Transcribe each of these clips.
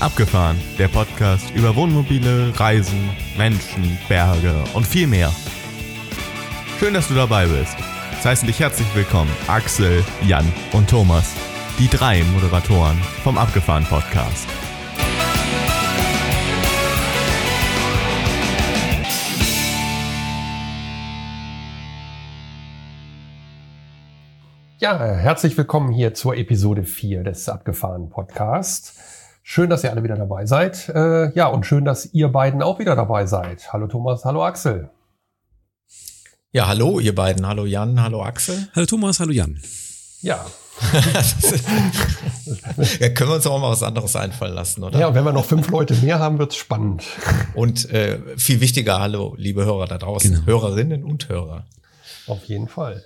Abgefahren, der Podcast über Wohnmobile, Reisen, Menschen, Berge und viel mehr. Schön, dass du dabei bist. Es heißen dich herzlich willkommen Axel, Jan und Thomas, die drei Moderatoren vom Abgefahren Podcast. Ja, herzlich willkommen hier zur Episode 4 des Abgefahren Podcasts. Schön, dass ihr alle wieder dabei seid. Äh, ja, und schön, dass ihr beiden auch wieder dabei seid. Hallo Thomas, hallo Axel. Ja, hallo ihr beiden. Hallo Jan, hallo Axel. Hallo Thomas, hallo Jan. Ja. ja, können wir uns auch mal was anderes einfallen lassen, oder? Ja, und wenn wir noch fünf Leute mehr haben, wird's spannend. Und äh, viel wichtiger, hallo, liebe Hörer da draußen, genau. Hörerinnen und Hörer. Auf jeden Fall.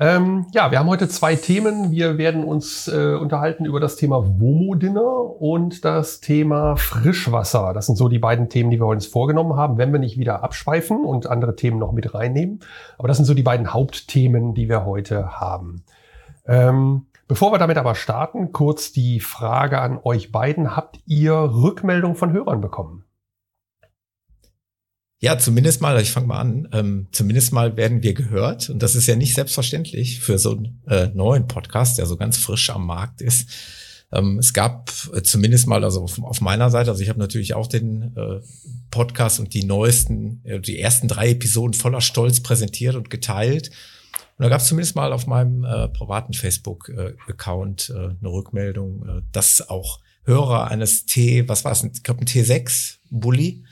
Ähm, ja, wir haben heute zwei Themen. Wir werden uns äh, unterhalten über das Thema Womo-Dinner und das Thema Frischwasser. Das sind so die beiden Themen, die wir uns vorgenommen haben, wenn wir nicht wieder abschweifen und andere Themen noch mit reinnehmen. Aber das sind so die beiden Hauptthemen, die wir heute haben. Ähm, bevor wir damit aber starten, kurz die Frage an euch beiden. Habt ihr Rückmeldung von Hörern bekommen? Ja, zumindest mal, ich fange mal an, ähm, zumindest mal werden wir gehört. Und das ist ja nicht selbstverständlich für so einen äh, neuen Podcast, der so ganz frisch am Markt ist. Ähm, es gab äh, zumindest mal, also auf, auf meiner Seite, also ich habe natürlich auch den äh, Podcast und die neuesten, äh, die ersten drei Episoden voller Stolz präsentiert und geteilt. Und da gab es zumindest mal auf meinem äh, privaten Facebook-Account äh, eine Rückmeldung, äh, dass auch Hörer eines T, was war es, ich glaube ein T6 Bully,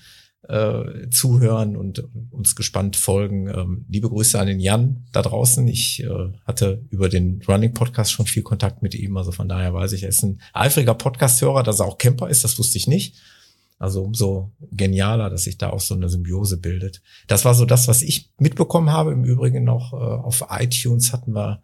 äh, zuhören und uns gespannt folgen. Ähm, liebe Grüße an den Jan da draußen. Ich äh, hatte über den Running Podcast schon viel Kontakt mit ihm, also von daher weiß ich, er ist ein eifriger Podcast-Hörer, dass er auch Camper ist, das wusste ich nicht. Also umso genialer, dass sich da auch so eine Symbiose bildet. Das war so das, was ich mitbekommen habe. Im Übrigen noch äh, auf iTunes hatten wir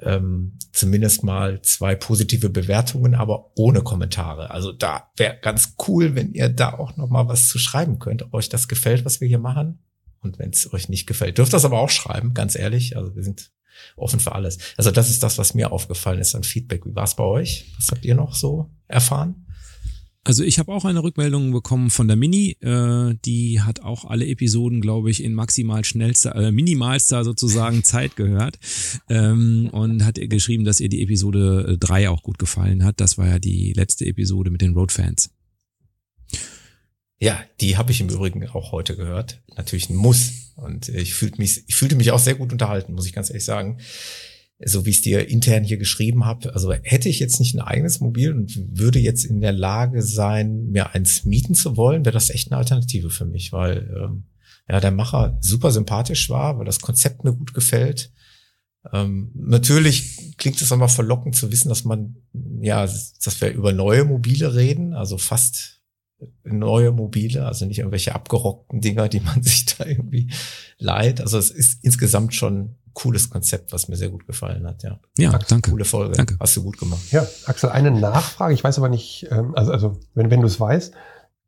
ähm, zumindest mal zwei positive Bewertungen, aber ohne Kommentare. Also da wäre ganz cool, wenn ihr da auch noch mal was zu schreiben könnt, ob euch das gefällt, was wir hier machen. Und wenn es euch nicht gefällt, dürft das aber auch schreiben, ganz ehrlich. Also wir sind offen für alles. Also das ist das, was mir aufgefallen ist an Feedback. Wie war es bei euch? Was habt ihr noch so erfahren? Also ich habe auch eine Rückmeldung bekommen von der Mini. Äh, die hat auch alle Episoden, glaube ich, in maximal schnellster, äh, minimalster sozusagen Zeit gehört ähm, und hat geschrieben, dass ihr die Episode 3 auch gut gefallen hat. Das war ja die letzte Episode mit den Roadfans. Ja, die habe ich im Übrigen auch heute gehört. Natürlich ein Muss. Und ich fühlte mich, ich fühlte mich auch sehr gut unterhalten, muss ich ganz ehrlich sagen so wie ich es dir intern hier geschrieben habe, also hätte ich jetzt nicht ein eigenes Mobil und würde jetzt in der Lage sein, mir eins mieten zu wollen, wäre das echt eine Alternative für mich, weil ähm, ja der Macher super sympathisch war, weil das Konzept mir gut gefällt. Ähm, natürlich klingt es aber verlockend zu wissen, dass man ja, dass wir über neue Mobile reden, also fast neue Mobile, also nicht irgendwelche abgerockten Dinger, die man sich da irgendwie leiht. Also es ist insgesamt schon cooles Konzept, was mir sehr gut gefallen hat. Ja, ja Axel, danke. Coole Folge. Danke. Hast du gut gemacht. Ja, Axel, eine Nachfrage. Ich weiß aber nicht, ähm, also, also wenn, wenn du es weißt,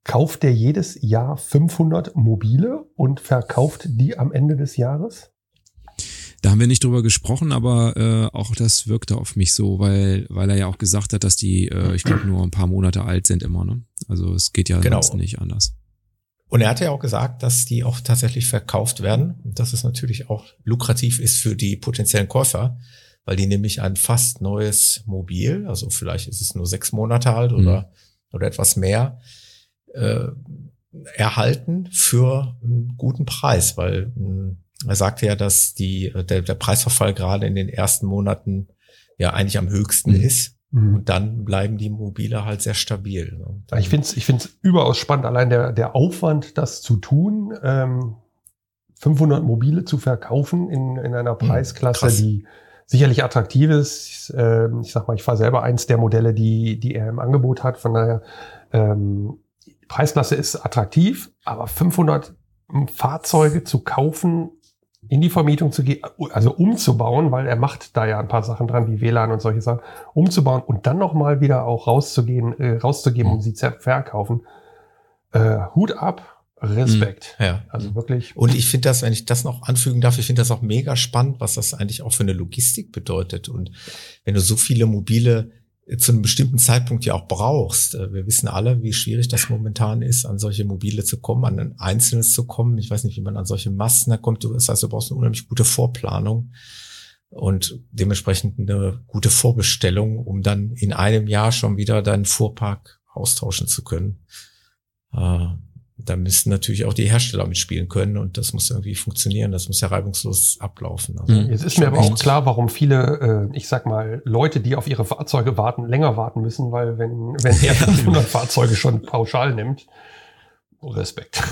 kauft der jedes Jahr 500 Mobile und verkauft die am Ende des Jahres? Da haben wir nicht drüber gesprochen, aber äh, auch das wirkte auf mich so, weil, weil er ja auch gesagt hat, dass die, äh, ich glaube, nur ein paar Monate alt sind immer. Ne? Also es geht ja genau. sonst nicht anders. Und er hatte ja auch gesagt, dass die auch tatsächlich verkauft werden und dass es natürlich auch lukrativ ist für die potenziellen Käufer, weil die nämlich ein fast neues Mobil, also vielleicht ist es nur sechs Monate alt oder, mhm. oder etwas mehr, äh, erhalten für einen guten Preis, weil äh, er sagte ja, dass die, der, der Preisverfall gerade in den ersten Monaten ja eigentlich am höchsten mhm. ist. Mhm. Und dann bleiben die Mobile halt sehr stabil. Ne? Ich finde es ich find's überaus spannend, allein der, der Aufwand, das zu tun, ähm, 500 Mobile zu verkaufen in, in einer mhm. Preisklasse, mhm, die sicherlich attraktiv ist. Ähm, ich sag mal, ich fahre selber eins der Modelle, die, die er im Angebot hat. Von daher, ähm, Preisklasse ist attraktiv, aber 500 Fahrzeuge zu kaufen in die Vermietung zu gehen, also umzubauen, weil er macht da ja ein paar Sachen dran, wie WLAN und solche Sachen, umzubauen und dann nochmal wieder auch rauszugehen, äh, rauszugeben, um sie zu verkaufen. Äh, Hut ab, Respekt. Mhm, ja. Also wirklich. Und ich finde das, wenn ich das noch anfügen darf, ich finde das auch mega spannend, was das eigentlich auch für eine Logistik bedeutet. Und wenn du so viele mobile zu einem bestimmten Zeitpunkt ja auch brauchst. Äh, wir wissen alle, wie schwierig das momentan ist, an solche Mobile zu kommen, an ein einzelnes zu kommen. Ich weiß nicht, wie man an solche Massen da kommt. Das heißt, du brauchst eine unheimlich gute Vorplanung und dementsprechend eine gute Vorbestellung, um dann in einem Jahr schon wieder deinen Fuhrpark austauschen zu können. Da müssen natürlich auch die Hersteller mitspielen können und das muss irgendwie funktionieren, das muss ja reibungslos ablaufen. Also mhm. Jetzt ist mir aber auch klar, warum viele, äh, ich sag mal, Leute, die auf ihre Fahrzeuge warten, länger warten müssen, weil wenn, wenn er 500 Fahrzeuge schon pauschal nimmt, Respekt.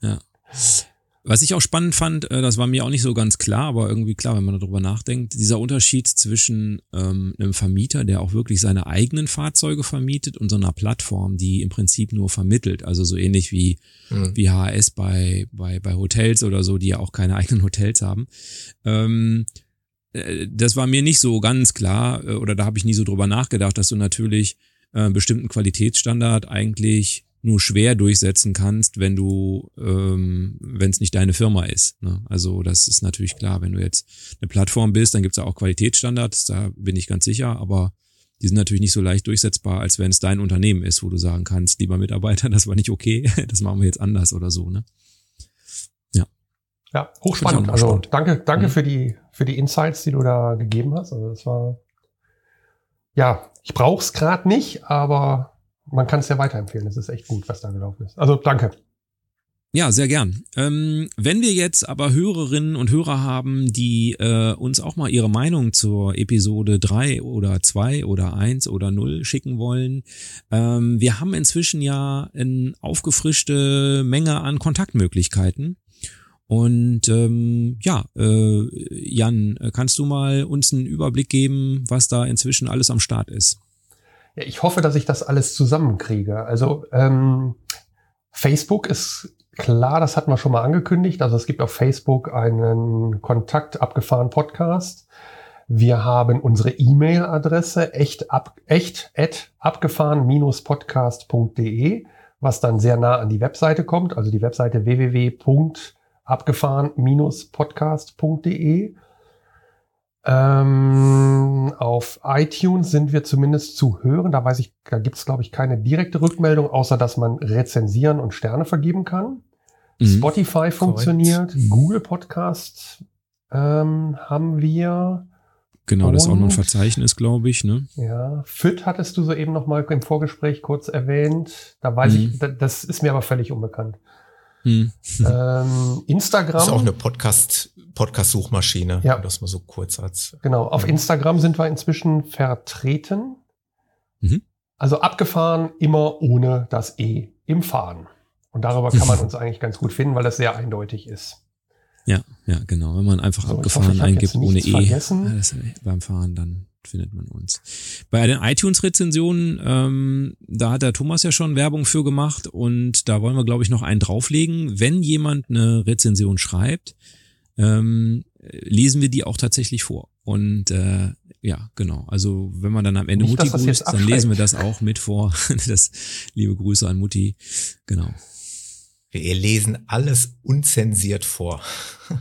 Ja. Was ich auch spannend fand, äh, das war mir auch nicht so ganz klar, aber irgendwie klar, wenn man darüber nachdenkt, dieser Unterschied zwischen ähm, einem Vermieter, der auch wirklich seine eigenen Fahrzeuge vermietet und so einer Plattform, die im Prinzip nur vermittelt, also so ähnlich wie, mhm. wie HAS bei, bei, bei Hotels oder so, die ja auch keine eigenen Hotels haben. Ähm, äh, das war mir nicht so ganz klar äh, oder da habe ich nie so drüber nachgedacht, dass du natürlich äh, bestimmten Qualitätsstandard eigentlich nur schwer durchsetzen kannst, wenn du, ähm, wenn es nicht deine Firma ist. Ne? Also das ist natürlich klar, wenn du jetzt eine Plattform bist, dann gibt's ja auch Qualitätsstandards, da bin ich ganz sicher, aber die sind natürlich nicht so leicht durchsetzbar, als wenn es dein Unternehmen ist, wo du sagen kannst, lieber Mitarbeiter, das war nicht okay, das machen wir jetzt anders oder so, ne? Ja. Ja, hochspannend. Also spannend. danke, danke mhm. für die für die Insights, die du da gegeben hast. Also das war ja, ich brauch's gerade nicht, aber man kann es ja weiterempfehlen. Es ist echt gut, was da gelaufen ist. Also danke. Ja, sehr gern. Ähm, wenn wir jetzt aber Hörerinnen und Hörer haben, die äh, uns auch mal ihre Meinung zur Episode 3 oder 2 oder 1 oder 0 schicken wollen, ähm, wir haben inzwischen ja eine aufgefrischte Menge an Kontaktmöglichkeiten. Und ähm, ja, äh, Jan, kannst du mal uns einen Überblick geben, was da inzwischen alles am Start ist? Ja, ich hoffe, dass ich das alles zusammenkriege. Also ähm, Facebook ist klar, das hatten wir schon mal angekündigt. Also es gibt auf Facebook einen Kontakt abgefahren Podcast. Wir haben unsere E-Mail-Adresse echt ab, echt at abgefahren-podcast.de, was dann sehr nah an die Webseite kommt. Also die Webseite www.abgefahren-podcast.de. Ähm, auf iTunes sind wir zumindest zu hören. Da weiß ich, da gibt es, glaube ich, keine direkte Rückmeldung, außer dass man rezensieren und Sterne vergeben kann. Mhm. Spotify funktioniert, Correct. Google Podcast ähm, haben wir. Genau, und, das ist auch noch ein Verzeichnis, glaube ich. Ne? Ja, FIT hattest du so eben noch mal im Vorgespräch kurz erwähnt. Da weiß mhm. ich, das ist mir aber völlig unbekannt. Mhm. Ähm, Instagram. Das ist auch eine Podcast, Podcast-Suchmaschine, ja. das mal so kurz als. Genau, auf Instagram sind wir inzwischen vertreten. Mhm. Also abgefahren immer ohne das E im Fahren. Und darüber kann man uns eigentlich ganz gut finden, weil das sehr eindeutig ist. Ja, ja, genau. Wenn man einfach so, abgefahren hoffe, eingibt ohne E vergessen. beim Fahren, dann findet man uns. Bei den iTunes-Rezensionen, ähm, da hat der Thomas ja schon Werbung für gemacht und da wollen wir, glaube ich, noch einen drauflegen. Wenn jemand eine Rezension schreibt, ähm, lesen wir die auch tatsächlich vor. Und äh, ja, genau. Also wenn man dann am Ende Nicht, Mutti grüßt, dann lesen wir das auch mit vor. das liebe Grüße an Mutti. Genau. Wir lesen alles unzensiert vor.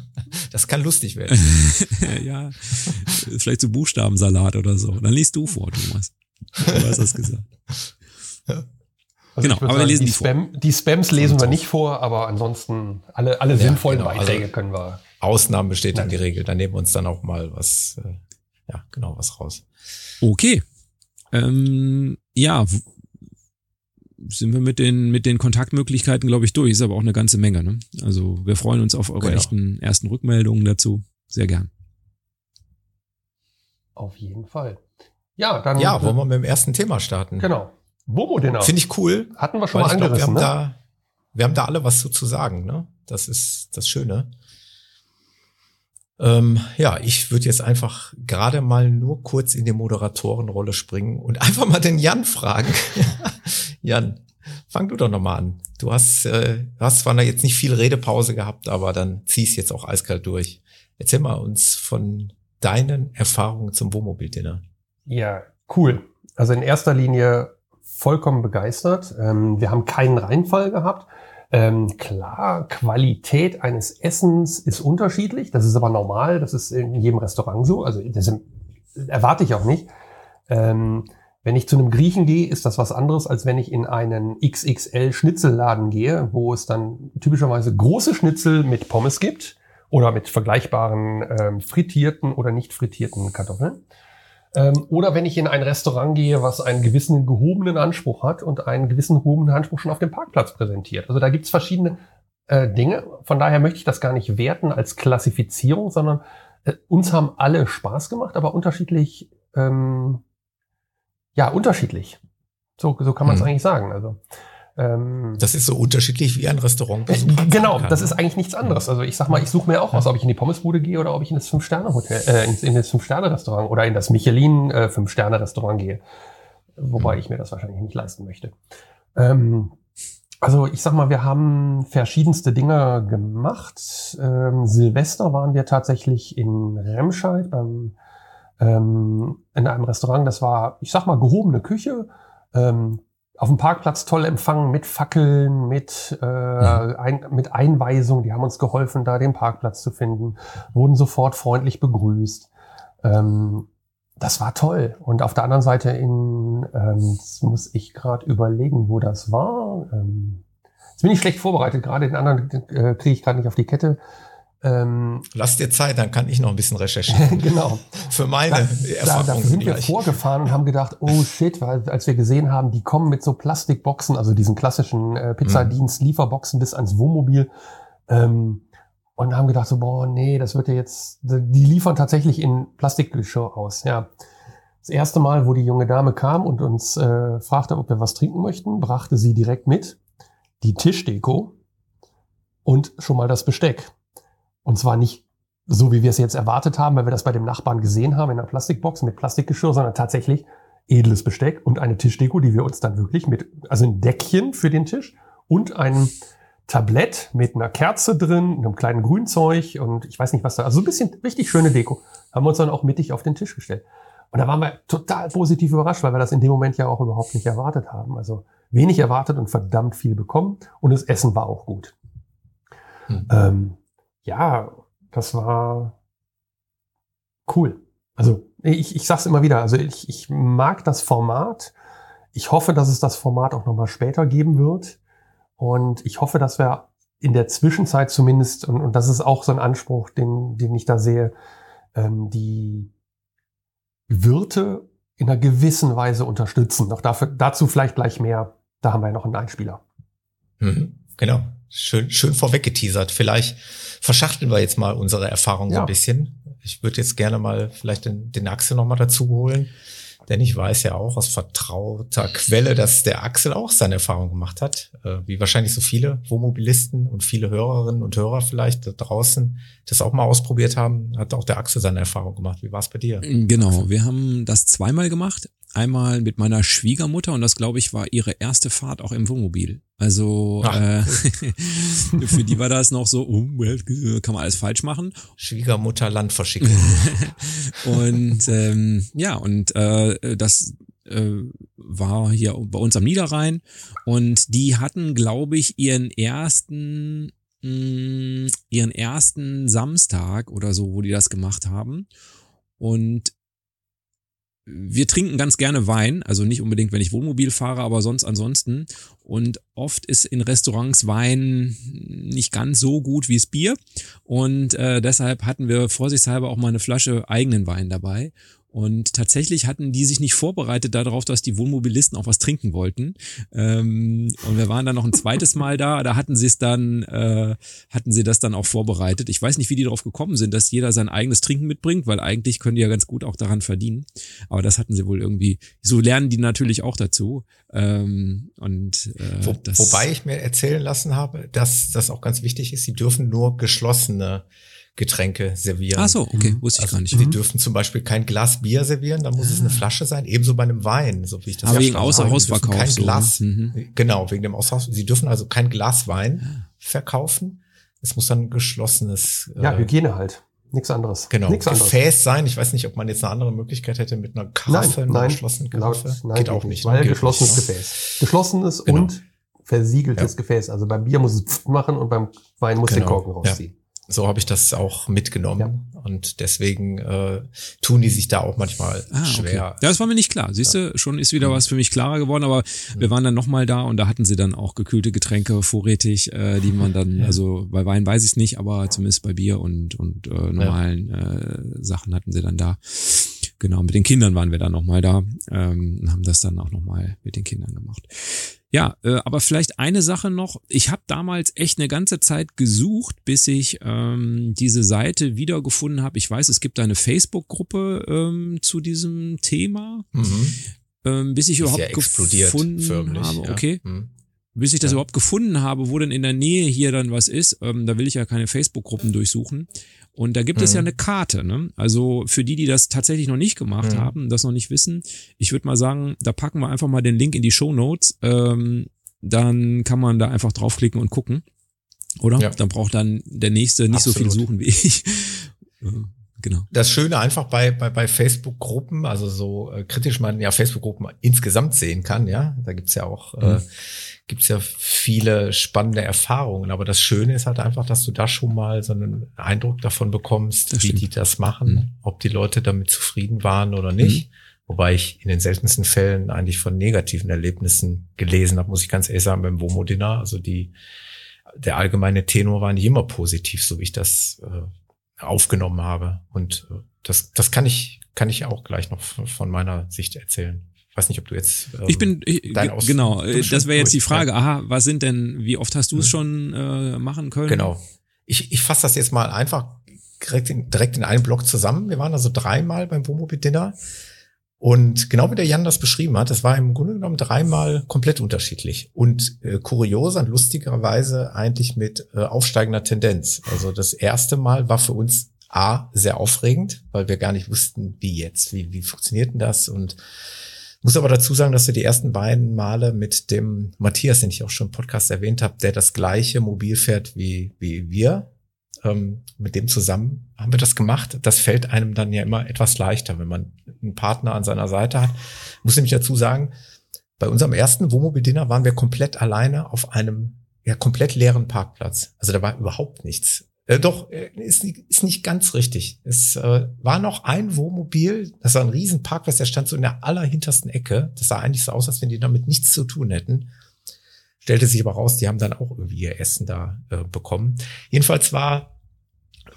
Das kann lustig werden. ja, vielleicht so Buchstabensalat oder so. Dann liest du vor, Thomas. Du hast das gesagt. Also genau, aber sagen, wir lesen die, die Spam, Die Spams lesen wir nicht vor, aber ansonsten alle, alle ja, sinnvollen genau, Beiträge also können wir Ausnahmen bestätigen die Regel. Dann nehmen wir uns dann auch mal was, äh, ja, genau, was raus. Okay. Ähm, ja, sind wir mit den, mit den Kontaktmöglichkeiten, glaube ich, durch. Ist aber auch eine ganze Menge. Ne? Also wir freuen uns auf eure genau. echten ersten Rückmeldungen dazu. Sehr gern. Auf jeden Fall. Ja, dann. Ja, wollen wir mit dem ersten Thema starten. Genau. Womo Dinner. Finde ich cool. Hatten wir schon mal angerissen, glaub, wir, haben ne? da, wir haben da alle was zu, zu sagen, ne? Das ist das Schöne. Ähm, ja, ich würde jetzt einfach gerade mal nur kurz in die Moderatorenrolle springen und einfach mal den Jan fragen. Jan, fang du doch nochmal an. Du hast, äh, hast zwar jetzt nicht viel Redepause gehabt, aber dann zieh's jetzt auch eiskalt durch. Erzähl mal uns von deinen Erfahrungen zum Wohnmobil-Dinner. Ja, cool. Also in erster Linie vollkommen begeistert. Ähm, wir haben keinen Reinfall gehabt. Ähm, klar, Qualität eines Essens ist unterschiedlich. Das ist aber normal. Das ist in jedem Restaurant so. Also das erwarte ich auch nicht. Ähm, Wenn ich zu einem Griechen gehe, ist das was anderes, als wenn ich in einen XXL Schnitzelladen gehe, wo es dann typischerweise große Schnitzel mit Pommes gibt oder mit vergleichbaren ähm, frittierten oder nicht frittierten Kartoffeln. Ähm, oder wenn ich in ein Restaurant gehe, was einen gewissen gehobenen Anspruch hat und einen gewissen gehobenen Anspruch schon auf dem Parkplatz präsentiert. Also da gibt's verschiedene äh, Dinge. Von daher möchte ich das gar nicht werten als Klassifizierung, sondern äh, uns haben alle Spaß gemacht, aber unterschiedlich, ähm, ja, unterschiedlich. So, so kann man es hm. eigentlich sagen. Also ähm, das ist so unterschiedlich wie ein Restaurant. Genau, das ist eigentlich nichts anderes. Also ich sag mal, ich suche mir auch aus, ob ich in die Pommesbude gehe oder ob ich in das Fünf-Sterne-Hotel, äh, in, in das Fünf-Sterne-Restaurant oder in das Michelin äh, gehe. Wobei mhm. ich mir das wahrscheinlich nicht leisten möchte. Ähm, also ich sag mal, wir haben verschiedenste Dinge gemacht. Ähm, Silvester waren wir tatsächlich in Remscheid beim, ähm, in einem Restaurant. Das war, ich sag mal, gehobene Küche. Ähm, auf dem Parkplatz toll empfangen mit Fackeln, mit, äh, ein, mit Einweisung. Die haben uns geholfen, da den Parkplatz zu finden, wurden sofort freundlich begrüßt. Ähm, das war toll. Und auf der anderen Seite in, ähm, jetzt muss ich gerade überlegen, wo das war. Ähm, jetzt bin ich schlecht vorbereitet, gerade den anderen äh, kriege ich gerade nicht auf die Kette. Ähm, Lass dir Zeit, dann kann ich noch ein bisschen recherchieren. genau. Für meine da, da sind wir vorgefahren und haben gedacht, oh shit, weil als wir gesehen haben, die kommen mit so Plastikboxen, also diesen klassischen äh, Pizzadienst, mhm. Lieferboxen bis ans Wohnmobil. Ähm, und haben gedacht so, boah, nee, das wird ja jetzt, die liefern tatsächlich in Plastikgeschirr aus, ja. Das erste Mal, wo die junge Dame kam und uns äh, fragte, ob wir was trinken möchten, brachte sie direkt mit die Tischdeko und schon mal das Besteck. Und zwar nicht so, wie wir es jetzt erwartet haben, weil wir das bei dem Nachbarn gesehen haben in einer Plastikbox mit Plastikgeschirr, sondern tatsächlich edles Besteck und eine Tischdeko, die wir uns dann wirklich mit, also ein Deckchen für den Tisch und ein Tablett mit einer Kerze drin, einem kleinen Grünzeug und ich weiß nicht was da, also ein bisschen richtig schöne Deko, haben wir uns dann auch mittig auf den Tisch gestellt. Und da waren wir total positiv überrascht, weil wir das in dem Moment ja auch überhaupt nicht erwartet haben. Also wenig erwartet und verdammt viel bekommen und das Essen war auch gut. Mhm. Ähm, ja, das war cool. Also ich, ich sag's immer wieder, also ich, ich mag das Format. Ich hoffe, dass es das Format auch nochmal später geben wird. Und ich hoffe, dass wir in der Zwischenzeit zumindest, und, und das ist auch so ein Anspruch, den, den ich da sehe, ähm, die Wirte in einer gewissen Weise unterstützen. Doch dafür, dazu vielleicht gleich mehr. Da haben wir ja noch einen Einspieler. Mhm, genau. Schön, schön vorweggeteasert. Vielleicht verschachteln wir jetzt mal unsere Erfahrung ja. so ein bisschen. Ich würde jetzt gerne mal vielleicht den, den Axel nochmal dazu holen. Denn ich weiß ja auch aus vertrauter Quelle, dass der Axel auch seine Erfahrung gemacht hat, äh, wie wahrscheinlich so viele Wohnmobilisten und viele Hörerinnen und Hörer vielleicht da draußen das auch mal ausprobiert haben, hat auch der Axel seine Erfahrung gemacht. Wie war es bei dir? Genau, Axel? wir haben das zweimal gemacht. Einmal mit meiner Schwiegermutter und das, glaube ich, war ihre erste Fahrt auch im Wohnmobil. Also Ach, äh, für die war das noch so, oh, kann man alles falsch machen. Schwiegermutter Land verschicken. und ähm, ja, und äh, das äh, war hier bei uns am Niederrhein und die hatten, glaube ich, ihren ersten mh, mm, ihren ersten Samstag oder so, wo die das gemacht haben. Und wir trinken ganz gerne Wein, also nicht unbedingt, wenn ich Wohnmobil fahre, aber sonst ansonsten. Und oft ist in Restaurants Wein nicht ganz so gut wie das Bier. Und äh, deshalb hatten wir vorsichtshalber auch mal eine Flasche eigenen Wein dabei. Und tatsächlich hatten die sich nicht vorbereitet darauf, dass die Wohnmobilisten auch was trinken wollten. Ähm, und wir waren dann noch ein zweites Mal da. Da hatten sie es dann, äh, hatten sie das dann auch vorbereitet. Ich weiß nicht, wie die darauf gekommen sind, dass jeder sein eigenes Trinken mitbringt, weil eigentlich können die ja ganz gut auch daran verdienen. Aber das hatten sie wohl irgendwie. So lernen die natürlich auch dazu. Ähm, und äh, Wo, wobei ich mir erzählen lassen habe, dass das auch ganz wichtig ist. Sie dürfen nur geschlossene Getränke servieren. Ach so, okay, mhm. wusste ich also gar nicht. Sie mhm. dürfen zum Beispiel kein Glas Bier servieren, da muss ah. es eine ah. Flasche sein, ebenso bei einem Wein, so wie ich das Aber wegen Außerhausverkauf. Kein so. Ne? Glas, mhm. genau, wegen dem Außerhaus. Sie dürfen also kein Glas Wein ah. verkaufen. Es muss dann ein geschlossenes. Ja, äh, Hygiene halt. Nichts anderes. Genau. Nichts Gefäß anderes. sein. Ich weiß nicht, ob man jetzt eine andere Möglichkeit hätte mit einer Karaffe, nein, nein, geschlossenen Karaffe. Nein, geht auch nicht. Weil geschlossenes nicht. Gefäß. Geschlossenes genau. und versiegeltes ja. Gefäß. Also beim Bier muss es machen und beim Wein muss genau. den Korken rausziehen. So habe ich das auch mitgenommen. Ja. Und deswegen äh, tun die sich da auch manchmal ah, schwer. Okay. Das war mir nicht klar. Siehst du, ja. schon ist wieder mhm. was für mich klarer geworden, aber mhm. wir waren dann nochmal da und da hatten sie dann auch gekühlte Getränke vorrätig, äh, die man dann, ja. also bei Wein weiß ich es nicht, aber zumindest bei Bier und, und äh, normalen äh, Sachen hatten sie dann da. Genau, mit den Kindern waren wir dann nochmal da ähm, und haben das dann auch nochmal mit den Kindern gemacht. Ja, äh, aber vielleicht eine Sache noch. Ich habe damals echt eine ganze Zeit gesucht, bis ich ähm, diese Seite wiedergefunden habe. Ich weiß, es gibt eine Facebook-Gruppe ähm, zu diesem Thema. Mhm. Ähm, bis ich Ist überhaupt ja gefunden förmlich, habe. Ja. Okay. Mhm. Bis ich das ja. überhaupt gefunden habe, wo denn in der Nähe hier dann was ist, ähm, da will ich ja keine Facebook-Gruppen durchsuchen. Und da gibt mhm. es ja mhm. eine Karte. Ne? Also für die, die das tatsächlich noch nicht gemacht mhm. haben, das noch nicht wissen, ich würde mal sagen, da packen wir einfach mal den Link in die Show Notes. Ähm, dann kann man da einfach draufklicken und gucken. Oder? Ja. Dann braucht dann der nächste nicht Absolut. so viel suchen wie ich. genau. Das Schöne einfach bei, bei, bei Facebook-Gruppen, also so äh, kritisch man ja Facebook-Gruppen insgesamt sehen kann, ja. Da gibt's ja auch äh, mhm. äh, gibt es ja viele spannende Erfahrungen. Aber das Schöne ist halt einfach, dass du da schon mal so einen Eindruck davon bekommst, das wie stimmt. die das machen, mhm. ob die Leute damit zufrieden waren oder nicht. Mhm. Wobei ich in den seltensten Fällen eigentlich von negativen Erlebnissen gelesen habe, muss ich ganz ehrlich sagen, beim Womo-Dinner. Also die, der allgemeine Tenor war nicht immer positiv, so wie ich das äh, aufgenommen habe. Und äh, das, das kann ich, kann ich auch gleich noch von meiner Sicht erzählen weiß nicht, ob du jetzt. Ähm, ich bin ich, genau. Das wäre jetzt die Frage. Aha, was sind denn? Wie oft hast du es mhm. schon äh, machen können? Genau. Ich, ich fasse das jetzt mal einfach direkt in, direkt in einem Block zusammen. Wir waren also dreimal beim Wohnmobil Dinner. Und genau wie der Jan das beschrieben hat, das war im Grunde genommen dreimal komplett unterschiedlich und äh, kurioser und lustigerweise eigentlich mit äh, aufsteigender Tendenz. Also das erste Mal war für uns A, sehr aufregend, weil wir gar nicht wussten, wie jetzt, wie, wie funktioniert denn das und muss aber dazu sagen, dass wir die ersten beiden Male mit dem Matthias, den ich auch schon im Podcast erwähnt habe, der das gleiche Mobil fährt wie, wie wir, ähm, mit dem zusammen haben wir das gemacht. Das fällt einem dann ja immer etwas leichter, wenn man einen Partner an seiner Seite hat. Muss nämlich dazu sagen, bei unserem ersten Wohnmobil-Dinner waren wir komplett alleine auf einem ja komplett leeren Parkplatz. Also da war überhaupt nichts. Äh, doch, äh, ist, ist nicht ganz richtig. Es äh, war noch ein Wohnmobil, das war ein Riesenparkplatz, der stand so in der allerhintersten Ecke. Das sah eigentlich so aus, als wenn die damit nichts zu tun hätten. Stellte sich aber raus, die haben dann auch irgendwie ihr Essen da äh, bekommen. Jedenfalls war,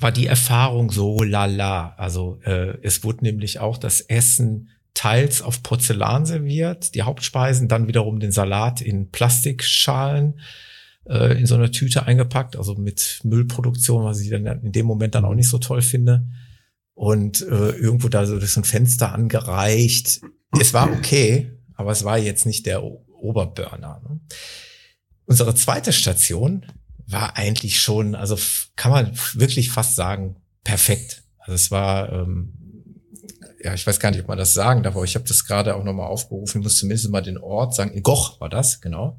war die Erfahrung so lala. Also äh, es wurde nämlich auch das Essen teils auf Porzellan serviert, die Hauptspeisen, dann wiederum den Salat in Plastikschalen äh, in so einer Tüte eingepackt, also mit Müllproduktion, was ich dann in dem Moment dann auch nicht so toll finde. Und äh, irgendwo da so durch so ein Fenster angereicht. Es war okay, aber es war jetzt nicht der Oberburner. Ne? Unsere zweite Station war eigentlich schon, also kann man wirklich fast sagen, perfekt. Also es war, ähm, ja, ich weiß gar nicht, ob man das sagen darf, aber ich habe das gerade auch nochmal aufgerufen, ich muss zumindest mal den Ort sagen. In Goch war das, genau.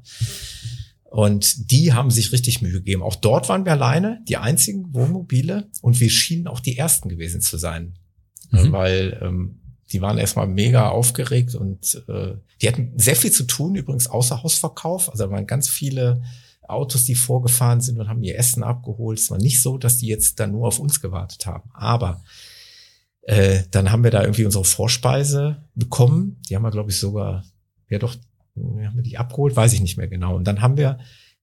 Und die haben sich richtig Mühe gegeben. Auch dort waren wir alleine, die einzigen Wohnmobile. Und wir schienen auch die ersten gewesen zu sein. Mhm. Weil ähm, die waren erstmal mega aufgeregt und äh, die hatten sehr viel zu tun, übrigens außer Hausverkauf. Also da waren ganz viele Autos, die vorgefahren sind und haben ihr Essen abgeholt. Es war nicht so, dass die jetzt dann nur auf uns gewartet haben. Aber äh, dann haben wir da irgendwie unsere Vorspeise bekommen. Die haben wir, glaube ich, sogar, ja doch, haben wir die abgeholt? Weiß ich nicht mehr genau. Und dann haben wir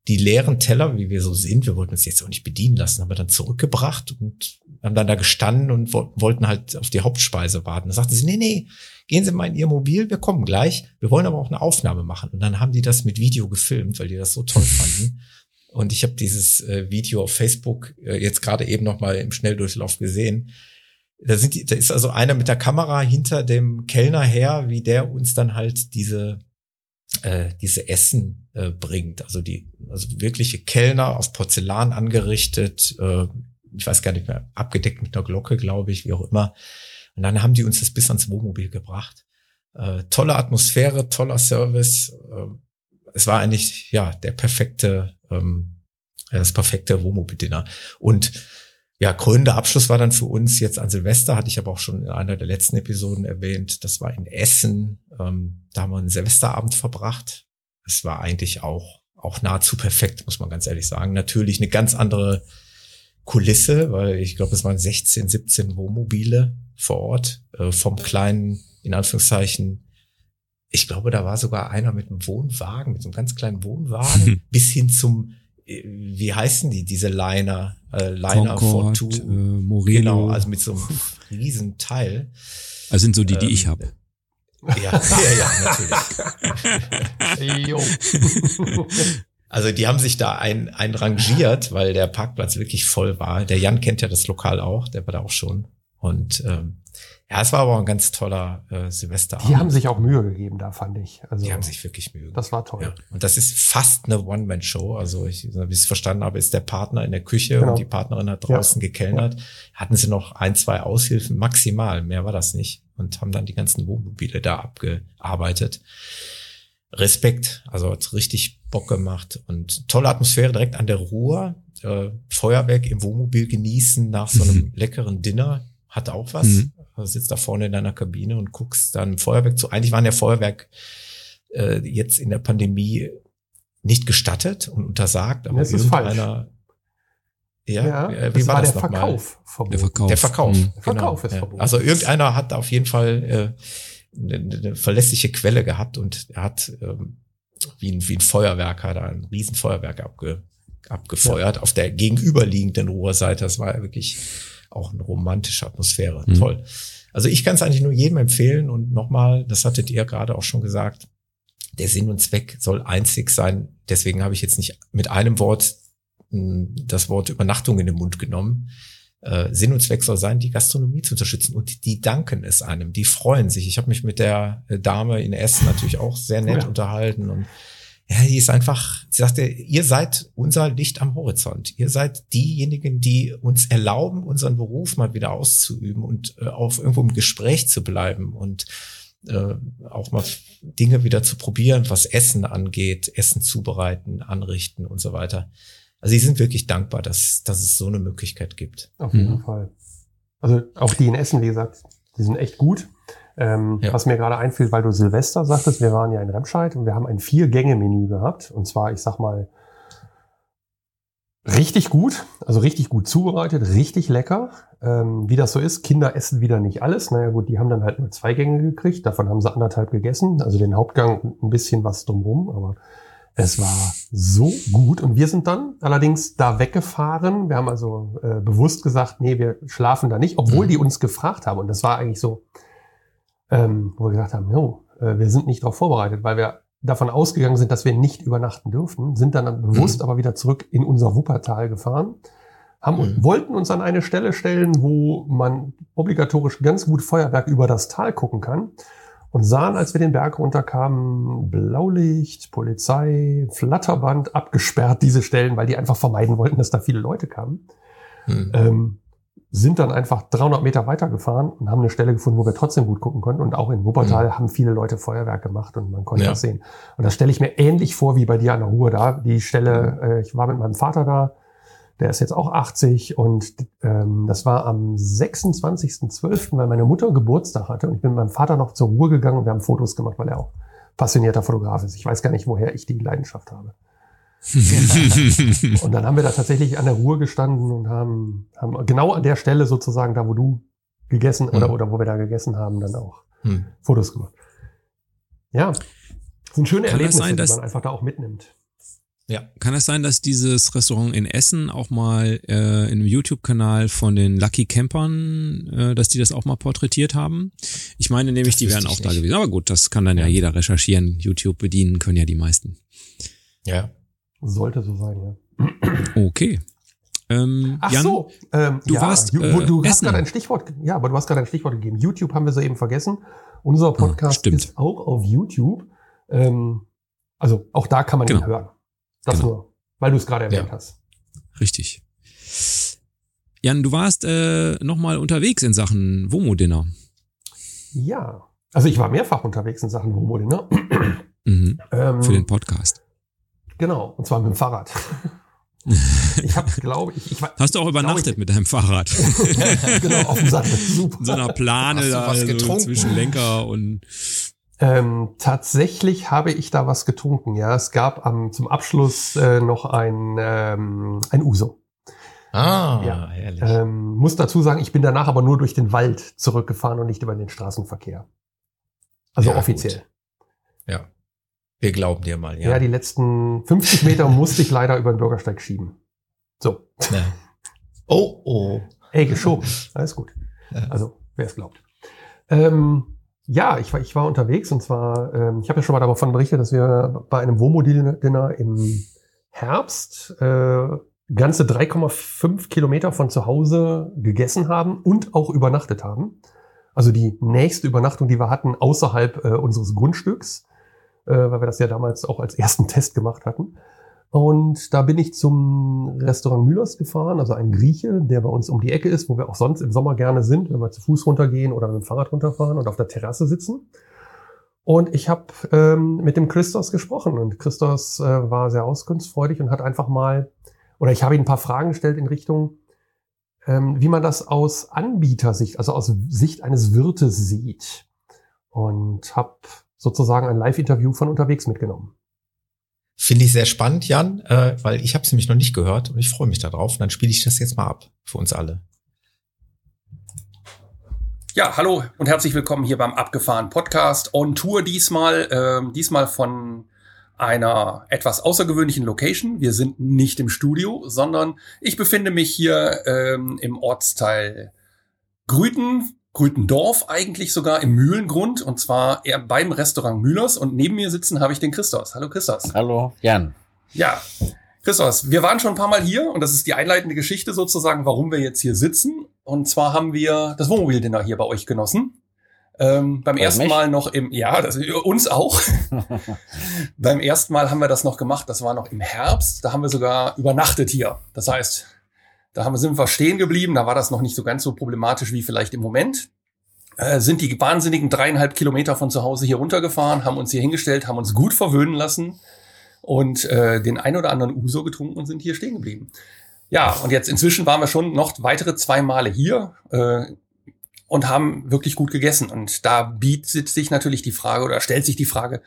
die leeren Teller, wie wir so sind, wir wollten uns jetzt auch nicht bedienen lassen, haben wir dann zurückgebracht und haben dann da gestanden und wollten halt auf die Hauptspeise warten. Da sagten sie, nee, nee, gehen Sie mal in Ihr Mobil, wir kommen gleich. Wir wollen aber auch eine Aufnahme machen. Und dann haben die das mit Video gefilmt, weil die das so toll fanden. Und ich habe dieses äh, Video auf Facebook äh, jetzt gerade eben noch mal im Schnelldurchlauf gesehen. Da, sind die, da ist also einer mit der Kamera hinter dem Kellner her, wie der uns dann halt diese äh, diese Essen äh, bringt. Also die, also wirkliche Kellner auf Porzellan angerichtet, äh, ich weiß gar nicht mehr, abgedeckt mit einer Glocke, glaube ich, wie auch immer. Und dann haben die uns das bis ans Wohnmobil gebracht. Äh, tolle Atmosphäre, toller Service. Äh, es war eigentlich ja der perfekte, ähm, das perfekte Wohnmobil-Dinner. Und ja, krönender Abschluss war dann für uns jetzt an Silvester, hatte ich aber auch schon in einer der letzten Episoden erwähnt. Das war in Essen. Ähm, da haben wir einen Silvesterabend verbracht. Es war eigentlich auch, auch nahezu perfekt, muss man ganz ehrlich sagen. Natürlich eine ganz andere Kulisse, weil ich glaube, es waren 16, 17 Wohnmobile vor Ort, äh, vom kleinen, in Anführungszeichen, ich glaube, da war sogar einer mit einem Wohnwagen, mit so einem ganz kleinen Wohnwagen, bis hin zum, äh, wie heißen die, diese Liner, äh, Liner Concord, for Two. äh, Moreno. Genau, also mit so einem riesen Teil. Also sind so die, die ich Ähm, habe. Ja, ja, ja, natürlich. Jo. Also die haben sich da ein, ein rangiert, weil der Parkplatz wirklich voll war. Der Jan kennt ja das Lokal auch, der war da auch schon. Und ähm, ja, es war aber auch ein ganz toller äh, Silvesterabend. Die haben sich auch Mühe gegeben, da fand ich. Also, die haben sich wirklich Mühe das war toll. Ja. Und das ist fast eine One-Man-Show. Also ich, wie ich es verstanden habe, ist der Partner in der Küche Genau. und die Partnerin hat draußen gekellnert. Hatten sie noch ein, zwei Aushilfen, maximal, mehr war das nicht. Und haben dann die ganzen Wohnmobile da abgearbeitet. Respekt, also hat richtig Bock gemacht und tolle Atmosphäre direkt an der Ruhr. Äh, Feuerwerk im Wohnmobil genießen nach so einem leckeren Dinner hat auch was. Mhm. Also sitzt da vorne in deiner Kabine und guckst dann Feuerwerk zu. Eigentlich waren ja Feuerwerk äh, jetzt in der Pandemie nicht gestattet und untersagt, aber Das ist falsch. irgendeiner. Ja, Ja, äh, wie das war, war das der? Verkauf. Der Verkauf. Der Verkauf. Mhm. Genau, Verkauf ist ja. verboten. Also irgendeiner hat auf jeden Fall äh, eine, eine verlässliche Quelle gehabt und er hat ähm, wie, ein, wie ein Feuerwerker da ein Riesenfeuerwerk abge, abgefeuert auf der gegenüberliegenden Ruhrseite. Das war ja wirklich auch eine romantische Atmosphäre. Mhm. Toll. Also ich kann es eigentlich nur jedem empfehlen und nochmal, das hattet ihr gerade auch schon gesagt, der Sinn und Zweck soll einzig sein. Deswegen habe ich jetzt nicht mit einem Wort mh, das Wort Übernachtung in den Mund genommen. Äh, Sinn und Zweck soll sein, die Gastronomie zu unterstützen. Und die danken es einem, die freuen sich. Ich habe mich mit der äh, Dame in Essen natürlich auch sehr nett Ja. unterhalten und ja, die ist einfach, sie sagte, ihr seid unser Licht am Horizont. Ihr seid diejenigen, die uns erlauben, unseren Beruf mal wieder auszuüben und äh, auf irgendwo im Gespräch zu bleiben und äh, auch mal Dinge wieder zu probieren, was Essen angeht, Essen zubereiten, anrichten und so weiter. Also sie sind wirklich dankbar, dass, dass es so eine Möglichkeit gibt. Auf jeden Mhm. Fall. Also auch die in Essen, wie gesagt, die sind echt gut. Ähm, Ja. Was mir gerade einfiel, weil du Silvester sagtest, wir waren ja in Remscheid und wir haben ein Vier-Gänge-Menü gehabt. Und zwar, ich sag mal, richtig gut, also richtig gut zubereitet, richtig lecker. Ähm, wie das so ist, Kinder essen wieder nicht alles. Naja gut, die haben dann halt nur zwei Gänge gekriegt, davon haben sie anderthalb gegessen, also den Hauptgang und ein bisschen was drumrum, aber es war so gut und wir sind dann allerdings da weggefahren. Wir haben also äh, bewusst gesagt, nee, wir schlafen da nicht, obwohl Mhm. die uns gefragt haben. Und das war eigentlich so, ähm, wo wir gesagt haben, jo, äh, wir sind nicht darauf vorbereitet, weil wir davon ausgegangen sind, dass wir nicht übernachten dürfen, sind dann bewusst aber wieder zurück in unser Wuppertal gefahren, haben Mhm. wollten uns an eine Stelle stellen, wo man obligatorisch ganz gut Feuerwerk über das Tal gucken kann und sahen, als wir den Berg runterkamen, Blaulicht, Polizei, Flatterband abgesperrt, diese Stellen, weil die einfach vermeiden wollten, dass da viele Leute kamen. Hm. Ähm, sind dann einfach 300 Meter weitergefahren und haben eine Stelle gefunden, wo wir trotzdem gut gucken konnten. Und auch in Wuppertal haben viele Leute Feuerwerk gemacht und man konnte Ja. das sehen. Und das stelle ich mir ähnlich vor wie bei dir an der Ruhe da. Die Stelle, äh, ich war mit meinem Vater da, der ist jetzt auch 80 und ähm, das war am 26.12., weil meine Mutter Geburtstag hatte und ich bin mit meinem Vater noch zur Ruhe gegangen und wir haben Fotos gemacht, weil er auch passionierter Fotograf ist. Ich weiß gar nicht, woher ich die Leidenschaft habe. Und dann haben wir da tatsächlich an der Ruhe gestanden und haben, haben genau an der Stelle sozusagen, da wo du gegessen oder, Mhm. oder wo wir da gegessen haben, dann auch Hm. Fotos gemacht. Ja, das sind schöne Kann das Erlebnisse, sein, dass- die man einfach da auch mitnimmt. Ja. Kann es sein, dass dieses Restaurant in Essen auch mal äh, in einem YouTube-Kanal von den Lucky Campern, äh, dass die das auch mal porträtiert haben? Ich meine nämlich, Das die wären auch ich da nicht. gewesen. Aber gut, das kann dann ja, Ja. jeder recherchieren. YouTube bedienen können ja die meisten. Ja. Sollte so sein, ja. Okay. Ähm, Ach Jan, so, ähm, du ja, warst, äh, du hast gerade ein Stichwort, ja, aber du hast gerade ein Stichwort gegeben. YouTube haben wir soeben vergessen. Unser Podcast stimmt. ist auch auf YouTube. Ähm, also auch da kann man ihn Genau. hören. Das Genau. nur, weil du es gerade erwähnt Ja. hast. Richtig. Jan, du warst äh, nochmal unterwegs in Sachen Womo-Dinner. Ja, also ich war mehrfach unterwegs in Sachen Homo Dinner. Mhm. Ähm, Für den Podcast. Genau, und zwar mit dem Fahrrad. ich habe, glaube ich, ich war Hast du auch übernachtet mit deinem Fahrrad? genau auf dem Sattel. Super. In so einer Plane Hast du da was so getrunken? zwischen Lenker und Ähm, tatsächlich habe ich da was getrunken. Ja, es gab am, zum Abschluss äh, noch ein, ähm, ein Uso. Ah, Ja. herrlich. Ähm, muss dazu sagen, ich bin danach aber nur durch den Wald zurückgefahren und nicht über den Straßenverkehr. Also Ja, offiziell. ja. Wir glauben dir mal, Ja. ja. die letzten 50 Meter musste ich leider über den Bürgersteig schieben. So. Ja. Oh, oh. Ey, geschoben. Alles gut. Ja. Also, wer es glaubt. Ähm, ja, ich war, ich war unterwegs und zwar, ähm, ich habe ja schon mal davon berichtet, dass wir bei einem Wohnmobil-Dinner im Herbst äh, ganze 3,5 Kilometer von zu Hause gegessen haben und auch übernachtet haben. Also die nächste Übernachtung, die wir hatten, außerhalb äh, unseres Grundstücks, äh, weil wir das ja damals auch als ersten Test gemacht hatten. Und da bin ich zum Restaurant Müllers gefahren, also ein Grieche, der bei uns um die Ecke ist, wo wir auch sonst im Sommer gerne sind, wenn wir zu Fuß runtergehen oder mit dem Fahrrad runterfahren und auf der Terrasse sitzen. Und ich habe ähm, mit dem Christos gesprochen und Christos äh, war sehr auskunftsfreudig und hat einfach mal, oder ich habe ihm ein paar Fragen gestellt in Richtung, ähm, wie man das aus Anbietersicht, also aus Sicht eines Wirtes sieht. Und habe sozusagen ein Live-Interview von unterwegs mitgenommen. Finde ich sehr spannend, Jan, äh, weil ich habe es nämlich noch nicht gehört und ich freue mich darauf. Und dann spiele ich das jetzt mal ab für uns alle. Ja, hallo und herzlich willkommen hier beim Abgefahren Podcast on Tour diesmal, ähm, diesmal von einer etwas außergewöhnlichen Location. Wir sind nicht im Studio, sondern ich befinde mich hier ähm, im Ortsteil Grüten, Grütendorf eigentlich sogar im Mühlengrund und zwar eher beim Restaurant Mühlers und neben mir sitzen habe ich den Christos. Hallo Christos. Hallo, Jan. Ja, Christos, wir waren schon ein paar Mal hier und das ist die einleitende Geschichte sozusagen, warum wir jetzt hier sitzen. Und zwar haben wir das Wohnmobil-Dinner hier bei euch genossen. Ähm, beim Bei ersten mich? Mal noch im, ja, das, uns auch. beim ersten Mal haben wir das noch gemacht, das war noch im Herbst. Da haben wir sogar übernachtet hier. Das heißt, da haben sind wir stehen geblieben, da war das noch nicht so ganz so problematisch wie vielleicht im Moment. Äh, sind die wahnsinnigen dreieinhalb Kilometer von zu Hause hier runtergefahren, haben uns hier hingestellt, haben uns gut verwöhnen lassen und äh, den ein oder anderen Uso getrunken und sind hier stehen geblieben. Ja, und jetzt inzwischen waren wir schon noch weitere zwei Male hier äh, und haben wirklich gut gegessen. Und da bietet sich natürlich die Frage oder stellt sich die Frage,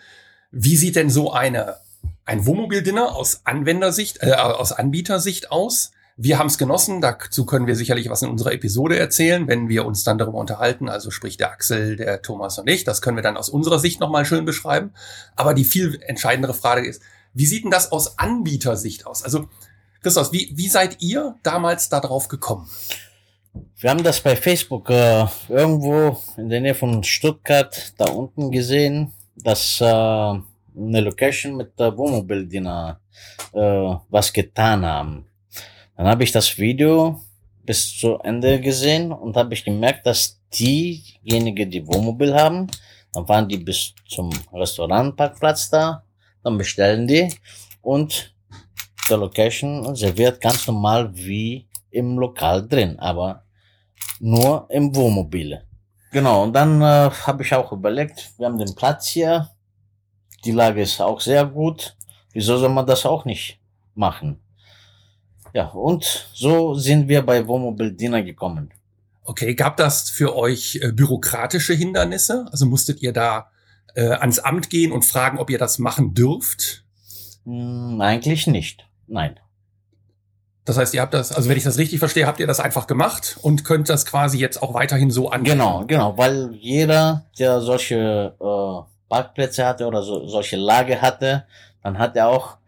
wie sieht denn so eine ein Wohnmobil-Dinner aus Anwendersicht, äh, aus Anbietersicht aus? Wir haben es genossen, dazu können wir sicherlich was in unserer Episode erzählen, wenn wir uns dann darüber unterhalten, also sprich der Axel, der Thomas und ich, das können wir dann aus unserer Sicht nochmal schön beschreiben. Aber die viel entscheidendere Frage ist, wie sieht denn das aus Anbietersicht aus? Also, Christoph, wie, wie seid ihr damals da drauf gekommen? Wir haben das bei Facebook äh, irgendwo in der Nähe von Stuttgart da unten gesehen, dass äh, eine Location mit der Wohnmobil-Dinner äh, was getan haben. Dann habe ich das Video bis zu Ende gesehen und habe ich gemerkt, dass diejenigen, die Wohnmobil haben, dann fahren die bis zum Restaurantparkplatz da, dann bestellen die und der Location serviert ganz normal wie im Lokal drin, aber nur im Wohnmobile. Genau, und dann äh, habe ich auch überlegt, wir haben den Platz hier, die Lage ist auch sehr gut, wieso soll man das auch nicht machen? Ja, und so sind wir bei Wohnmobil Dinner gekommen. Okay, gab das für euch äh, bürokratische Hindernisse? Also musstet ihr da äh, ans Amt gehen und fragen, ob ihr das machen dürft? Hm, eigentlich nicht, nein. Das heißt, ihr habt das, also wenn ich das richtig verstehe, habt ihr das einfach gemacht und könnt das quasi jetzt auch weiterhin so angehen. Genau, genau, weil jeder, der solche äh, Parkplätze hatte oder so, solche Lage hatte, dann hat er auch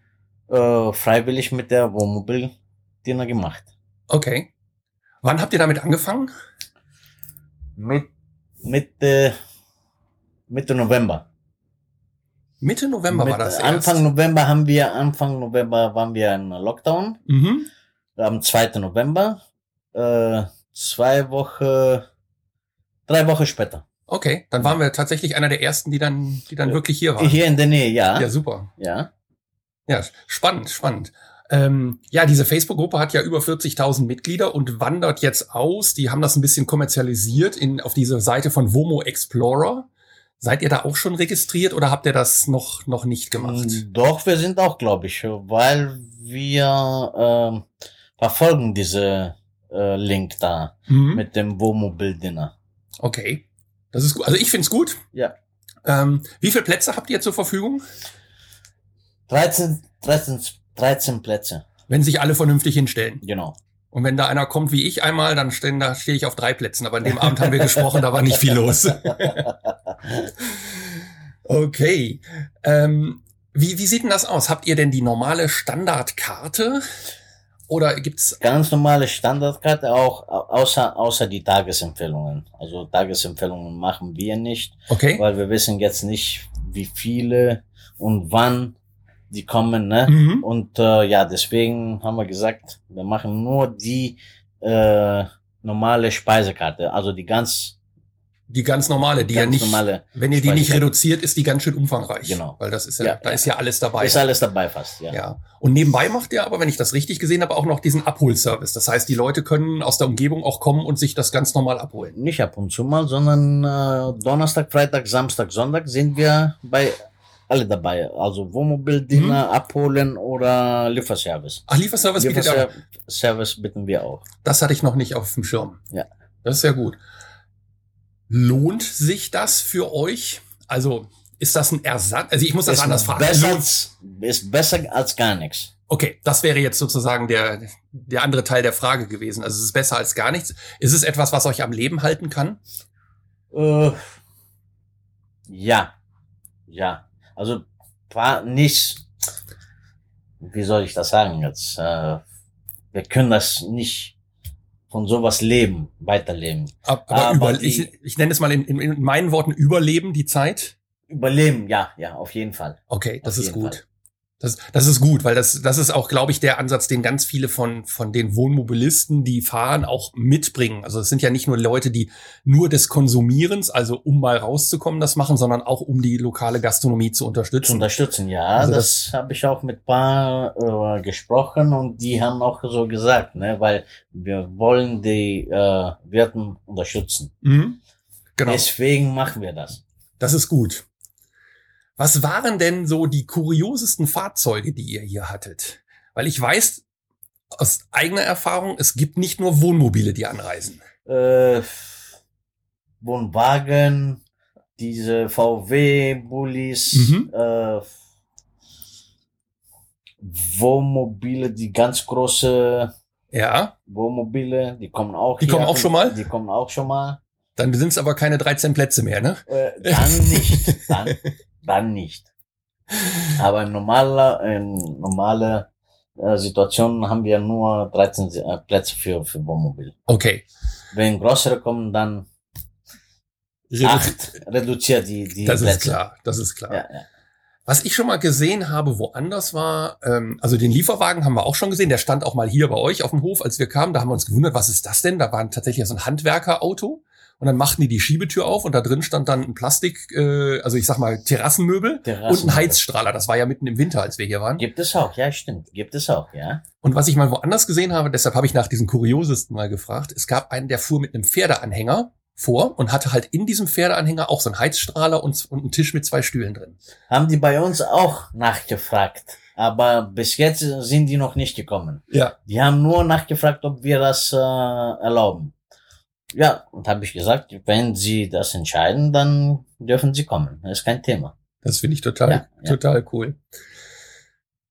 äh, freiwillig mit der Wohnmobil Dinner gemacht. Okay. Wann habt ihr damit angefangen? Mit Mitte, Mitte November. Mitte November Mit war das Anfang erst. November haben wir, Anfang November waren wir in Lockdown. Mhm. Am 2. November. Äh, zwei Wochen, drei Wochen später. Okay, dann waren wir tatsächlich einer der ersten, die dann, die dann Ja. wirklich hier waren. Hier in der Nähe, ja. Ja, super. Ja. Ja, spannend, spannend. Ähm, ja, diese Facebook-Gruppe hat ja über 40.000 Mitglieder und wandert jetzt aus. Die haben das ein bisschen kommerzialisiert in, auf diese Seite von Womo Explorer. Seid ihr da auch schon registriert oder habt ihr das noch, noch nicht gemacht? Mm, Doch, wir sind auch, glaube ich, weil wir ähm, verfolgen diese äh, Link da Mhm. mit dem Wohnmobil Dinner. Okay. Das ist gut. Also ich find's gut. Ja. Ähm, wie viele Plätze habt ihr zur Verfügung? 13, 13, 13 Plätze, Wenn sich alle vernünftig hinstellen. genau. Und wenn da einer kommt wie ich einmal, dann stehe da stehe ich auf drei Plätzen. Aber an dem Abend haben wir gesprochen, da war nicht viel los. okay. Ähm, wie, wie sieht denn das aus? Habt ihr denn die normale Standardkarte? Oder gibt's Ganz normale Standardkarte, auch au- außer, außer die Tagesempfehlungen. Also Tagesempfehlungen machen wir nicht, okay? weil wir wissen jetzt nicht, wie viele und wann die kommen. Ne? Mhm. Und äh, ja, deswegen haben wir gesagt, wir machen nur die äh, normale Speisekarte, also die ganz, Die ganz normale, die ganz ja nicht, normale. wenn ihr die nicht reduziert, ist die ganz schön umfangreich. Genau. Weil das ist ja, Ja, da ja. ist ja alles dabei. Ist alles dabei fast, ja. Ja. Und nebenbei macht ihr aber, wenn ich das richtig gesehen habe, auch noch diesen Abholservice. Das heißt, die Leute können aus der Umgebung auch kommen und sich das ganz normal abholen. Nicht ab und zu mal, sondern äh, Donnerstag, Freitag, Samstag, Sonntag sind wir bei alle dabei. Also Wohnmobildiener Mhm. abholen oder Lieferservice. Ach, Lieferservice bietet ja. Lieferservice bitten wir auch. Das hatte ich noch nicht auf dem Schirm. Ja. Das ist ja gut. Lohnt sich das für euch? Also, ist das ein Ersatz? Also, ich muss das ist anders fragen. Besser als, ist besser als gar nichts. Okay, das wäre jetzt sozusagen der, der andere Teil der Frage gewesen. Also, es ist besser als gar nichts. Ist es etwas, was euch am Leben halten kann? Äh, ja. Ja. Also war nicht, wie soll ich das sagen jetzt? Äh, wir können das nicht von sowas leben, weiterleben. Ab- Aber, Aber über, die- ich, ich nenne es mal in, in, in meinen Worten überleben die Zeit. Überleben, ja, ja, auf jeden Fall. Okay, das Auf ist gut. Fall. Das, das ist gut, weil das, das ist auch, glaube ich, der Ansatz, den ganz viele von, von den Wohnmobilisten, die fahren, auch mitbringen. Also es sind ja nicht nur Leute, die nur des Konsumierens, also um mal rauszukommen, das machen, sondern auch um die lokale Gastronomie zu Zu unterstützen. unterstützen, ja. Also das habe ich auch mit paar äh, gesprochen und die haben auch so gesagt, ne, weil wir wollen die äh, Wirten unterstützen. Mhm. Genau. Deswegen machen wir das. Das ist gut. Was waren denn so die kuriosesten Fahrzeuge, die ihr hier hattet? Weil ich weiß aus eigener Erfahrung, es gibt nicht nur Wohnmobile, die anreisen. Äh, Wohnwagen, diese VW-Bullis, Mhm. äh, Wohnmobile, die ganz große Ja, Wohnmobile, die kommen auch Die kommen auch schon mal? Die kommen auch schon mal. dann sind es aber keine 13 Plätze mehr, ne? Äh, dann nicht. Dann, dann nicht. Aber in normaler, in normale äh, Situationen haben wir nur 13 Se- äh, Plätze für, für Wohnmobil. Okay. Wenn größere kommen, dann Redu- acht reduziert die, die Das Plätze. ist klar, das ist klar. Ja, ja. Was ich schon mal gesehen habe, woanders war, ähm, also den Lieferwagen haben wir auch schon gesehen, der stand auch mal hier bei euch auf dem Hof, als wir kamen, da haben wir uns gewundert, was ist das denn? Da war tatsächlich so ein Handwerkerauto und dann machten die die Schiebetür auf und da drin stand dann ein Plastik, äh, also ich sag mal Terrassenmöbel und ein Terrassenmöbel. Heizstrahler. Das war ja mitten im Winter, als wir hier waren. Gibt es auch, ja, stimmt. Gibt es auch, ja. Und was ich mal woanders gesehen habe, deshalb habe ich nach diesen kuriosesten mal gefragt, es gab einen, der fuhr mit einem Pferdeanhänger vor und hatte halt in diesem Pferdeanhänger auch so einen Heizstrahler und, und einen Tisch mit zwei Stühlen drin. Haben die bei uns auch nachgefragt. Aber bis jetzt sind die noch nicht gekommen. Ja. Die haben nur nachgefragt, ob wir das äh, erlauben. Ja, und habe ich gesagt, wenn sie das entscheiden, dann dürfen sie kommen. Das ist kein Thema. Das finde ich total, Ja, ja. total cool.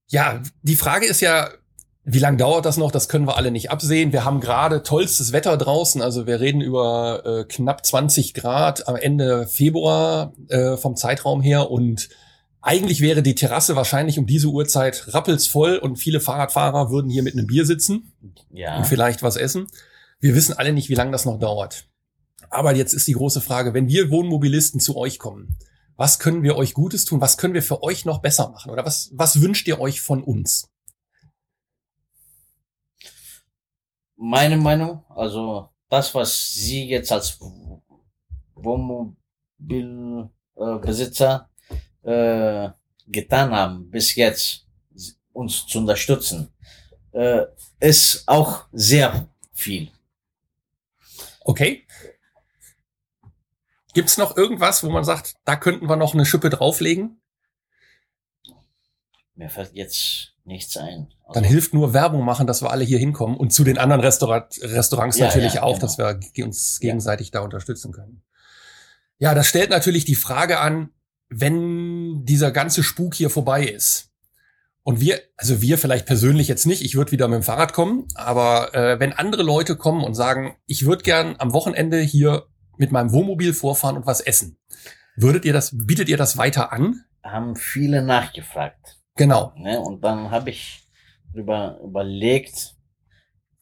Ja, die Frage ist ja, wie lange dauert das noch? Das können wir alle nicht absehen. Wir haben gerade tollstes Wetter draußen. Also wir reden über äh, knapp 20 Grad am Ende Februar äh, vom Zeitraum her. Und eigentlich wäre die Terrasse wahrscheinlich um diese Uhrzeit rappelsvoll und viele Fahrradfahrer würden hier mit einem Bier sitzen Ja. und vielleicht was essen. Wir wissen alle nicht, wie lange das noch dauert. Aber jetzt ist die große Frage, wenn wir Wohnmobilisten zu euch kommen, was können wir euch Gutes tun? Was können wir für euch noch besser machen? Oder was, was wünscht ihr euch von uns? Meine Meinung, also das, was Sie jetzt als Wohnmobilbesitzer äh, getan haben, bis jetzt uns zu unterstützen, äh, ist auch sehr viel. Okay. Gibt's noch irgendwas, wo man sagt, da könnten wir noch eine Schippe drauflegen? Mir fällt jetzt nichts ein. Also, Dann hilft nur Werbung machen, dass wir alle hier hinkommen und zu den anderen Restaurat Restaurants Ja, natürlich ja, auch, genau. dass wir uns gegenseitig da unterstützen können. Ja, das stellt natürlich die Frage an, wenn dieser ganze Spuk hier vorbei ist Und wir, also wir vielleicht persönlich jetzt nicht, ich würde wieder mit dem Fahrrad kommen, aber äh, wenn andere Leute kommen und sagen, ich würde gern am Wochenende hier mit meinem Wohnmobil vorfahren und was essen, würdet ihr das, bietet ihr das weiter an? Haben viele nachgefragt. Genau. Ne? Und dann habe ich drüber überlegt,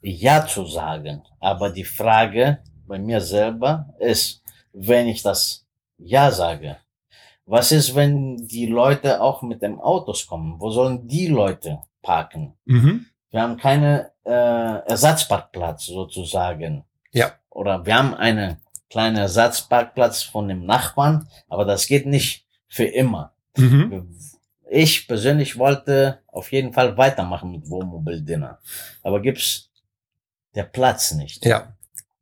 ja zu sagen. Aber die Frage bei mir selber ist, wenn ich das ja sage, was ist, wenn die Leute auch mit dem Autos kommen? Wo sollen die Leute parken? Mhm. Wir haben keine äh, Ersatzparkplatz sozusagen. Ja. Oder wir haben einen kleinen Ersatzparkplatz von dem Nachbarn, aber das geht nicht für immer. Mhm. Ich persönlich wollte auf jeden Fall weitermachen mit Wohnmobil Dinner. Aber gibt's der Platz nicht. Ja.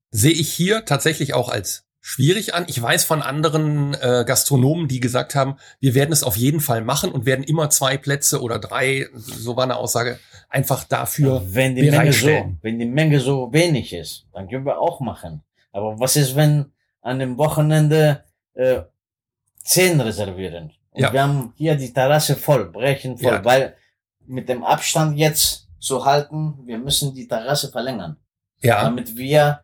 Sehe ich hier tatsächlich auch als schwierig an. Ich weiß von anderen äh, Gastronomen, die gesagt haben, wir werden es auf jeden Fall machen und werden immer zwei Plätze oder drei, so war eine Aussage, einfach dafür wenn die Menge so, wenn die Menge so wenig ist, dann können wir auch machen. Aber was ist, wenn an dem Wochenende äh, zehn reservieren? Und Ja. wir haben hier die Terrasse voll, brechen voll, Ja. weil mit dem Abstand jetzt zu halten, wir müssen die Terrasse verlängern, Ja, damit wir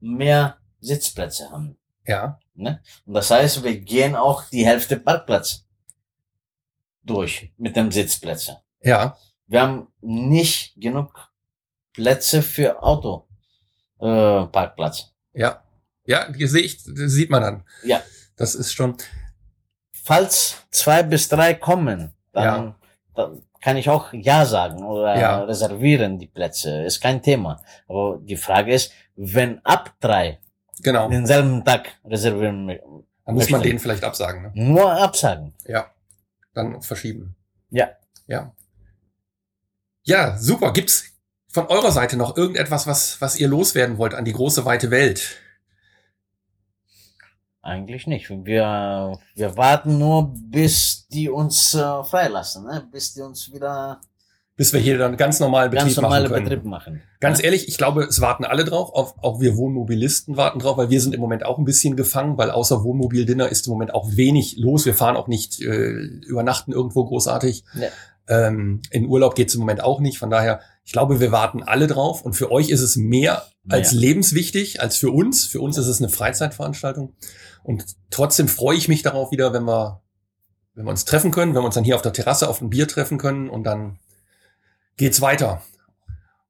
mehr Sitzplätze haben. Ja, Ne? Und das heißt, wir gehen auch die Hälfte Parkplatz durch mit dem Sitzplätze. ja, Wir haben nicht genug Plätze für Auto äh, Parkplatz. ja. Ja, das sieht man dann. Ja. Das ist schon, Falls zwei bis drei kommen, dann, dann kann ich auch ja sagen oder Ja. reservieren die Plätze. Ist kein Thema. Aber die Frage ist, wenn ab drei genau. denselben Tag reservieren, mö- Da muss man denen vielleicht absagen. Ne? nur absagen. Ja, dann verschieben. Ja. Ja. Ja, super. Gibt's von eurer Seite noch irgendetwas, was, was ihr loswerden wollt an die große weite Welt? Eigentlich nicht. Wir, wir warten nur, bis die uns äh, freilassen, ne? bis die uns wieder Bis wir hier dann ganz normal Betrieb ganz normale machen können. Betrieb machen. Ganz Ja? ehrlich, ich glaube, es warten alle drauf, auch, auch wir Wohnmobilisten warten drauf, weil wir sind im Moment auch ein bisschen gefangen, weil außer Wohnmobildinner ist im Moment auch wenig los. Wir fahren auch nicht äh, übernachten irgendwo großartig. Ja. Ähm, in Urlaub geht's im Moment auch nicht. Von daher, ich glaube, wir warten alle drauf. Und für euch ist es mehr als Mehr. lebenswichtig als für uns. Für uns ist es eine Freizeitveranstaltung. Und trotzdem freue ich mich darauf wieder, wenn wir, wenn wir uns treffen können, wenn wir uns dann hier auf der Terrasse auf ein Bier treffen können und dann geht's weiter.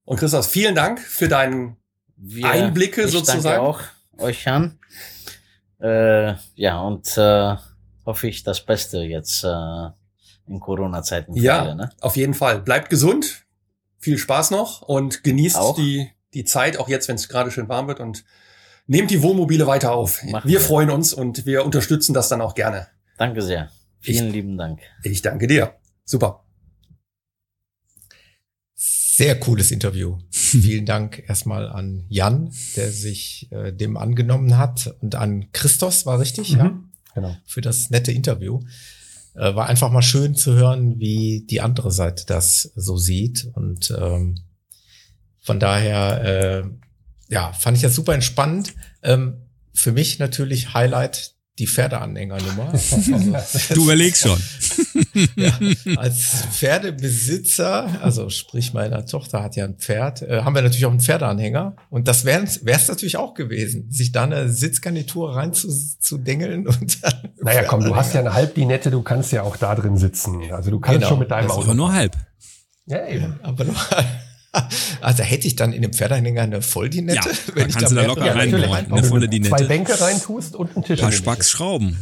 Und Christoph, vielen Dank für deinen Wir, Einblicke ich sozusagen. Danke auch euch an. Äh, ja, und äh, hoffe ich das Beste jetzt äh, in Corona-Zeiten. Ja, alle, ne? auf jeden Fall. Bleibt gesund, viel Spaß noch und genießt Auch. die, die Zeit, auch jetzt, wenn es gerade schön warm wird und nehmt die Wohnmobile weiter auf. Wir wir. freuen uns und wir unterstützen das dann auch gerne. Danke sehr. Vielen lieben Dank. Ich danke dir. Super. Sehr cooles Interview. Vielen Dank erstmal an Jan, der sich äh, dem angenommen hat und an Christos, war richtig, ja, Genau. für das nette Interview. Äh, war einfach mal schön zu hören, wie die andere Seite das so sieht und ähm, von daher, äh, ja, fand ich das super entspannend. Ähm, für mich natürlich Highlight die Pferdeanhängernummer. Also, Du überlegst schon. ja, als Pferdebesitzer, also sprich meiner Tochter hat ja ein Pferd, äh, haben wir natürlich auch einen Pferdeanhänger. Und das wäre es natürlich auch gewesen, sich da eine Sitzgarnitur rein zu, zu dengeln und dann Naja, komm, du hast ja eine Halbdinette, du kannst ja auch da drin sitzen. Also du kannst Genau. schon mit deinem Das Auto. Aber nur halb. Ja, eben. aber nur, also hätte ich dann in dem Pferdeanhänger eine Volldinette, Ja, da kannst du da locker reinbauen, Wenn eine du volle Zwei Dinette. Bänke reintust und einen Tisch. Paar in die Spacks Schrauben.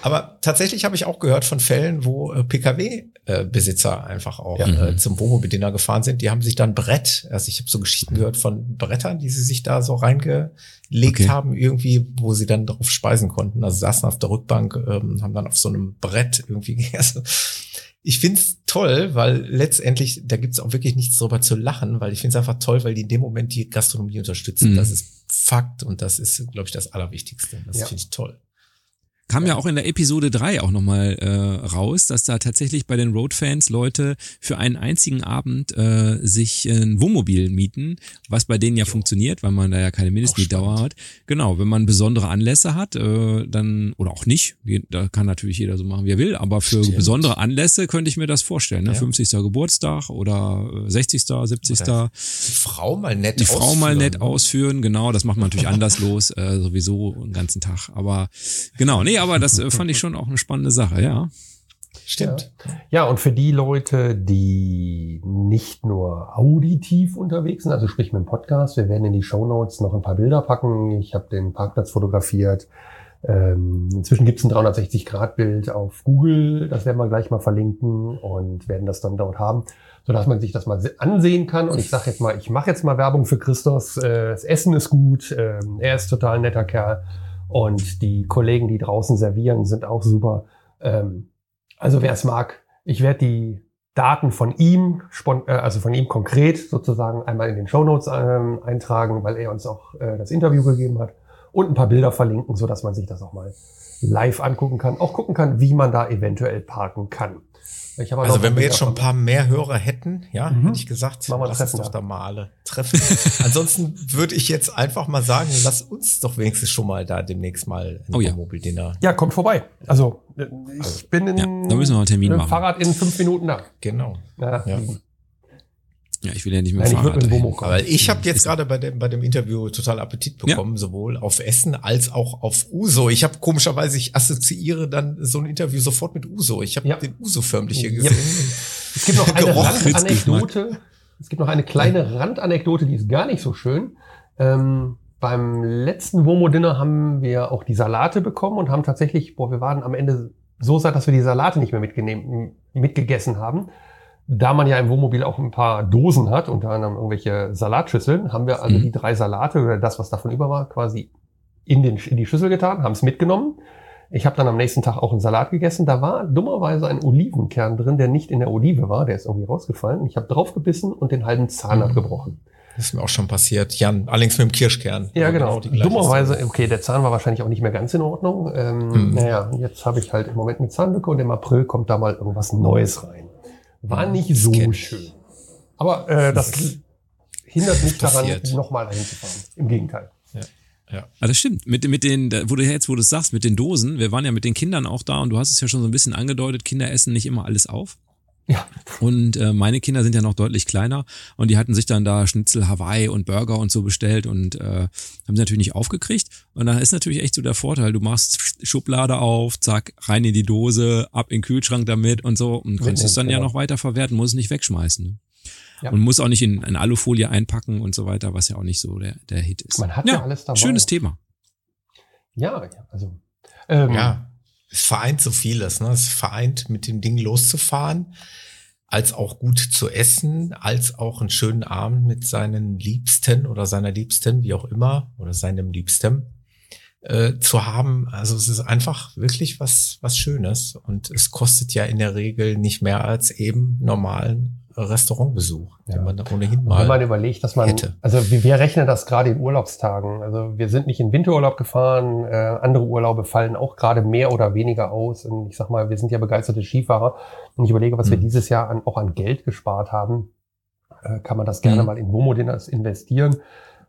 Aber tatsächlich habe ich auch gehört von Fällen, wo äh, Pkw-Besitzer einfach auch Ja. äh, zum Wohnmobil-Dinner gefahren sind. Die haben sich dann Brett, also ich habe so Geschichten gehört von Brettern, die sie sich da so reingelegt Okay. haben, irgendwie, wo sie dann drauf speisen konnten. Also saßen auf der Rückbank, ähm, haben dann auf so einem Brett irgendwie gegessen. Ich find's toll, weil letztendlich, da gibt's auch wirklich nichts drüber zu lachen, weil ich find's einfach toll, weil die in dem Moment die Gastronomie unterstützen. Mhm. Das ist Fakt und das ist, glaube ich, das Allerwichtigste. Das Ja. finde ich toll. Kam ja auch in der Episode 3 auch nochmal äh, raus, dass da tatsächlich bei den Roadfans Leute für einen einzigen Abend äh, sich ein Wohnmobil mieten, was bei denen ja funktioniert, weil man da ja keine Mindestmietdauer hat. Genau, wenn man besondere Anlässe hat, äh, dann, oder auch nicht, da kann natürlich jeder so machen, wie er will, aber für Stimmt. besondere Anlässe könnte ich mir das vorstellen. Ne? Ja. 50. Geburtstag oder 60., 70. Oder die Frau mal nett Die Frau mal nett ausführen, genau, das macht man natürlich anderslos, äh, sowieso den ganzen Tag. Aber genau, nee, aber das äh, fand ich schon auch eine spannende Sache, ja. Stimmt. Ja. ja, und für die Leute, die nicht nur auditiv unterwegs sind, also sprich mit dem Podcast, wir werden in die Show Notes noch ein paar Bilder packen. Ich habe den Parkplatz fotografiert. Ähm, inzwischen gibt es ein 360-Grad-Bild auf Google, das werden wir gleich mal verlinken und werden das dann dort haben, sodass man sich das mal ansehen kann. Und ich sage jetzt mal, ich mache jetzt mal Werbung für Christos. Äh, das Essen ist gut, äh, er ist total netter Kerl. Und die Kollegen, die draußen servieren, sind auch super. Ähm, also wer es mag, ich werde die Daten von ihm, äh, also von ihm konkret sozusagen einmal in den Show Notes ähm, eintragen, weil er uns auch äh, das Interview gegeben hat und ein paar Bilder verlinken, so dass man sich das auch mal live angucken kann, auch gucken kann, wie man da eventuell parken kann also wenn wir jetzt schon ein paar mehr Hörer hätten, ja, mhm. hätte ich gesagt, Machen wir lass uns doch da mal alle treffen. Ansonsten würde ich jetzt einfach mal sagen, lass uns doch wenigstens schon mal da demnächst mal ein oh, ja. Mobil-Dinner. Ja, kommt vorbei. Also ich also, bin in ja, da müssen wir einen Termin machen. Fahrrad in fünf Minuten da. Genau. Ja. ja. Ja, ich will ja nicht mehr Nein, Fahrrad. Ich mit Aber ich habe jetzt gerade bei dem, bei dem Interview total Appetit bekommen, ja. sowohl auf Essen als auch auf Uso. Ich habe komischerweise, ich assoziiere dann so ein Interview sofort mit Uso. Ich habe ja. den Uso förmlich hier gesehen. Ja. Es gibt noch eine Randanekdote. Es gibt noch eine kleine Randanekdote, die ist gar nicht so schön. Ähm, beim letzten Womo-Dinner haben wir auch die Salate bekommen und haben tatsächlich, boah, wir waren am Ende so satt, dass wir die Salate nicht mehr mitgegessen haben da man ja im Wohnmobil auch ein paar Dosen hat, unter anderem irgendwelche Salatschüsseln, haben wir also mhm. die drei Salate oder das, was davon über war, quasi in, den, in die Schüssel getan, haben es mitgenommen. Ich habe dann am nächsten Tag auch einen Salat gegessen. Da war dummerweise ein Olivenkern drin, der nicht in der Olive war. Der ist irgendwie rausgefallen. Ich habe draufgebissen und den halben Zahn mhm. abgebrochen. Das ist mir auch schon passiert. Jan, allerdings mit dem Kirschkern. Ja, genau. Dummerweise, okay, der Zahn war wahrscheinlich auch nicht mehr ganz in Ordnung. Ähm, mhm. Naja, jetzt habe ich halt im Moment eine Zahnlücke und im April kommt da mal irgendwas Neues rein. War nicht so schön. Aber äh, das hindert mich daran, nochmal hinzufahren. Im Gegenteil. Ja. Ja. Ah, das stimmt. Mit, mit den, wo du jetzt, wo du es sagst, mit den Dosen, wir waren ja mit den Kindern auch da und du hast es ja schon so ein bisschen angedeutet, Kinder essen nicht immer alles auf. Ja. Und äh, meine Kinder sind ja noch deutlich kleiner und die hatten sich dann da Schnitzel Hawaii und Burger und so bestellt und äh, haben sie natürlich nicht aufgekriegt. Und da ist natürlich echt so der Vorteil, du machst Schublade auf, zack, rein in die Dose, ab in den Kühlschrank damit und so und kannst es dann genau. ja noch weiter verwerten, muss es nicht wegschmeißen. Ne? Ja. Und muss auch nicht in, in Alufolie einpacken und so weiter, was ja auch nicht so der, der Hit ist. Man hat ja, ja alles dabei. Schönes Thema. Ja, also. Ähm, ja es vereint so vieles. Ne? Es vereint, mit dem Ding loszufahren, als auch gut zu essen, als auch einen schönen Abend mit seinen Liebsten oder seiner Liebsten, wie auch immer, oder seinem Liebsten äh, zu haben. Also es ist einfach wirklich was, was Schönes. Und es kostet ja in der Regel nicht mehr als eben normalen Restaurantbesuch, ja. den man ohnehin mal. Wenn man überlegt, dass man, hätte. also wir, wir rechnen das gerade in Urlaubstagen. Also wir sind nicht in Winterurlaub gefahren, äh, andere Urlaube fallen auch gerade mehr oder weniger aus. Und ich sag mal, wir sind ja begeisterte Skifahrer. Und ich überlege, was mhm. wir dieses Jahr an, auch an Geld gespart haben, äh, kann man das gerne mhm. mal in Womo-Dinners investieren.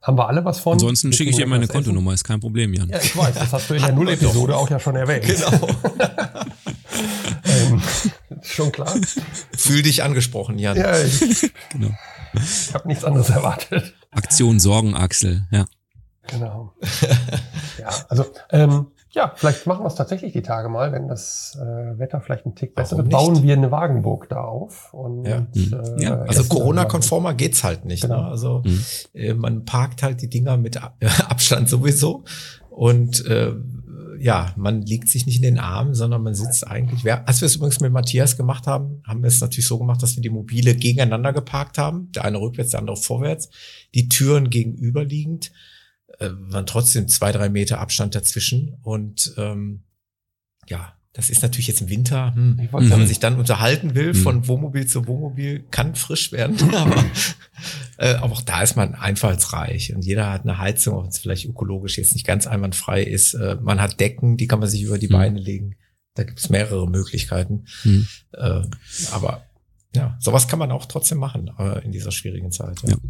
Haben wir alle was von? Ansonsten schicke ich dir meine Kontonummer, ist kein Problem, Jan. Ja, ich weiß, das hast du in der Null-Episode auch ja schon erwähnt. Genau. ähm, schon klar. Fühl dich angesprochen, Jan. Ja, ich, genau. ich habe nichts anderes erwartet. Aktion Sorgenachsel, ja. Genau. ja, also ähm, ja, vielleicht machen wir es tatsächlich die Tage mal, wenn das äh, Wetter vielleicht ein Tick besser wird. Bauen wir eine Wagenburg da auf. Und, ja. Äh, ja. Also Corona-konformer geht's halt nicht. Genau. Ne? Also mhm. äh, man parkt halt die Dinger mit Abstand sowieso. Und äh, ja, man liegt sich nicht in den Armen, sondern man sitzt eigentlich. Als wir es übrigens mit Matthias gemacht haben, haben wir es natürlich so gemacht, dass wir die Mobile gegeneinander geparkt haben. Der eine rückwärts, der andere vorwärts. Die Türen gegenüberliegend äh, waren trotzdem zwei, drei Meter Abstand dazwischen. Und ähm, ja, Das ist natürlich jetzt im Winter, hm, wenn man sich dann unterhalten will, Mhm. von Wohnmobil zu Wohnmobil, kann frisch werden. aber, äh, aber auch da ist man einfallsreich und jeder hat eine Heizung, auch wenn es vielleicht ökologisch jetzt nicht ganz einwandfrei ist. Äh, man hat Decken, die kann man sich über die Mhm. Beine legen. Da gibt es mehrere Möglichkeiten. Mhm. Äh, aber ja, sowas kann man auch trotzdem machen äh, in dieser schwierigen Zeit. Ja. Bin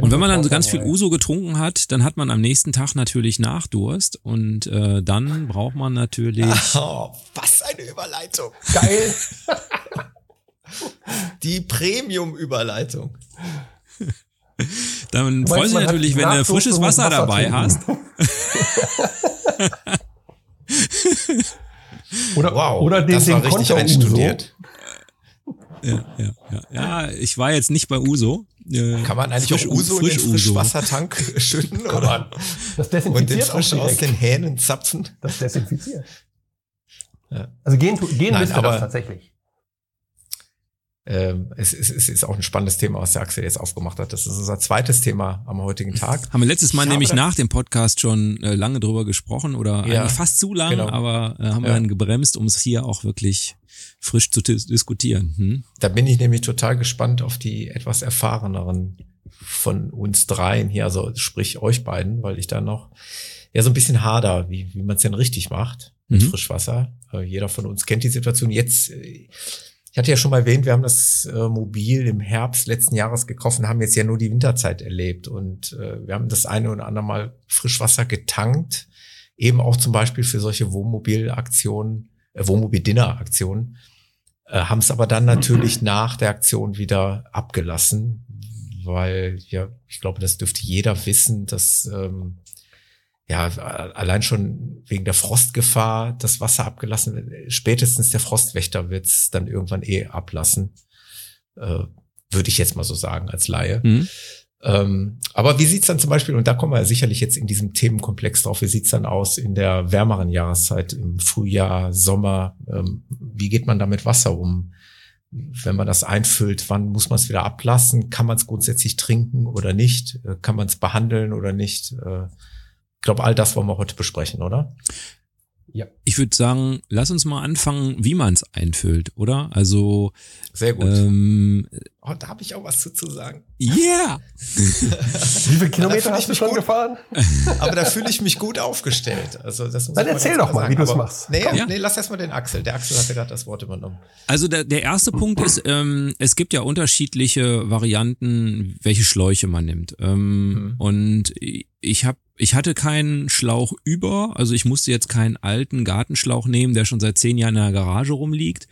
Und wenn man dann so ganz viel. Uso getrunken hat, dann hat man am nächsten Tag natürlich Nachdurst und äh, dann braucht man natürlich Oh, was eine Überleitung. Geil. Die Premium-Überleitung. Dann freust meinst, du dich natürlich, wenn du frisches Wasser Wasser dabei trinken. hast. Oder, Wow, oder den, das den war richtig Konter einstudiert. Ja, ja, ja. ja, ich war jetzt nicht bei Uso. Äh, Kann man eigentlich frisch, auch Uso frisch in den Frischwassertank schütten Kann oder? man. Das Und den desinfiziert frisch aus den Hähnen zapfen? Das desinfiziert. Ja. Also gehen, gehen Nein, müsste aber- das tatsächlich. Ähm, es, es, es ist auch ein spannendes Thema, was der Axel jetzt aufgemacht hat. Das ist unser zweites Thema am heutigen Tag. Haben wir letztes Mal Ich nämlich nach dem Podcast schon äh, lange drüber gesprochen oder Ja, eigentlich fast zu lang, genau. aber äh, haben wir Ja. dann gebremst, um es hier auch wirklich frisch zu dis diskutieren. Hm? Da bin ich nämlich total gespannt auf die etwas erfahreneren von uns dreien hier, also sprich euch beiden, weil ich da noch ja so ein bisschen hader, wie, wie man es denn richtig macht mit Mhm. Frischwasser. Äh, jeder von uns kennt die Situation. Jetzt, äh, ich hatte ja schon mal erwähnt, wir haben das äh, Mobil im Herbst letzten Jahres gekauft und haben jetzt ja nur die Winterzeit erlebt. Und äh, wir haben das eine oder andere Mal Frischwasser getankt, eben auch zum Beispiel für solche Wohnmobilaktionen, äh, Wohnmobil-Dinner-Aktionen, äh, haben es aber dann natürlich nach der Aktion wieder abgelassen, weil ja, ich glaube, das dürfte jeder wissen, dass ähm, ja allein schon wegen der Frostgefahr das Wasser abgelassen wird. Spätestens der Frostwächter wird es dann irgendwann eh ablassen, äh, würde ich jetzt mal so sagen als Laie. Mhm. Ähm, aber wie sieht's dann zum Beispiel, und da kommen wir ja sicherlich jetzt in diesem Themenkomplex drauf, wie sieht's dann aus in der wärmeren Jahreszeit, im Frühjahr, Sommer? Ähm, wie geht man da mit Wasser um? Wenn man das einfüllt, wann muss man es wieder ablassen? Kann man es grundsätzlich trinken oder nicht? Äh, Kann man es behandeln oder nicht? Äh, ich glaube, all das wollen wir heute besprechen, oder? Ich würde sagen, lass uns mal anfangen, wie man es einfüllt, oder? Also, Sehr gut. ähm, oh, da habe ich auch was zu, zu sagen. yeah! Wie viele Kilometer hast du schon gut. gefahren? Aber da fühle ich mich gut aufgestellt. Also das muss Dann erzähl doch mal, wie sagen. du's Aber- machst. Nee, Ja. nee, lass erst mal den Axel. Der Axel hatte gerade das Wort übernommen. Also der, der erste Punkt ist, ähm, es gibt ja unterschiedliche Varianten, welche Schläuche man nimmt. Ähm, Mhm. Und ich habe, ich hatte keinen Schlauch über, also ich musste jetzt keinen alten Gartenschlauch nehmen, der schon seit zehn Jahren in der Garage rumliegt.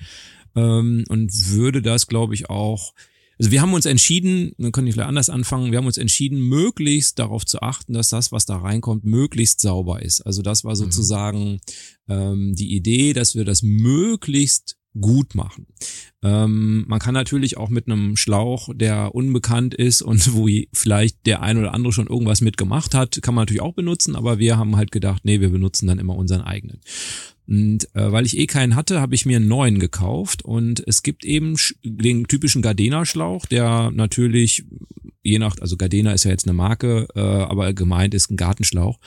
Ähm, und würde das, glaube ich, auch. Also wir haben uns entschieden, dann kann ich vielleicht anders anfangen, wir haben uns entschieden, möglichst darauf zu achten, dass das, was da reinkommt, möglichst sauber ist. Also das war sozusagen ähm, die Idee, dass wir das möglichst gut machen. Ähm, man kann natürlich auch mit einem Schlauch, der unbekannt ist und wo vielleicht der ein oder andere schon irgendwas mitgemacht hat, kann man natürlich auch benutzen, aber wir haben halt gedacht, nee, wir benutzen dann immer unseren eigenen. Und äh, weil ich eh keinen hatte, habe ich mir einen neuen gekauft und es gibt eben den typischen Gardena-Schlauch, der natürlich je nach, also Gardena ist ja jetzt eine Marke, äh, aber gemeint ist ein Gartenschlauch,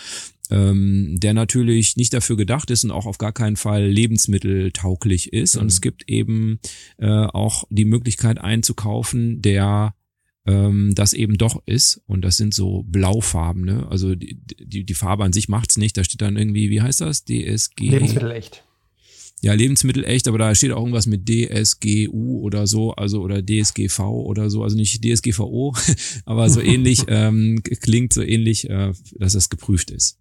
ähm, der natürlich nicht dafür gedacht ist und auch auf gar keinen Fall lebensmitteltauglich ist. Und Mhm. es gibt eben äh, auch die Möglichkeit einzukaufen, der ähm, das eben doch ist. Und das sind so blaufarbene. Also die, die, die Farbe an sich macht's nicht. Da steht dann irgendwie, wie heißt das? DSG. Lebensmittel echt. Ja, Lebensmittel echt, aber da steht auch irgendwas mit DSGU oder so, also oder DSGV oder so, also nicht DSGVO, aber so ähnlich, ähm, klingt so ähnlich, äh, dass das geprüft ist.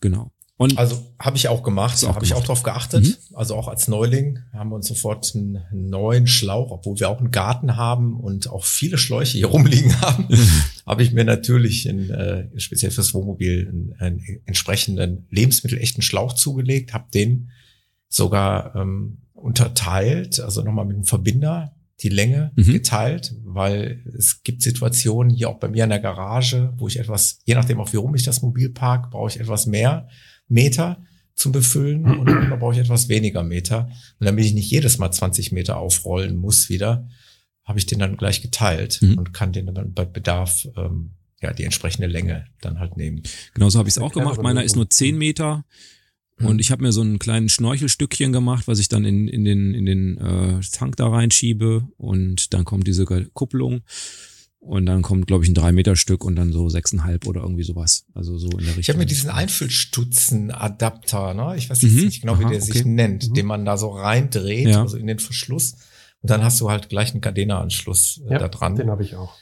Genau. Und Also habe ich auch gemacht, habe ich auch drauf geachtet. Mhm. Also auch als Neuling haben wir uns sofort einen neuen Schlauch, obwohl wir auch einen Garten haben und auch viele Schläuche hier rumliegen haben, habe ich mir natürlich in, äh, speziell fürs Wohnmobil einen, einen entsprechenden lebensmittelechten Schlauch zugelegt, habe den sogar ähm, unterteilt, also nochmal mit einem Verbinder die Länge Mhm. geteilt, weil es gibt Situationen hier auch bei mir in der Garage, wo ich etwas, je nachdem auch wie rum ich das Mobil park, brauche ich etwas mehr Meter zum Befüllen und dann brauche ich etwas weniger Meter. Und damit ich nicht jedes Mal 20 Meter aufrollen muss wieder, habe ich den dann gleich geteilt Mhm. und kann den dann bei Bedarf ähm, ja die entsprechende Länge dann halt nehmen. genau so habe ich es auch gemacht. Meiner ist nur 10 Meter. Und mhm. ich habe mir so einen kleinen Schnorchelstückchen gemacht, was ich dann in, in den, in den äh, Tank da reinschiebe und dann kommt diese Kupplung und dann kommt, glaube ich, ein drei Meter Stück und dann so sechseinhalb oder irgendwie sowas. Also so in der Richtung. Ich habe mir diesen Einfüllstutzen-Adapter, ne? Ich weiß jetzt mhm. nicht genau, Aha, wie der okay. sich nennt, mhm. den man da so reindreht, ja. also in den Verschluss. Und dann hast du halt gleich einen Gardena-Anschluss äh, ja, da dran. Den habe ich auch.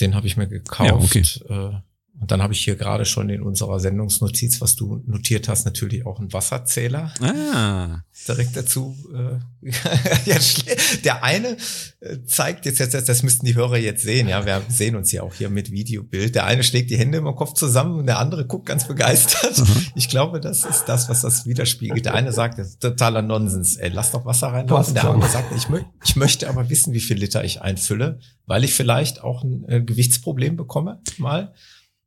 Den habe ich mir gekauft. Ja, okay. äh, und dann habe ich hier gerade schon in unserer Sendungsnotiz, was du notiert hast, natürlich auch einen Wasserzähler. Ah. Direkt dazu. Äh, der eine äh, zeigt jetzt, jetzt, das müssten die Hörer jetzt sehen, ja, wir sehen uns ja auch hier mit Videobild. Der eine schlägt die Hände im Kopf zusammen und der andere guckt ganz begeistert. Ich glaube, das ist das, was das widerspiegelt. Der eine sagt, das ist totaler Nonsens, ey, lass doch Wasser reinlaufen. Der andere sagt, ich, mö ich möchte aber wissen, wie viel Liter ich einfülle, weil ich vielleicht auch ein äh, Gewichtsproblem bekomme, mal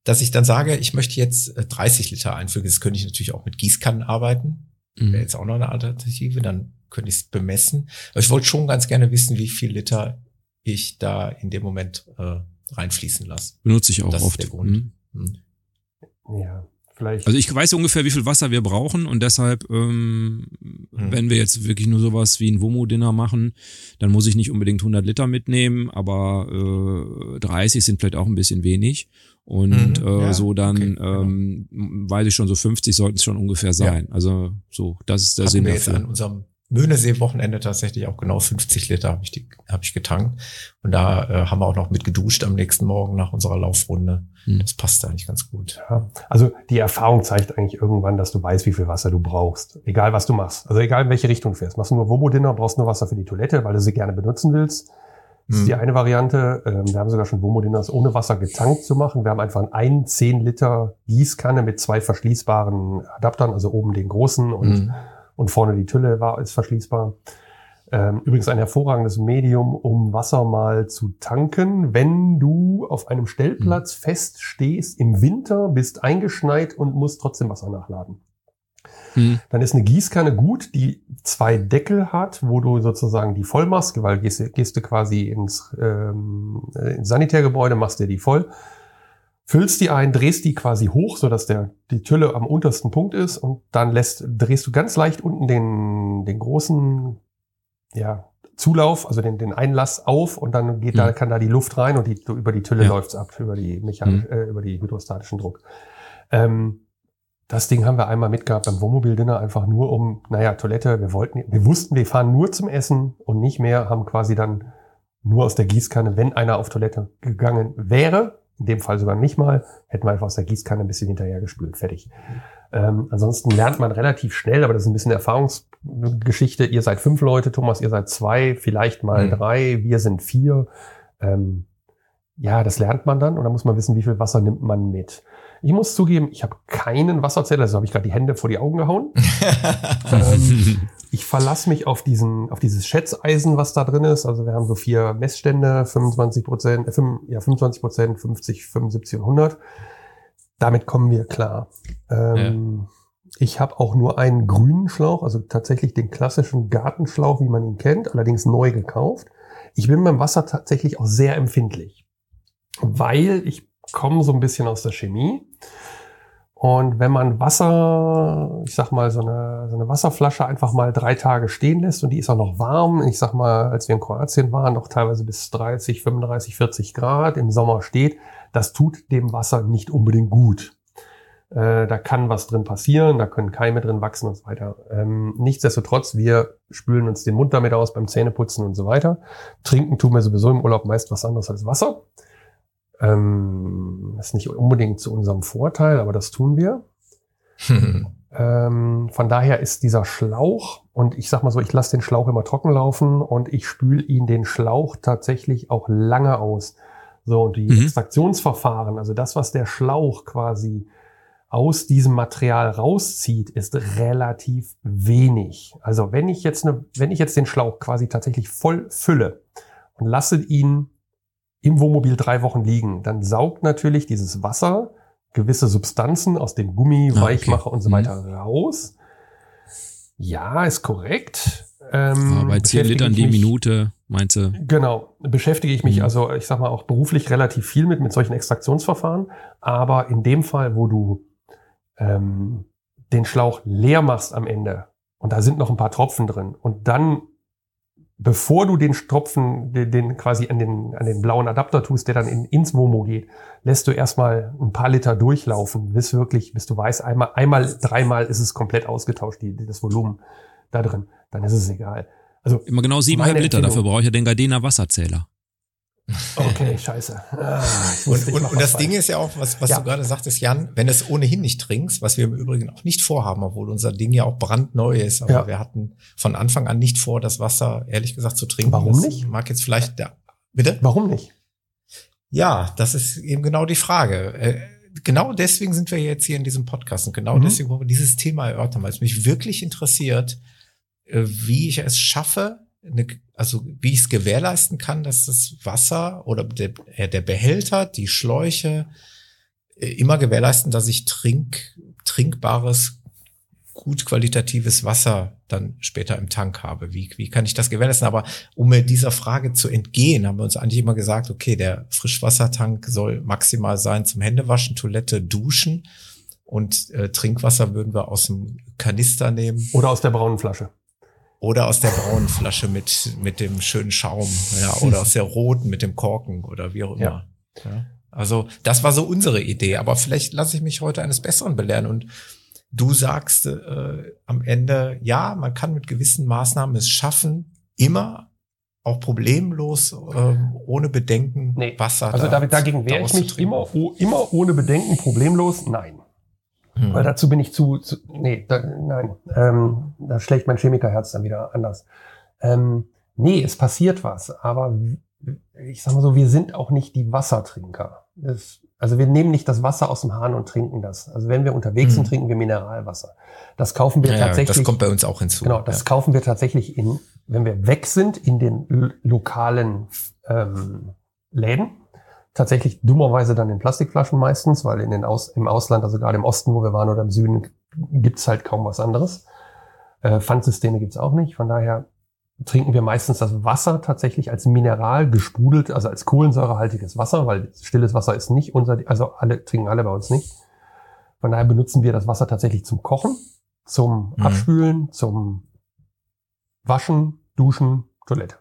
dass ich dann sage, ich möchte jetzt 30 äh, Liter einfügen. Das könnte ich natürlich auch mit Gießkannen arbeiten. Mhm. Wäre jetzt auch noch eine Alternative. Dann könnte ich es bemessen. Aber ich wollte schon ganz gerne wissen, wie viel Liter ich da in dem Moment äh, reinfließen lasse. Benutze ich auch das oft. Ist der Grund. Mhm. Mhm. Ja. Vielleicht. Also ich weiß ungefähr, wie viel Wasser wir brauchen und deshalb, ähm, mhm. wenn wir jetzt wirklich nur sowas wie ein Womo-Dinner machen, dann muss ich nicht unbedingt 100 Liter mitnehmen, aber äh, 30 sind vielleicht auch ein bisschen wenig. Und mhm, äh, ja, so dann okay, genau. ähm, weiß ich schon, so 50 sollten es schon ungefähr sein. Ja. Also so, das ist der Hatten Sinn wir dafür. Jetzt an unserem Möhnesee-Wochenende tatsächlich auch genau 50 Liter habe ich, die, hab ich getankt. Und da äh, haben wir auch noch mit geduscht am nächsten Morgen nach unserer Laufrunde. Mhm. Das passt eigentlich ganz gut. Ja, also die Erfahrung zeigt eigentlich irgendwann, dass du weißt, wie viel Wasser du brauchst. Egal, was du machst. Also egal, in welche Richtung du fährst. Machst du nur Wobo-Dinner, brauchst nur Wasser für die Toilette, weil du sie gerne benutzen willst das ist die mhm. eine Variante. Ähm, wir haben sogar schon Womo-Dinners ohne Wasser getankt zu machen. Wir haben einfach ein 10 Liter Gießkanne mit zwei verschließbaren Adaptern, also oben den großen und, mhm. und vorne die Tülle war, ist verschließbar. Ähm, übrigens ein hervorragendes Medium, um Wasser mal zu tanken, wenn du auf einem Stellplatz mhm. feststehst, im Winter bist eingeschneit und musst trotzdem Wasser nachladen. Mhm. Dann ist eine Gießkanne gut, die zwei Deckel hat, wo du sozusagen die voll machst, weil gehst, gehst du quasi ins, ähm, ins Sanitärgebäude, machst dir die voll, füllst die ein, drehst die quasi hoch, sodass der, die Tülle am untersten Punkt ist und dann lässt, drehst du ganz leicht unten den, den großen, ja, Zulauf, also den, den Einlass auf und dann geht mhm. da, kann da die Luft rein und die, über die Tülle ja. läuft's ab, über die mechanisch, mhm. äh, über die hydrostatischen Druck. Ähm, das Ding haben wir einmal mitgehabt beim Wohnmobil-Dinner, einfach nur um, naja, Toilette, wir wollten, wir wussten, wir fahren nur zum Essen und nicht mehr, haben quasi dann nur aus der Gießkanne, wenn einer auf Toilette gegangen wäre, in dem Fall sogar nicht mal, hätten wir einfach aus der Gießkanne ein bisschen hinterher gespült, fertig. Ähm, ansonsten lernt man relativ schnell, aber das ist ein bisschen Erfahrungsgeschichte. Ihr seid fünf Leute, Thomas, ihr seid zwei, vielleicht mal mhm. drei, wir sind vier. Ähm, ja, das lernt man dann und dann muss man wissen, wie viel Wasser nimmt man mit. Ich muss zugeben, ich habe keinen Wasserzähler, also habe ich gerade die Hände vor die Augen gehauen. ähm, ich verlasse mich auf diesen, auf dieses Schätzeisen, was da drin ist. Also wir haben so vier Messstände, 25 Prozent, äh, 5, ja 25 Prozent, 50, 75 und 100. Damit kommen wir klar. Ähm, ja. Ich habe auch nur einen grünen Schlauch, also tatsächlich den klassischen Gartenschlauch, wie man ihn kennt, allerdings neu gekauft. Ich bin beim Wasser tatsächlich auch sehr empfindlich, weil ich kommen so ein bisschen aus der Chemie. Und wenn man Wasser, ich sag mal, so eine, so eine Wasserflasche einfach mal drei Tage stehen lässt und die ist auch noch warm, ich sag mal, als wir in Kroatien waren, noch teilweise bis 30, 35, 40 Grad im Sommer steht, das tut dem Wasser nicht unbedingt gut. Äh, da kann was drin passieren, da können Keime drin wachsen und so weiter. Ähm, nichtsdestotrotz, wir spülen uns den Mund damit aus beim Zähneputzen und so weiter. Trinken tun wir sowieso im Urlaub meist was anderes als Wasser. Ähm, ist nicht unbedingt zu unserem Vorteil, aber das tun wir. ähm, von daher ist dieser Schlauch, und ich sag mal so, ich lasse den Schlauch immer trocken laufen und ich spüle ihn den Schlauch tatsächlich auch lange aus. So, und die mhm. Extraktionsverfahren, also das, was der Schlauch quasi aus diesem Material rauszieht, ist relativ wenig. Also wenn ich jetzt eine, wenn ich jetzt den Schlauch quasi tatsächlich voll fülle und lasse ihn im Wohnmobil drei Wochen liegen, dann saugt natürlich dieses Wasser gewisse Substanzen aus dem Gummi, ah, Weichmacher okay. und so weiter mhm. raus. Ja, ist korrekt. Ähm, Aber bei 10 Litern die Minute, meinst du? Genau, beschäftige ich mich mhm. also, ich sag mal, auch beruflich relativ viel mit, mit solchen Extraktionsverfahren. Aber in dem Fall, wo du ähm, den Schlauch leer machst am Ende und da sind noch ein paar Tropfen drin und dann bevor du den Tropfen, den, den quasi an den, an den blauen Adapter tust, der dann in, ins Momo geht, lässt du erstmal ein paar Liter durchlaufen, bis wirklich, bis du weißt, einmal, einmal, dreimal ist es komplett ausgetauscht, die, das Volumen da drin. Dann ist es egal. Also Immer genau siebeneinhalb Liter, dafür brauche ich ja den Gardena Wasserzähler. Okay, scheiße. Ah, und, und, und das Ding ist ja auch, was, was ja. du gerade sagtest, Jan, wenn es ohnehin nicht trinkst, was wir im Übrigen auch nicht vorhaben, obwohl unser Ding ja auch brandneu ist, aber ja. wir hatten von Anfang an nicht vor, das Wasser ehrlich gesagt zu trinken. Warum das nicht? Mag jetzt vielleicht der, bitte? Warum nicht? Ja, das ist eben genau die Frage. Äh, genau deswegen sind wir jetzt hier in diesem Podcast und genau mhm. deswegen wollen wir dieses Thema erörtern, weil es mich wirklich interessiert, äh, wie ich es schaffe, eine, also wie ich es gewährleisten kann, dass das Wasser oder der, äh, der Behälter, die Schläuche äh, immer gewährleisten, dass ich trink, trinkbares, gut qualitatives Wasser dann später im Tank habe. Wie, wie kann ich das gewährleisten? Aber um mir dieser Frage zu entgehen, haben wir uns eigentlich immer gesagt, okay, der Frischwassertank soll maximal sein zum Händewaschen, Toilette, Duschen und äh, Trinkwasser würden wir aus dem Kanister nehmen. Oder aus der braunen Flasche. Oder aus der braunen Flasche mit, mit dem schönen Schaum, ja, oder aus der roten mit dem Korken oder wie auch immer. Ja. ja. Also, das war so unsere Idee, aber vielleicht lasse ich mich heute eines Besseren belehren und du sagst äh, am Ende, ja, man kann mit gewissen Maßnahmen es schaffen, immer auch problemlos, äh, ohne Bedenken nee. Wasser. Also da, dagegen wehre ich mich immer, immer ohne Bedenken, problemlos, nein. Hm. Weil dazu bin ich zu, zu nee, da, nein, ähm, da schlägt mein Chemikerherz dann wieder anders. Ähm, nee, es passiert was, aber ich sag mal so, wir sind auch nicht die Wassertrinker. Es, also wir nehmen nicht das Wasser aus dem Hahn und trinken das. Also wenn wir unterwegs hm. sind, trinken wir Mineralwasser. Das kaufen wir ja, tatsächlich. das kommt bei uns auch hinzu. Genau, das ja. kaufen wir tatsächlich in, wenn wir weg sind, in den lokalen ähm, Läden tatsächlich dummerweise dann in Plastikflaschen meistens, weil in den Aus, im Ausland, also gerade im Osten, wo wir waren oder im Süden, gibt's halt kaum was anderes. Äh, Pfandsysteme gibt's auch nicht. Von daher trinken wir meistens das Wasser tatsächlich als Mineral gesprudelt, also als kohlensäurehaltiges Wasser, weil stilles Wasser ist nicht unser, also alle trinken alle bei uns nicht. Von daher benutzen wir das Wasser tatsächlich zum Kochen, zum mhm. Abspülen, zum Waschen, Duschen, Toilette.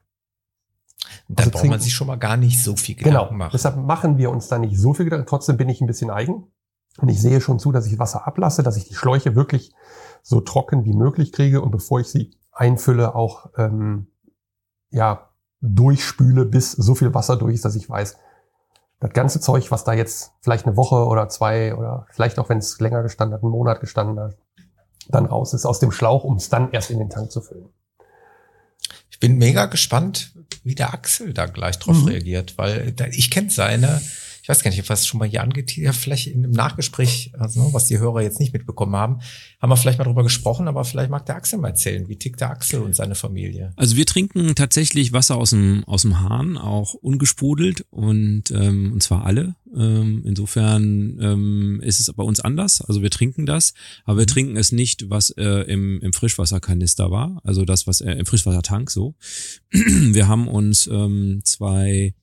Da also braucht man sich schon mal gar nicht so viel Gedanken genau, machen. Deshalb machen wir uns da nicht so viel Gedanken. Trotzdem bin ich ein bisschen eigen. Und ich sehe schon zu, dass ich Wasser ablasse, dass ich die Schläuche wirklich so trocken wie möglich kriege und bevor ich sie einfülle, auch ähm, ja durchspüle, bis so viel Wasser durch ist, dass ich weiß, das ganze Zeug, was da jetzt vielleicht eine Woche oder zwei oder vielleicht auch wenn es länger gestanden hat, einen Monat gestanden hat, dann raus ist aus dem Schlauch, um es dann erst in den Tank zu füllen. Ich bin mega gespannt, wie der Axel da gleich drauf mhm. reagiert, weil ich kenne seine, ich weiß gar nicht, was schon mal hier angeteasert, vielleicht im Nachgespräch, also, was die Hörer jetzt nicht mitbekommen haben, haben wir vielleicht mal drüber gesprochen, aber vielleicht mag der Axel mal erzählen, wie tickt der Axel und seine Familie? Also wir trinken tatsächlich Wasser aus dem, aus dem Hahn, auch ungesprudelt und, ähm, und zwar alle. Ähm, insofern ähm, ist es bei uns anders. Also wir trinken das, aber wir mhm. trinken es nicht, was äh, im, im Frischwasserkanister war, also das, was äh, im Frischwassertank so. wir haben uns ähm, zwei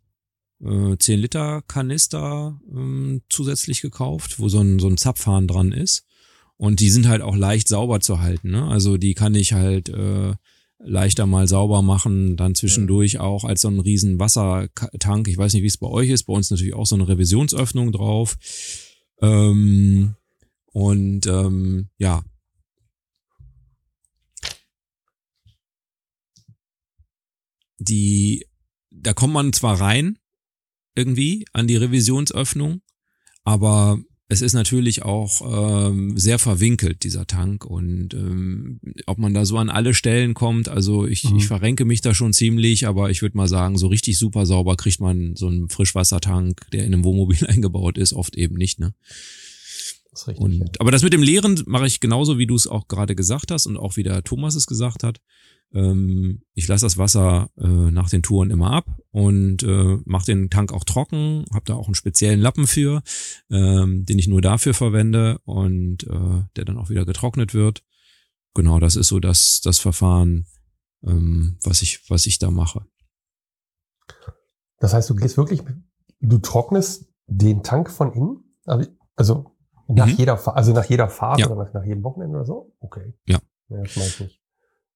äh, 10 Liter Kanister ähm, zusätzlich gekauft, wo so ein, so ein Zapfhahn dran ist. Und die sind halt auch leicht sauber zu halten. Ne? Also die kann ich halt äh, leichter mal sauber machen, dann zwischendurch auch als so ein riesen Wassertank. Ich weiß nicht, wie es bei euch ist. Bei uns natürlich auch so eine Revisionsöffnung drauf. Ähm, und ähm, ja. Die, da kommt man zwar rein, irgendwie an die Revisionsöffnung, aber es ist natürlich auch ähm, sehr verwinkelt, dieser Tank. Und ähm, ob man da so an alle Stellen kommt, also ich, mhm. ich verrenke mich da schon ziemlich, aber ich würde mal sagen, so richtig super sauber kriegt man so einen Frischwassertank, der in einem Wohnmobil eingebaut ist, oft eben nicht, ne? Das richtig, und, ja. Aber das mit dem Leeren mache ich genauso, wie du es auch gerade gesagt hast und auch wie der Thomas es gesagt hat. Ähm, ich lasse das Wasser äh, nach den Touren immer ab und äh, mache den Tank auch trocken, habe da auch einen speziellen Lappen für, ähm, den ich nur dafür verwende und äh, der dann auch wieder getrocknet wird. Genau, das ist so das, das Verfahren, ähm, was ich, was ich da mache. Das heißt, du gehst wirklich, du trocknest den Tank von innen? Also Nach Mhm. jeder also nach jeder Fahrt Ja. oder nach, jedem Wochenende oder so? Okay. Ja. ja das ich nicht.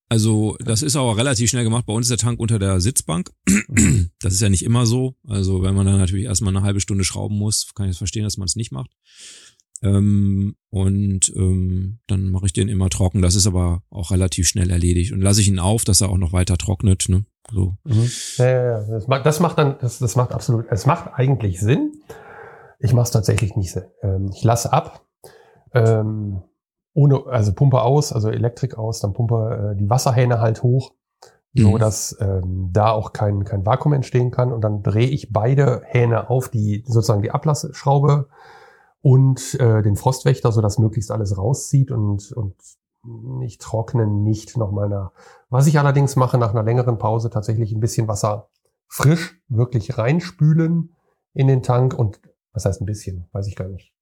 Also das ist aber relativ schnell gemacht. Bei uns ist der Tank unter der Sitzbank. Das ist ja nicht immer so. Also wenn man dann natürlich erstmal eine halbe Stunde schrauben muss, kann ich das verstehen, dass man es nicht macht. Ähm, und ähm, dann mache ich den immer trocken. Das ist aber auch relativ schnell erledigt. Und lasse ich ihn auf, dass er auch noch weiter trocknet. Ne? So. Mhm. Ja, ja, ja. Das macht, das macht dann, das, das macht absolut, es macht eigentlich Sinn. Ich mache es tatsächlich nicht. Ähm, ich lasse ab, ähm, ohne, also Pumpe aus, also Elektrik aus, dann Pumpe äh, die Wasserhähne halt hoch, so Mhm. dass ähm, da auch kein, kein Vakuum entstehen kann. Und dann drehe ich beide Hähne auf, die sozusagen die Ablassschraube und äh, den Frostwächter, so dass möglichst alles rauszieht und, und nicht trocknen, nicht nochmal nach. Was ich allerdings mache nach einer längeren Pause, tatsächlich ein bisschen Wasser frisch wirklich reinspülen in den Tank und was heißt ein bisschen, weiß ich gar nicht,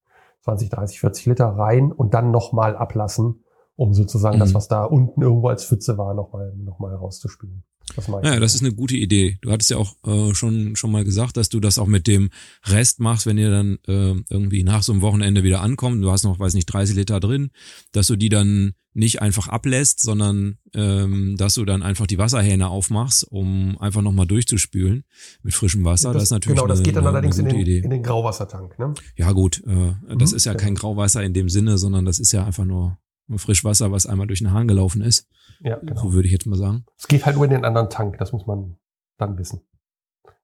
20, 30, 40 Liter rein und dann nochmal ablassen, um sozusagen Mhm. das, was da unten irgendwo als Pfütze war, nochmal noch mal rauszuspülen. Das. Ja, das ist eine gute Idee. Du hattest ja auch äh, schon schon mal gesagt, dass du das auch mit dem Rest machst, wenn ihr dann äh, irgendwie nach so einem Wochenende wieder ankommt. Du hast noch, weiß nicht, 30 Liter drin, dass du die dann nicht einfach ablässt, sondern ähm, dass du dann einfach die Wasserhähne aufmachst, um einfach nochmal durchzuspülen mit frischem Wasser. Das, ist natürlich genau, das eine, geht dann allerdings in den, Idee. in den Grauwassertank. Ne? Ja gut, äh, das Mhm, ist ja genau. kein Grauwasser in dem Sinne, sondern das ist ja einfach nur Frischwasser, was einmal durch den Hahn gelaufen ist. Ja, genau. So würde ich jetzt mal sagen. Es geht halt nur in den anderen Tank, das muss man dann wissen.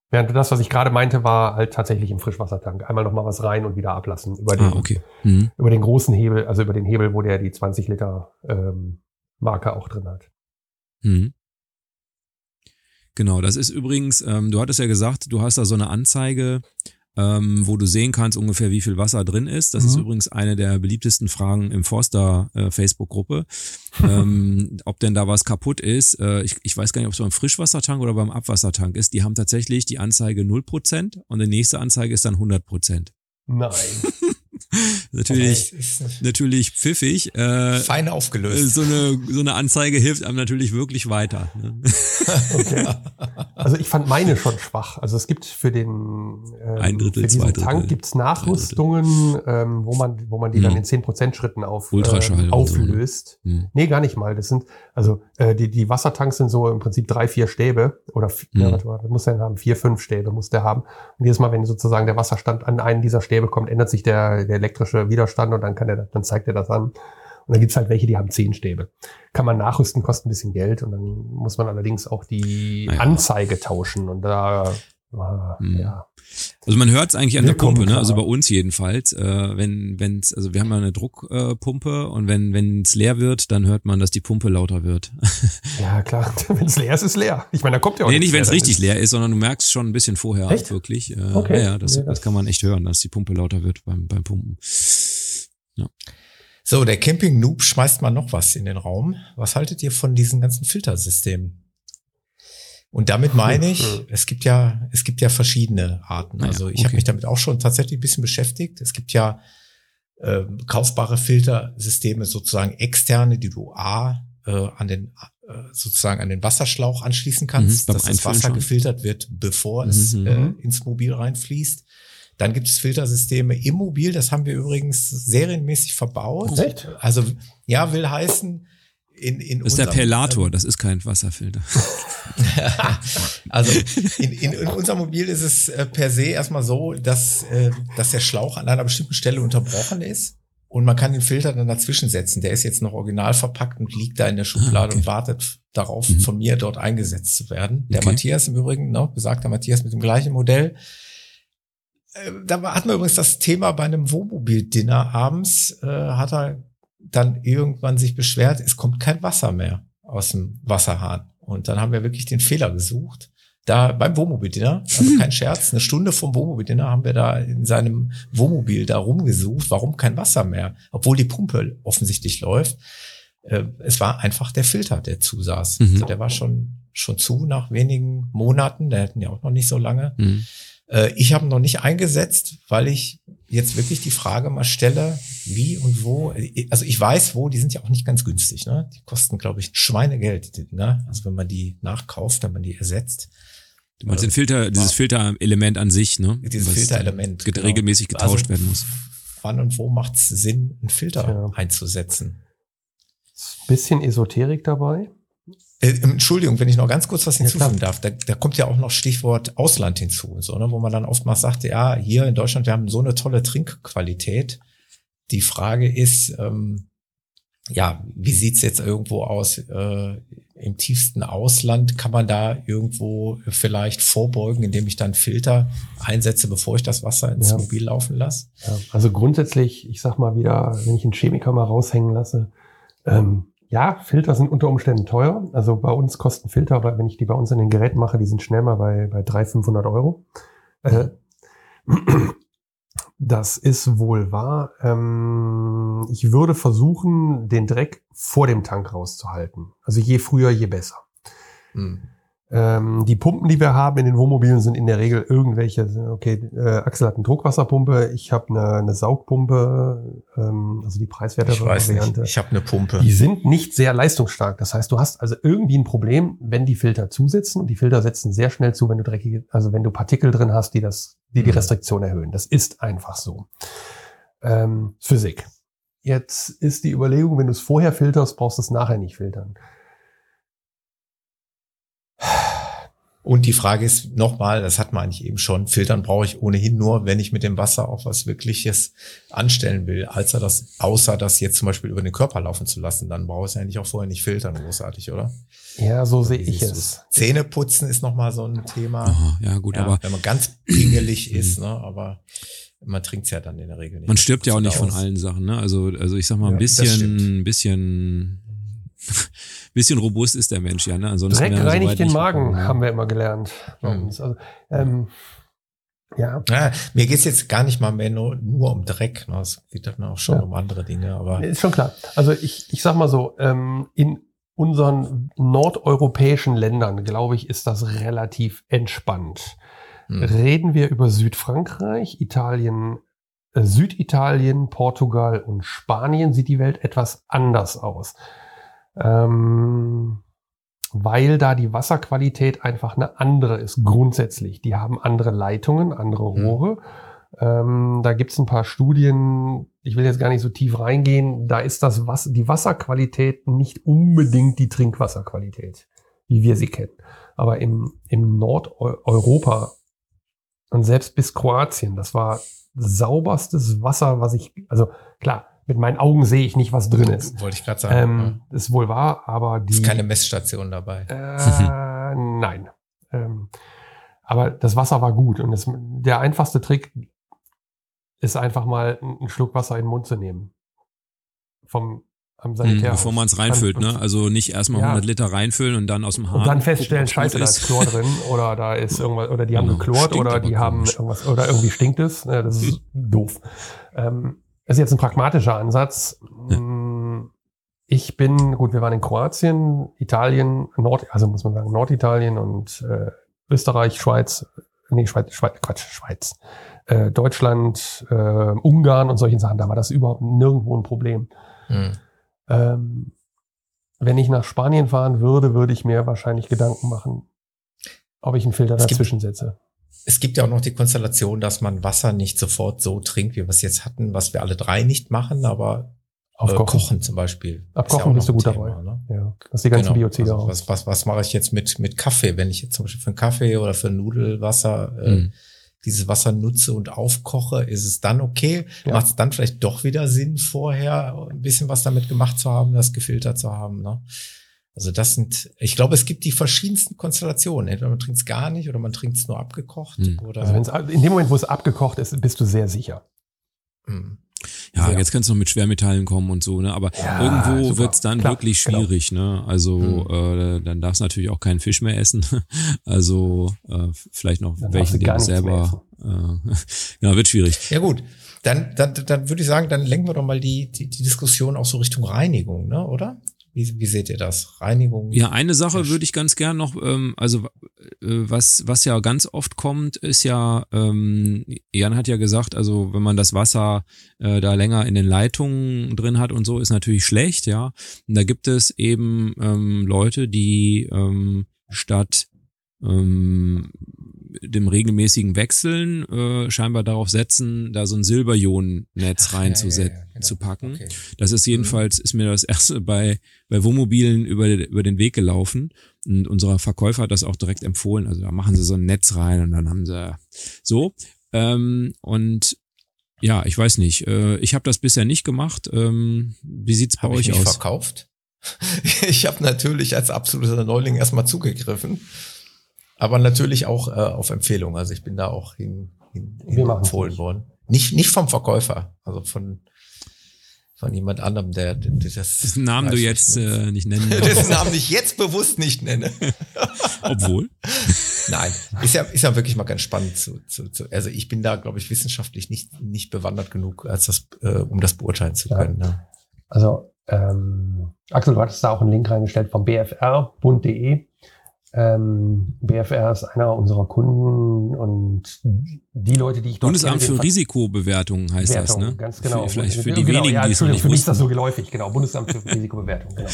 Während das, was ich gerade meinte, war halt tatsächlich im Frischwassertank. Einmal nochmal was rein und wieder ablassen. Über den, Ah, okay. Mhm. über den großen Hebel, also über den Hebel, wo der die 20 Liter ähm, Marke auch drin hat. Mhm. Genau, das ist übrigens, ähm, du hattest ja gesagt, du hast da so eine Anzeige, ähm, wo du sehen kannst ungefähr, wie viel Wasser drin ist. Das ist Mhm. übrigens eine der beliebtesten Fragen im Forster äh, Facebook-Gruppe, ähm, ob denn da was kaputt ist. Äh, ich, ich weiß gar nicht, ob es beim Frischwassertank oder beim Abwassertank ist. Die haben tatsächlich die Anzeige 0% und die nächste Anzeige ist dann 100%. Nein. Natürlich, ist natürlich pfiffig. Äh, fein äh, aufgelöst. so eine, so eine Anzeige hilft einem natürlich wirklich weiter. Ne? Okay. Also ich fand meine schon schwach. Also es gibt für den ähm, Ein Drittel, für diesen zwei Drittel, Tank gibt's Nachrüstungen, ähm, wo man wo man die Mhm. dann in 10% Schritten auf, ähm, und so, ne? auflöst. Hm. Nee, gar nicht mal. Das sind, also äh, die, die Wassertanks sind so im Prinzip drei, vier Stäbe oder vier, Mhm. ja, warte mal, muss der haben? Vier, fünf Stäbe muss der haben. Und jedes Mal, wenn sozusagen der Wasserstand an einen dieser Stäbe kommt, ändert sich der, der elektrische Widerstand und dann kann er, dann zeigt er das an. Und dann gibt's halt welche, die haben zehn Stäbe. Kann man nachrüsten, kostet ein bisschen Geld und dann muss man allerdings auch die Ah ja. Anzeige tauschen. Und da, ah, Mhm. ja. Also man hört es eigentlich an der Willkommen, Pumpe, ne? Also bei uns jedenfalls. Äh, wenn, wenn's, also wir haben ja eine Druckpumpe äh, Pumpe und wenn wenn's leer wird, dann hört man, dass die Pumpe lauter wird. Ja, klar. wenn es leer ist, ist leer. Ich meine, da kommt ja auch nee, nicht wenn es richtig leer ist, sondern du merkst schon ein bisschen vorher Echt? wirklich. Äh, Okay. Ja, ja, das, Nee, das das- kann man echt hören, dass die Pumpe lauter wird beim, beim Pumpen. So, der Camping Noob schmeißt mal noch was in den Raum. Was haltet ihr von diesen ganzen Filtersystemen? Und damit meine ich, es gibt ja, es gibt ja verschiedene Arten. Also ich okay. habe mich damit auch schon tatsächlich ein bisschen beschäftigt. Es gibt ja äh, kaufbare Filtersysteme, sozusagen externe, die du A äh, an den äh, sozusagen an den Wasserschlauch anschließen kannst, Mhm, dass das Wasser schon. gefiltert wird, bevor Mhm, es mhm. äh, ins Mobil reinfließt. Dann gibt es Filtersysteme im Mobil, das haben wir übrigens serienmäßig verbaut. Echt? Also ja, will heißen, in, in Das ist der unserem- Perlator, das ist kein Wasserfilter. also in, in, in unserem Mobil ist es äh, per se erstmal so, dass, äh, dass der Schlauch an einer bestimmten Stelle unterbrochen ist und man kann den Filter dann dazwischen setzen. Der ist jetzt noch original verpackt und liegt da in der Schublade Ah, okay. und wartet darauf, Mhm. von mir dort eingesetzt zu werden. Der Okay. Matthias im Übrigen, ne, besagter Matthias mit dem gleichen Modell. Äh, Da hatten wir übrigens das Thema bei einem Wohnmobil-Dinner abends, äh, hat er dann irgendwann sich beschwert, es kommt kein Wasser mehr aus dem Wasserhahn. Und dann haben wir wirklich den Fehler gesucht. Da beim Wohnmobil-Dinner, also kein Scherz, eine Stunde vom Wohnmobil-Dinner haben wir da in seinem Wohnmobil da rumgesucht, warum kein Wasser mehr, obwohl die Pumpe offensichtlich läuft. Äh, Es war einfach der Filter, der zusaß. Mhm. Also der war schon, schon zu nach wenigen Monaten, der hatten ja auch noch nicht so lange. Mhm. Äh, Ich habe ihn noch nicht eingesetzt, weil ich jetzt wirklich die Frage mal stelle, wie und wo. Also ich weiß wo, die sind ja auch nicht ganz günstig. Ne? Die kosten, glaube ich, ein Schweinegeld. die Dinger. Also wenn man die nachkauft, wenn man die ersetzt. Du meinst den Filter, dieses Filterelement an sich, ne? Dieses Was Filterelement. get- genau. regelmäßig getauscht Also, werden muss. wann und wo macht es Sinn, einen Filter Ja. einzusetzen? Bisschen Esoterik dabei. Äh, Entschuldigung, wenn ich noch ganz kurz was Ja, hinzufügen klar. darf. Da, da kommt ja auch noch Stichwort Ausland hinzu, so, ne, wo man dann oftmals sagt, ja, hier in Deutschland, wir haben so eine tolle Trinkqualität. Die Frage ist, ähm, ja, wie sieht's jetzt irgendwo aus äh, im tiefsten Ausland? Kann man da irgendwo vielleicht vorbeugen, indem ich dann Filter einsetze, bevor ich das Wasser ins Ja. Mobil laufen lasse? Ja, also grundsätzlich, ich sag mal wieder, wenn ich einen Chemiker mal raushängen lasse, ähm, ja, Filter sind unter Umständen teuer. Also bei uns kosten Filter, aber wenn ich die bei uns in den Geräten mache, die sind schnell mal bei, bei 300, 500 Euro. Äh, das ist wohl wahr. Ähm, ich würde versuchen, den Dreck vor dem Tank rauszuhalten. Also je früher, je besser. Hm. Ähm, die Pumpen, die wir haben in den Wohnmobilen, sind in der Regel irgendwelche, okay, äh, Axel hat eine Druckwasserpumpe, ich habe eine, eine Saugpumpe, ähm, also die preiswertere Ich weiß nicht. Variante. Ich habe eine Pumpe. Die sind nicht sehr leistungsstark. Das heißt, du hast also irgendwie ein Problem, wenn die Filter zusetzen und die Filter setzen sehr schnell zu, wenn du dreckige, also wenn du Partikel drin hast, die das, die die Mhm. Restriktion erhöhen. Das ist einfach so. Ähm, Physik. Jetzt ist die Überlegung, wenn du es vorher filterst, brauchst du es nachher nicht filtern. Und die Frage ist nochmal, das hat man eigentlich eben schon, filtern brauche ich ohnehin nur, wenn ich mit dem Wasser auch was Wirkliches anstellen will, als er das, außer das jetzt zum Beispiel über den Körper laufen zu lassen, dann brauche ich es eigentlich auch vorher nicht filtern, großartig, oder? Ja, so sehe Wie ich es. Zähne putzen ist nochmal so ein Thema. Aha, ja gut, Ja, aber wenn man ganz pingelig ist, ne, aber man trinkt ja dann in der Regel nicht. man stirbt ja auch nicht von Aus. allen Sachen, ne? Also, also ich sag mal, ein Ja, bisschen, ein bisschen, bisschen robust ist der Mensch, ja, ne? Ansonsten Dreck so reinigt den Magen, gekommen, haben wir immer gelernt. bei Mhm. uns. Also, ähm, ja, Ja, mir geht's jetzt gar nicht mal mehr nur, nur um Dreck. Ne? Es geht dann auch schon Ja. um andere Dinge, aber ist schon klar. Also ich, ich sag mal so, ähm, in unseren nordeuropäischen Ländern, glaube ich, ist das relativ entspannt. hm. Reden wir über Südfrankreich, Italien, äh, Süditalien, Portugal und Spanien, sieht die Welt etwas anders aus. Ähm, weil da die Wasserqualität einfach eine andere ist, grundsätzlich. Die haben andere Leitungen, andere Mhm. Rohre. Ähm, da gibt's ein paar Studien, ich will jetzt gar nicht so tief reingehen, da ist das Wasser, die Wasserqualität nicht unbedingt die Trinkwasserqualität, wie wir sie kennen. Aber im, im Nordeuropa und selbst bis Kroatien, das war sauberstes Wasser, was ich, also klar, mit meinen Augen sehe ich nicht, was drin ist. wollte ich gerade sagen. Ähm, ist wohl wahr, aber die. ist keine Messstation dabei. Äh, nein. Ähm, aber das Wasser war gut. Und das, der einfachste Trick ist einfach mal einen Schluck Wasser in den Mund zu nehmen. Vom am Mhm, Sanitär. bevor man es reinfüllt, ne? Also nicht erstmal Ja. 100 Liter reinfüllen und dann aus dem Hahn. Und dann feststellen, gucken, scheiße, da ist Chlor drin oder da ist irgendwas, oder die haben Genau. geklort Stinkt oder die haben irgendwas, oder irgendwie stinkt es. Ja, das ist doof. Ähm, ist jetzt ein pragmatischer Ansatz. Ja. Mm, Ich bin, gut, wir waren in Kroatien, Italien, Nord, also muss man sagen, Norditalien und äh, Österreich, Schweiz, nee, Schweiz, Schweiz, Quatsch, Schweiz, äh, Deutschland, äh, Ungarn und solchen Sachen. Da war das überhaupt nirgendwo ein Problem. Hm. Ähm, wenn ich nach Spanien fahren würde, würde ich mir wahrscheinlich Gedanken machen, ob ich einen Filter dazwischen setze. Es gibt ja auch noch die Konstellation, dass man Wasser nicht sofort so trinkt, wie wir es jetzt hatten, was wir alle drei nicht machen, aber äh, Aufkochen. kochen zum Beispiel. Abkochen Ist ja bist du gut ein dabei. Thema, ne? Ja, dass die ganzen Genau. Biozide also was, was, was mache ich jetzt mit, mit Kaffee, wenn ich jetzt zum Beispiel für einen Kaffee oder für Nudelwasser äh, Mhm. dieses Wasser nutze und aufkoche, ist es dann okay? Ja. Macht es dann vielleicht doch wieder Sinn, vorher ein bisschen was damit gemacht zu haben, das gefiltert zu haben? Ne? Also das sind, ich glaube, es gibt die verschiedensten Konstellationen. Entweder man trinkt es gar nicht oder man trinkt es nur abgekocht Mhm. oder Also wenn's, in dem Moment, wo es abgekocht ist, bist du sehr sicher. Mhm. Ja, Ja. jetzt kannst du noch mit Schwermetallen kommen und so, ne? Aber Ja, irgendwo super. wird's dann Klar, wirklich genau. schwierig, ne? Also Mhm. äh, dann darfst du natürlich auch keinen Fisch mehr essen. Also äh, vielleicht noch Dann welchen, den du selber. Äh, genau, wird schwierig. Ja gut, dann, dann, dann würde ich sagen, dann lenken wir doch mal die, die, die Diskussion auch so Richtung Reinigung, ne? oder? Wie, wie seht ihr das? Reinigung? Ja, eine Sache würde ich ganz gern noch, ähm, also äh, was, was ja ganz oft kommt, ist ja, ähm, Jan hat ja gesagt, also wenn man das Wasser äh, da länger in den Leitungen drin hat und so, ist natürlich schlecht, ja. Und da gibt es eben ähm, Leute, die ähm, statt ähm, dem regelmäßigen Wechseln äh, scheinbar darauf setzen, da so ein Silberionen-Netz reinzusetzen, ja, ja, genau. zu packen. Okay. Das ist jedenfalls, ist mir das erste bei, bei Wohnmobilen über, über den Weg gelaufen. Und unser Verkäufer hat das auch direkt empfohlen. Also da machen sie so ein Netz rein und dann haben sie so. Ähm, und ja, ich weiß nicht. Äh, ich habe das bisher nicht gemacht. Ähm, wie sieht's bei ich euch nicht aus? verkauft. ich habe natürlich als absoluter Neuling erstmal zugegriffen. Aber natürlich auch äh, auf Empfehlung. Also ich bin da auch hin, hin, hin empfohlen nicht. worden. Nicht, nicht vom Verkäufer, also von, von jemand anderem, der, der das. Dessen Namen du jetzt nicht, äh, nicht nennen dessen. Namen ich jetzt bewusst nicht nenne. Obwohl. Nein, ist ja, ist ja wirklich mal ganz spannend zu, zu, zu also ich bin da, glaube ich, wissenschaftlich nicht, nicht bewandert genug, als das, äh, um das beurteilen zu Ja. können. Ne? Also, ähm, Axel, du hattest da auch einen Link reingestellt vom BFR, bund.de. Ähm, BFR ist einer unserer Kunden und die Leute, die ich dort Bundesamt kenne, für Risikobewertung heißt das, Bewertung, ne? Ganz genau. Für, vielleicht für die genau, wenigen, ja, die es nicht für mich ist das so geläufig, genau. Bundesamt für Risikobewertung, genau.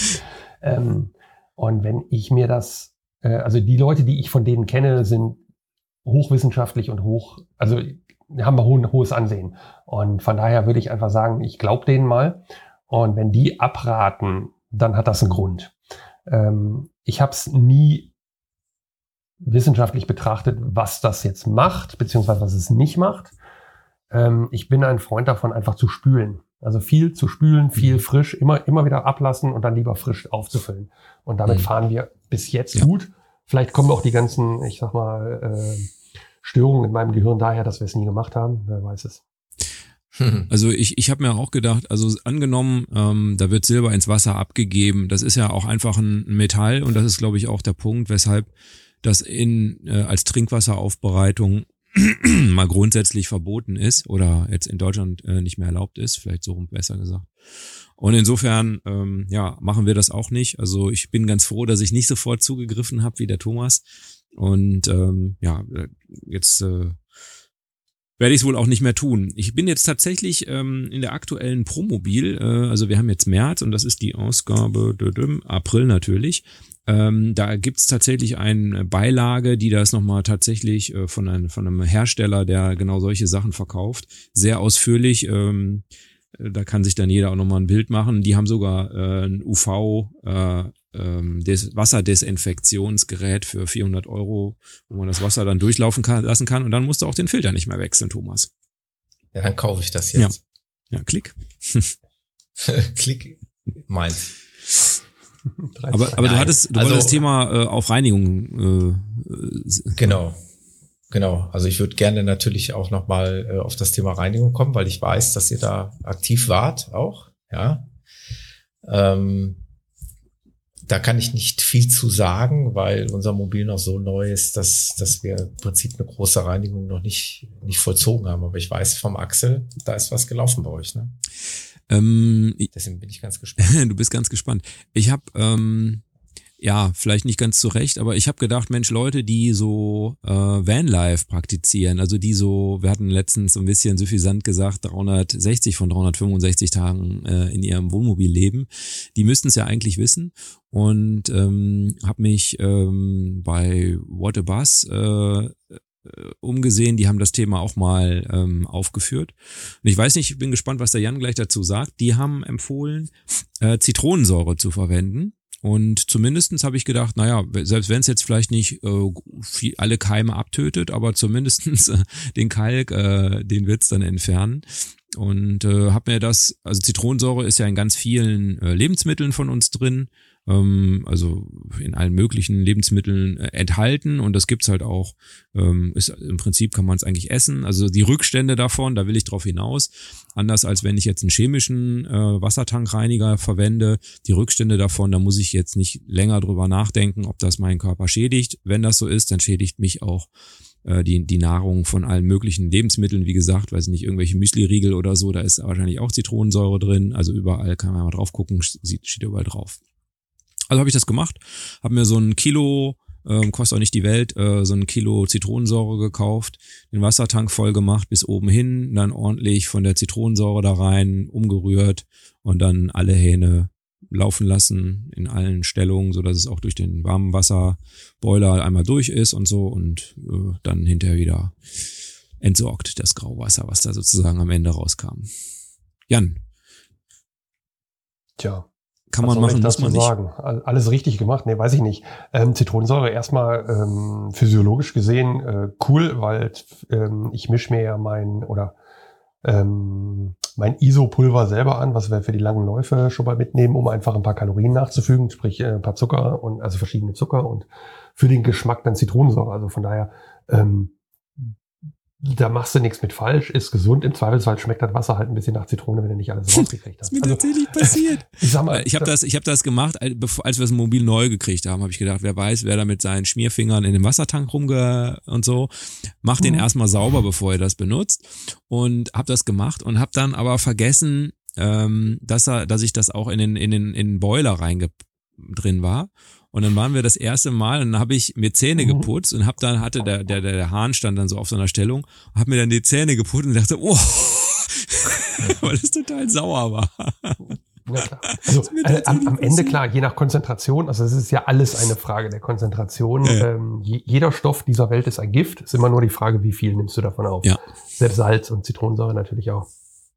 Ähm, und wenn ich mir das, äh, also die Leute, die ich von denen kenne, sind hochwissenschaftlich und hoch, also haben ein hohen, hohes Ansehen. Und von daher würde ich einfach sagen, ich glaube denen mal. Und wenn die abraten, dann hat das einen Grund. Ähm, ich habe es nie wissenschaftlich betrachtet, was das jetzt macht, beziehungsweise was es nicht macht. Ähm, ich bin ein Freund davon, einfach zu spülen. Also viel zu spülen, viel Mhm. frisch, immer, immer wieder ablassen und dann lieber frisch aufzufüllen. Und damit Mhm. fahren wir bis jetzt Ja. gut. Vielleicht kommen auch die ganzen, ich sag mal, äh, Störungen in meinem Gehirn daher, dass wir es nie gemacht haben. Wer weiß es. Also ich, ich habe mir auch gedacht, also angenommen, ähm, da wird Silber ins Wasser abgegeben, das ist ja auch einfach ein Metall und das ist, glaube ich, auch der Punkt, weshalb das in äh, als Trinkwasseraufbereitung mal grundsätzlich verboten ist oder jetzt in Deutschland äh, nicht mehr erlaubt ist, vielleicht so rum besser gesagt. Und insofern, ähm, ja, machen wir das auch nicht. Also ich bin ganz froh, dass ich nicht sofort zugegriffen habe wie der Thomas. Und ähm, ja, äh, jetzt äh, werde ich es wohl auch nicht mehr tun. Ich bin jetzt tatsächlich ähm, in der aktuellen Promobil, äh, also wir haben jetzt März und das ist die Ausgabe dödüm, April natürlich. Ähm, da gibt's tatsächlich eine Beilage, die das nochmal tatsächlich äh, von, einem, von einem Hersteller, der genau solche Sachen verkauft, sehr ausführlich. Ähm, äh, da kann sich dann jeder auch nochmal ein Bild machen. Die haben sogar äh, ein UV äh, ähm, Des Wasserdesinfektionsgerät für 400 Euro, wo man das Wasser dann durchlaufen kann, lassen kann und dann musst du auch den Filter nicht mehr wechseln, Thomas. Ja, dann kaufe ich das jetzt. Ja, klick. Klick meins. Aber, aber du hattest, du also- wolltest das Thema äh, auf Reinigung. Äh, Genau. Genau. Also ich würde gerne natürlich auch nochmal äh, auf das Thema Reinigung kommen, weil ich weiß, dass ihr da aktiv wart auch. Ja. Ähm, da kann ich nicht viel zu sagen, weil unser Mobil noch so neu ist, dass, dass wir im Prinzip eine große Reinigung noch nicht, nicht vollzogen haben. Aber ich weiß vom Axel, da ist was gelaufen bei euch. Ne? ähm, Deswegen bin ich ganz gespannt. du bist ganz gespannt. Ich habe ähm, ja vielleicht nicht ganz zu Recht, aber ich habe gedacht, Mensch, Leute, die so äh, Vanlife praktizieren, also die so, wir hatten letztens so ein bisschen suffisant gesagt, 360 von 365 Tagen äh, in ihrem Wohnmobil leben, die müssten es ja eigentlich wissen und ähm, habe mich ähm, bei What a Bus äh, umgesehen, die haben das Thema auch mal ähm, aufgeführt. Und ich weiß nicht, ich bin gespannt, was der Jan gleich dazu sagt. Die haben empfohlen, äh, Zitronensäure zu verwenden. Und zumindestens habe ich gedacht, naja, selbst wenn es jetzt vielleicht nicht äh, viel, alle Keime abtötet, aber zumindestens äh, den Kalk, äh, den wird's dann entfernen. Und äh, habe mir das, also Zitronensäure ist ja in ganz vielen äh, Lebensmitteln von uns drin, ähm, also in allen möglichen Lebensmitteln äh, enthalten und das gibt's halt auch, ähm, ist im Prinzip kann man es eigentlich essen. Also die Rückstände davon, da will ich drauf hinaus. Anders als wenn ich jetzt einen chemischen äh, Wassertankreiniger verwende, die Rückstände davon, da muss ich jetzt nicht länger drüber nachdenken, ob das meinen Körper schädigt. Wenn das so ist, dann schädigt mich auch äh, die, die Nahrung von allen möglichen Lebensmitteln, wie gesagt, weiß nicht, irgendwelche Müsli-Riegel oder so, da ist wahrscheinlich auch Zitronensäure drin. Also überall kann man mal drauf gucken, sieht, steht überall drauf. Also habe ich das gemacht, habe mir so ein Kilo, ähm, kostet auch nicht die Welt, äh, so ein Kilo Zitronensäure gekauft, den Wassertank voll gemacht bis oben hin, dann ordentlich von der Zitronensäure da rein, umgerührt und dann alle Hähne laufen lassen in allen Stellungen, so dass es auch durch den warmen Wasserboiler einmal durch ist und so und äh, dann hinterher wieder entsorgt das Grauwasser, was da sozusagen am Ende rauskam. Jan. Tja. Kann man machen, muss man nicht. Sagen? Alles richtig gemacht? Nee, weiß ich nicht. Ähm, Zitronensäure erstmal ähm, physiologisch gesehen äh, cool, weil ähm, ich mische mir ja mein oder ähm, mein ISO-Pulver selber an, was wir für die langen Läufe schon mal mitnehmen, um einfach ein paar Kalorien nachzufügen, sprich äh, ein paar Zucker und also verschiedene Zucker und für den Geschmack dann Zitronensäure. Also von daher ähm, da machst du nichts mit falsch, ist gesund. Im Zweifelsfall schmeckt das Wasser halt ein bisschen nach Zitrone, wenn du nicht alles rausgekriegt hast. ist mir also, tatsächlich passiert. Ich, sag mal, ich habe das, ich habe das gemacht, als wir das Mobil neu gekriegt haben, habe ich gedacht, wer weiß, wer da mit seinen Schmierfingern in dem Wassertank rumge und so, macht den mhm. erstmal sauber, bevor er das benutzt. Und habe das gemacht und habe dann aber vergessen, ähm, dass er, dass ich das auch in den in den in den Boiler reinge drin war und dann waren wir das erste Mal und dann habe ich mir Zähne mhm. geputzt und habe dann hatte der der der Hahn stand dann so auf so einer Stellung und habe mir dann die Zähne geputzt und dachte, oh, weil es total sauer war. Ja, klar. Also, äh, am, am Ende klar, je nach Konzentration, also es ist ja alles eine Frage der Konzentration. Ja. Ähm, je, jeder Stoff dieser Welt ist ein Gift. Es ist immer nur die Frage, wie viel nimmst du davon auf. Ja. Selbst Salz und Zitronensäure natürlich auch.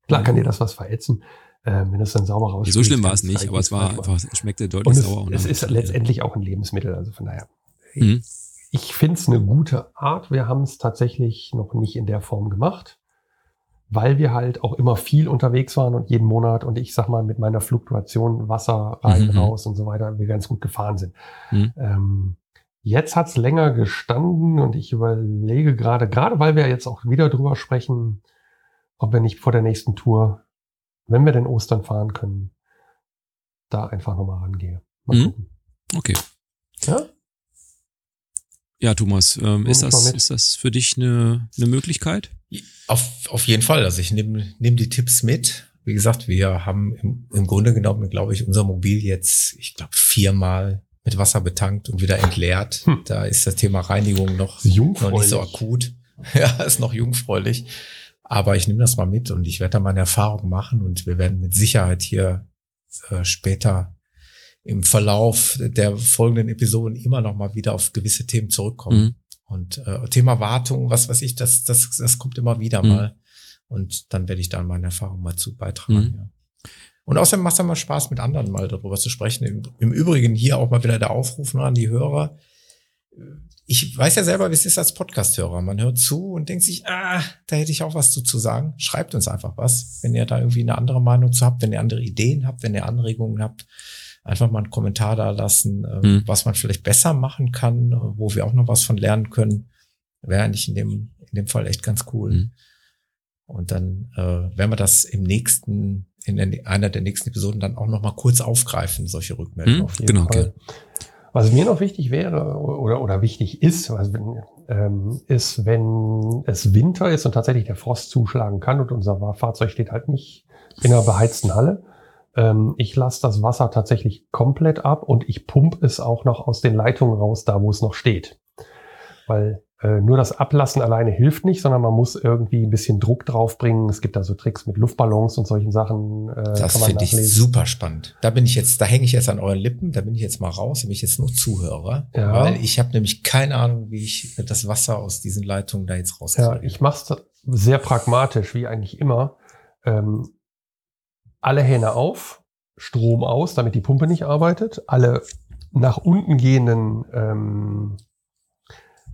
Klar kann dir das was verätzen äh, wenn es dann sauber rauskommt. So schlimm war es nicht, aber es war einfach, es schmeckte deutlich und es, sauer. Und es ist letztendlich auch ein Lebensmittel, also von daher. Mhm. Ich finde es eine gute Art. Wir haben es tatsächlich noch nicht in der Form gemacht, weil wir halt auch immer viel unterwegs waren und jeden Monat und ich sag mal mit meiner Fluktuation Wasser rein, mhm. raus und so weiter, wir ganz gut gefahren sind. Mhm. Ähm, jetzt hat's länger gestanden und ich überlege gerade, gerade weil wir jetzt auch wieder drüber sprechen, ob wir nicht vor der nächsten Tour wenn wir denn Ostern fahren können, da einfach nochmal rangehe. Mal mhm. gucken. Okay. Ja? Ja, Thomas, ähm, ist, das, ist das für dich eine, eine Möglichkeit? Auf, auf jeden Fall. Also ich nehme nehm die Tipps mit. Wie gesagt, wir haben im, im Grunde genommen, glaube ich, unser Mobil jetzt, ich glaube, viermal mit Wasser betankt und wieder entleert. Hm. Da ist das Thema Reinigung noch, noch nicht so akut. ja, ist noch jungfräulich. Aber ich nehme das mal mit und ich werde da meine Erfahrung machen und wir werden mit Sicherheit hier äh, später im Verlauf der folgenden Episoden immer noch mal wieder auf gewisse Themen zurückkommen. Mhm. Und äh, Thema Wartung, was weiß ich, das, das, das kommt immer wieder mhm. mal. Und dann werde ich da meine Erfahrung mal zu beitragen. Mhm. Ja. Und außerdem macht es mal Spaß, mit anderen mal darüber zu sprechen. Im, Im Übrigen hier auch mal wieder der Aufruf an die Hörer ich weiß ja selber, wie es ist als Podcast-Hörer. Man hört zu und denkt sich, ah, da hätte ich auch was zu, zu sagen. Schreibt uns einfach was, wenn ihr da irgendwie eine andere Meinung zu habt, wenn ihr andere Ideen habt, wenn ihr Anregungen habt. Einfach mal einen Kommentar da lassen, äh, mhm. was man vielleicht besser machen kann, wo wir auch noch was von lernen können. Wäre eigentlich in dem, in dem Fall echt ganz cool. Mhm. Und dann äh, werden wir das im nächsten, in einer der nächsten Episoden dann auch noch mal kurz aufgreifen, solche Rückmeldungen. Mhm, genau, Fall. Okay. Was mir noch wichtig wäre oder, oder wichtig ist, also, ähm, ist, wenn es Winter ist und tatsächlich der Frost zuschlagen kann und unser Fahrzeug steht halt nicht in einer beheizten Halle. Ähm, ich lasse das Wasser tatsächlich komplett ab und ich pump es auch noch aus den Leitungen raus, da wo es noch steht. Weil nur das Ablassen alleine hilft nicht, sondern man muss irgendwie ein bisschen Druck draufbringen. Es gibt da so Tricks mit Luftballons und solchen Sachen. Äh, das finde ich super spannend. Da bin ich jetzt, da hänge ich jetzt an euren Lippen, da bin ich jetzt mal raus, da bin ich jetzt nur Zuhörer. Ja. Weil ich habe nämlich keine Ahnung, wie ich das Wasser aus diesen Leitungen da jetzt rauskriege. Ja, ich mache es sehr pragmatisch, wie eigentlich immer. Ähm, alle Hähne auf, Strom aus, damit die Pumpe nicht arbeitet. Alle nach unten gehenden ähm,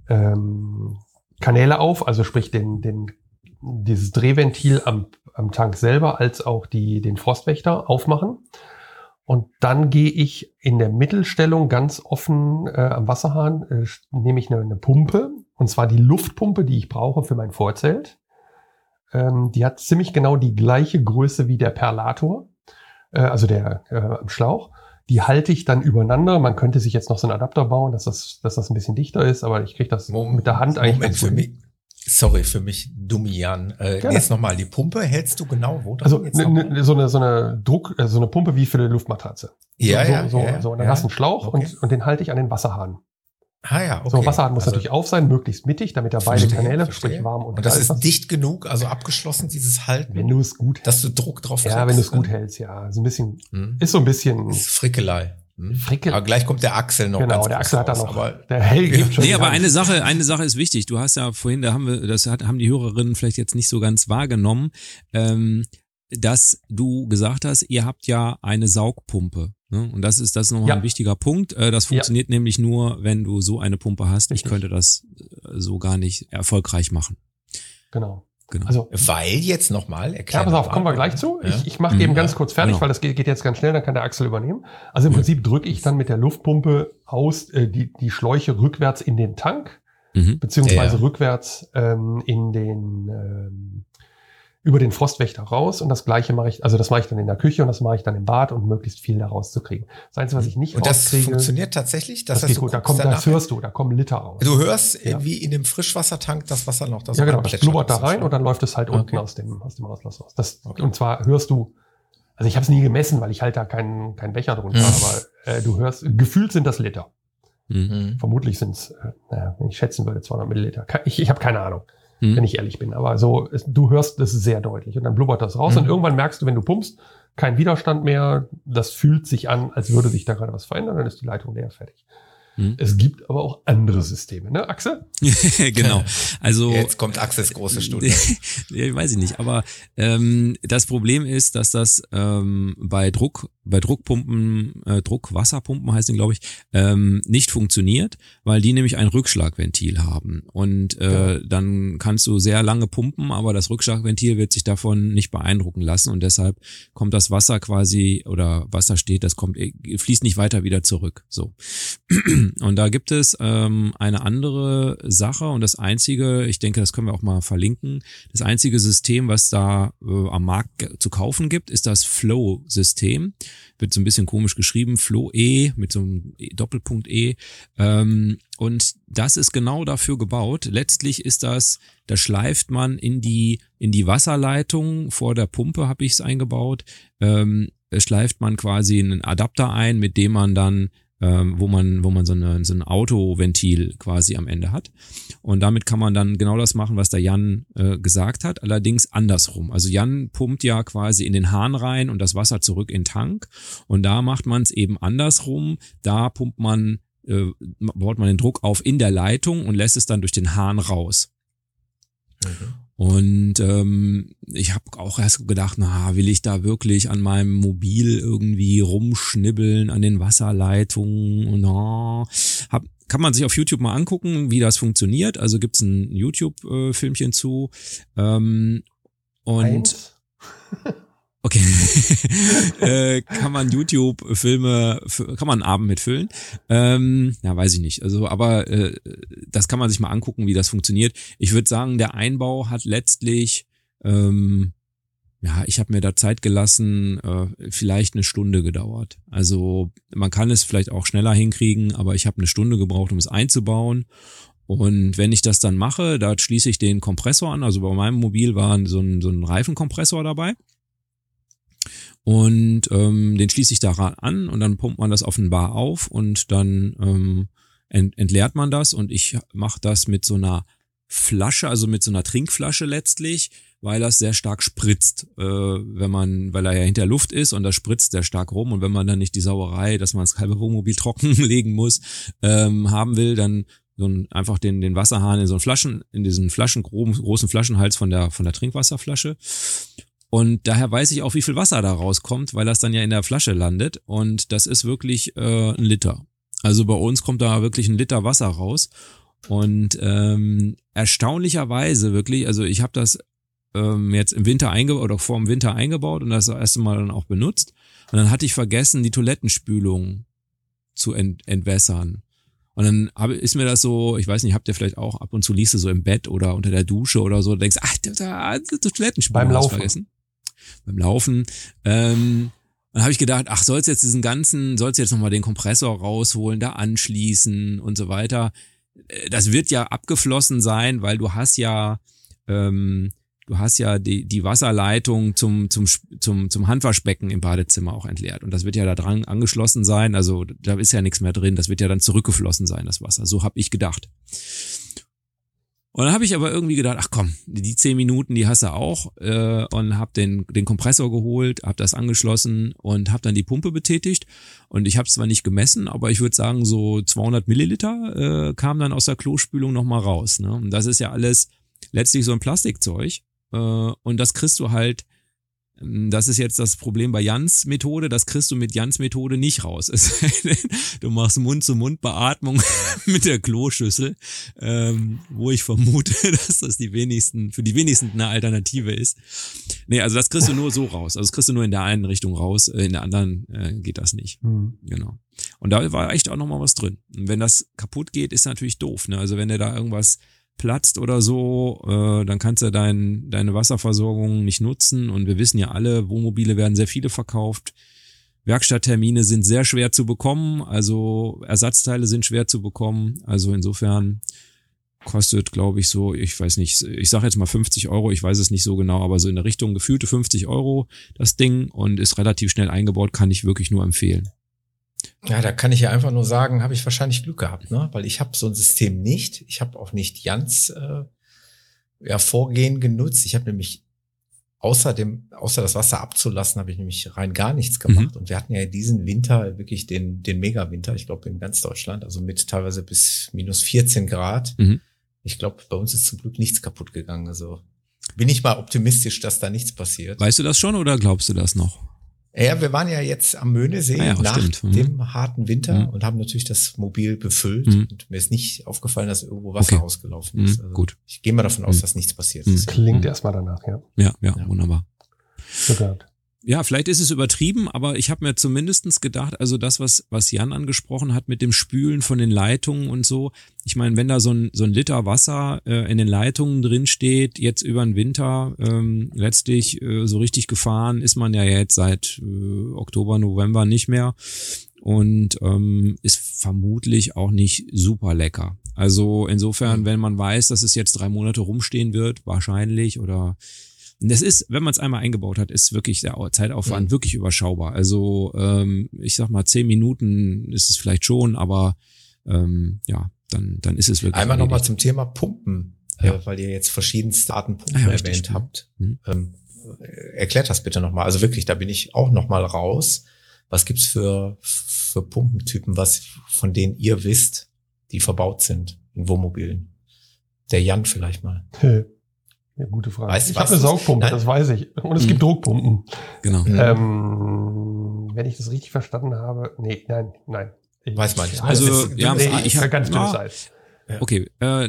ähm, Kanäle auf, also sprich den, den, dieses Drehventil am, am Tank selber als auch die, den Frostwächter aufmachen. Und dann gehe ich in der Mittelstellung ganz offen äh, am Wasserhahn, äh, nehme ich eine, eine Pumpe, und zwar die Luftpumpe, die ich brauche für mein Vorzelt. Ähm, die hat ziemlich genau die gleiche Größe wie der Perlator, äh, also der äh, Schlauch. Die halte ich dann übereinander. Man könnte sich jetzt noch so einen Adapter bauen, dass das, dass das ein bisschen dichter ist, aber ich kriege das Moment, mit der Hand eigentlich. Moment, für mich, sorry, für mich Dummian. Äh, jetzt nochmal, die Pumpe hältst du genau wo? Also ne, ne, so eine so eine Druck, äh, so eine Pumpe wie für eine Luftmatratze. Ja, so, ja, so, ja, so. Und dann ja. hast du einen Schlauch okay. und, und den halte ich an den Wasserhahn. Ah ja, okay. So, Wasserhahn muss Also- natürlich auf sein, möglichst mittig, damit er beide Verstehe, Kanäle, verstehe. sprich warm und, Und das ist dicht genug, also abgeschlossen, dieses Halten, wenn du es gut dass du Druck drauf Ja, kriegst, wenn du es gut ne? hältst, ja. So ein bisschen, Hm. ist so ein bisschen, ist Frickelei. Hm. Frickel- Aber gleich kommt der Axel noch genau, ganz der Axel hat da noch, Aber der Helge gibt schon Nee, aber eine Sache, eine Sache ist wichtig. Du hast ja vorhin, da haben wir, das hat, haben die Hörerinnen vielleicht jetzt nicht so ganz wahrgenommen, ähm, dass du gesagt hast, ihr habt ja eine Saugpumpe. Ne? Und das ist das ist nochmal Ja. ein wichtiger Punkt. Äh, das funktioniert nämlich nur, wenn du so eine Pumpe hast. Richtig. Ich könnte das äh, so gar nicht erfolgreich machen. Genau. Genau. Also, weil jetzt nochmal, ja, erklär pass auf, kommen wir gleich zu. Ja. Ich, ich mache Mhm. eben ganz kurz fertig, Genau. weil das geht, geht jetzt ganz schnell, dann kann der Axel übernehmen. Also im. Prinzip drücke ich dann mit der Luftpumpe aus äh, die, die Schläuche rückwärts in den Tank, mhm. beziehungsweise Ja. rückwärts ähm, in den ähm, über den Frostwächter raus und das gleiche mache ich, also das mache ich dann in der Küche und das mache ich dann im Bad, um möglichst viel da rauszukriegen. Das Einzige, was ich nicht Und das funktioniert tatsächlich? das heißt, geht du gut, da kommt, das hörst du, da kommen Liter raus. Du hörst Ja. wie in dem Frischwassertank das Wasser noch. Das ja, genau, das blubbert da rein und dann läuft es halt Okay. unten aus dem, aus dem Auslass raus. Das, Okay. Und zwar hörst du, also ich habe es nie gemessen, weil ich halt da keinen, keinen Becher drunter, Mhm. aber äh, du hörst, gefühlt sind das Liter. Mhm. Vermutlich sind es, äh, naja, wenn ich schätzen würde, 200 Milliliter. Ich, ich habe keine Ahnung, Mhm. wenn ich ehrlich bin. Aber so, es, du hörst das sehr deutlich und dann blubbert das raus Mhm. und irgendwann merkst du, wenn du pumpst, kein Widerstand mehr. Das fühlt sich an, als würde sich da gerade was verändern, dann ist die Leitung leer fertig. Mhm. Es gibt aber auch andere Systeme, ne, Axel? genau. Also Jetzt kommt Axels große Stunde. ja, weiß ich nicht, aber ähm, das Problem ist, dass das ähm, bei Druck, bei Druckpumpen, äh, Druckwasserpumpen heißt glaube ich, ähm, nicht funktioniert, weil die nämlich ein Rückschlagventil haben. Und äh, dann kannst du sehr lange pumpen, aber das Rückschlagventil wird sich davon nicht beeindrucken lassen und deshalb kommt das Wasser quasi oder Wasser steht, das kommt äh, fließt nicht weiter wieder zurück. So. Und da gibt es ähm, eine andere Sache und das einzige, ich denke, das können wir auch mal verlinken, das einzige System, was da äh, am Markt zu kaufen gibt, ist das Flow-System. Wird so ein bisschen komisch geschrieben, Flow-E mit so einem E- Doppelpunkt E. Ähm, und das ist genau dafür gebaut. Letztlich ist das, da schleift man in die, in die Wasserleitung vor der Pumpe, habe ich es eingebaut, ähm, schleift man quasi einen Adapter ein, mit dem man dann ähm, wo man, wo man so, eine, so ein Autoventil quasi am Ende hat. Und damit kann man dann genau das machen, was der Jan äh, gesagt hat, allerdings andersrum. Also Jan pumpt ja quasi in den Hahn rein und das Wasser zurück in den Tank. Und da macht man es eben andersrum. Da pumpt man, äh, baut man den Druck auf in der Leitung und lässt es dann durch den Hahn raus. Und ähm, ich habe auch erst gedacht, na, will ich da wirklich an meinem Mobil irgendwie rumschnibbeln an den Wasserleitungen? Na, hab, kann man sich auf YouTube mal angucken, wie das funktioniert. Also gibt's ein YouTube-Filmchen zu. Ähm, und. Okay. äh, kann man YouTube-Filme, kann man einen Abend mitfüllen? Ähm, ja, weiß ich nicht. Also, aber äh, das kann man sich mal angucken, wie das funktioniert. Ich würde sagen, der Einbau hat letztlich, ähm, ja, ich habe mir da Zeit gelassen, äh, vielleicht eine Stunde gedauert. Also man kann es vielleicht auch schneller hinkriegen, aber ich habe eine Stunde gebraucht, um es einzubauen. Und wenn ich das dann mache, da schließe ich den Kompressor an. Also bei meinem Mobil war so ein, so ein Reifenkompressor dabei. Und ähm, den schließe ich daran an und dann pumpt man das auf den Bar auf und dann ähm, ent entleert man das und ich mache das mit so einer Flasche, also mit so einer Trinkflasche letztlich, weil das sehr stark spritzt, äh, wenn man, weil er ja hinter Luft ist und das spritzt sehr stark rum und wenn man dann nicht die Sauerei, dass man das halbe Wohnmobil trockenlegen muss, ähm, haben will, dann so ein, einfach den, den Wasserhahn in so einen Flaschen, in diesen Flaschen, groben, großen Flaschenhals von der, von der Trinkwasserflasche. Und daher weiß ich auch, wie viel Wasser da rauskommt, weil das dann ja in der Flasche landet. Und das ist wirklich äh, ein Liter. Also bei uns kommt da wirklich ein Liter Wasser raus. Und ähm, erstaunlicherweise wirklich, also ich habe das ähm, jetzt im Winter eingebaut oder vor dem Winter eingebaut und das erste Mal dann auch benutzt. Und dann hatte ich vergessen, die Toilettenspülung zu ent entwässern. Und dann hab, ist mir das so, ich weiß nicht, habt ihr vielleicht auch ab und zu liest du so im Bett oder unter der Dusche oder so, denkst, ach, da, da, da Toilettenspülung Beim Laufen. vergessen. Beim Laufen. Ähm, dann habe ich gedacht, ach, sollst jetzt diesen ganzen, sollst jetzt nochmal den Kompressor rausholen, da anschließen und so weiter. Äh, Das wird ja abgeflossen sein, weil du hast ja ähm, du hast ja die, die Wasserleitung zum, zum, zum, zum Handwaschbecken im Badezimmer auch entleert. Und das wird ja da dran angeschlossen sein. Also da ist ja nichts mehr drin. Das wird ja dann zurückgeflossen sein, das Wasser. So habe ich gedacht. Und dann habe ich aber irgendwie gedacht, ach komm, die zehn Minuten, die hast du auch äh, und habe den, den Kompressor geholt, habe das angeschlossen und habe dann die Pumpe betätigt. Und ich habe zwar nicht gemessen, aber ich würde sagen, so 200 Milliliter äh, kam dann aus der Klospülung nochmal raus. Ne? Und das ist ja alles letztlich so ein Plastikzeug. Äh, und das kriegst du halt das ist jetzt das Problem bei Jans Methode, das kriegst du mit Jans Methode nicht raus. du machst Mund-zu-Mund-Beatmung mit der Kloschüssel, ähm, wo ich vermute, dass das die wenigsten, für die wenigsten eine Alternative ist. Nee, also das kriegst du nur so raus. Also das kriegst du nur in der einen Richtung raus, äh, in der anderen äh, geht das nicht. Mhm. Genau. Und da war echt auch nochmal was drin. Und wenn das kaputt geht, ist natürlich doof. Ne? Also wenn du da irgendwas platzt oder so, äh, dann kannst du dein, deine Wasserversorgung nicht nutzen. Und wir wissen ja alle, Wohnmobile werden sehr viele verkauft. Werkstatttermine sind sehr schwer zu bekommen, also Ersatzteile sind schwer zu bekommen. Also insofern kostet, glaube ich, so, ich weiß nicht, ich sage jetzt mal 50 Euro, ich weiß es nicht so genau, aber so in der Richtung gefühlte 50 Euro das Ding und ist relativ schnell eingebaut, kann ich wirklich nur empfehlen. Ja, da kann ich ja einfach nur sagen, habe ich wahrscheinlich Glück gehabt, ne? Weil ich habe so ein System nicht. Ich habe auch nicht Jans äh, ja, Vorgehen genutzt. Ich habe nämlich außer dem, außer das Wasser abzulassen, habe ich nämlich rein gar nichts gemacht. Mhm. Und wir hatten ja diesen Winter wirklich den, den Mega-Winter, ich glaube in ganz Deutschland, also mit teilweise bis minus 14 Grad. Mhm. Ich glaube, bei uns ist zum Glück nichts kaputt gegangen. Also bin ich mal optimistisch, dass da nichts passiert. Weißt du das schon oder glaubst du das noch? Ja, wir waren ja jetzt am Möhnesee ah ja, nach stimmt. Mhm. dem harten Winter mhm. und haben natürlich das Mobil befüllt. Mhm. Und mir ist nicht aufgefallen, dass irgendwo Wasser okay. ausgelaufen ist. Mhm. Also gut. Ich gehe mal davon aus, mhm. dass nichts passiert ist. Klingt erstmal danach, ja. Ja, ja, ja. wunderbar. Verdammt ja, vielleicht ist es übertrieben, aber ich habe mir zumindestens gedacht, also das, was, was Jan angesprochen hat mit dem Spülen von den Leitungen und so, ich meine, wenn da so ein, so ein Liter Wasser äh, in den Leitungen drin steht, jetzt über den Winter, ähm, letztlich äh, so richtig gefahren ist man ja jetzt seit äh, Oktober, November nicht mehr und ähm, ist vermutlich auch nicht super lecker. Also insofern, wenn man weiß, dass es jetzt drei Monate rumstehen wird, wahrscheinlich oder und das ist, wenn man es einmal eingebaut hat, ist wirklich der Zeitaufwand mhm. wirklich überschaubar. Also ähm, ich sag mal, zehn Minuten ist es vielleicht schon, aber ähm, ja, dann, dann ist es wirklich. Einmal nochmal zum Thema Pumpen, äh, ja. äh, weil ihr jetzt verschiedenste Arten Pumpen ah, ja, erwähnt richtig. habt. Mhm. Ähm, erklärt das bitte nochmal. Also wirklich, da bin ich auch nochmal raus. Was gibt's für, für Pumpentypen, was, von denen ihr wisst, die verbaut sind in Wohnmobilen? Der Jan vielleicht mal. Ja, gute Frage. Weißt, ich habe eine Saugpumpe, das weiß ich. Und es mhm. gibt Druckpumpen. Genau. Mhm. Ähm, wenn ich das richtig verstanden habe, nee, nein, nein. Ich, weiß man nicht. Also, ja, nee, ich habe ganz dünnes Eis. Okay, äh,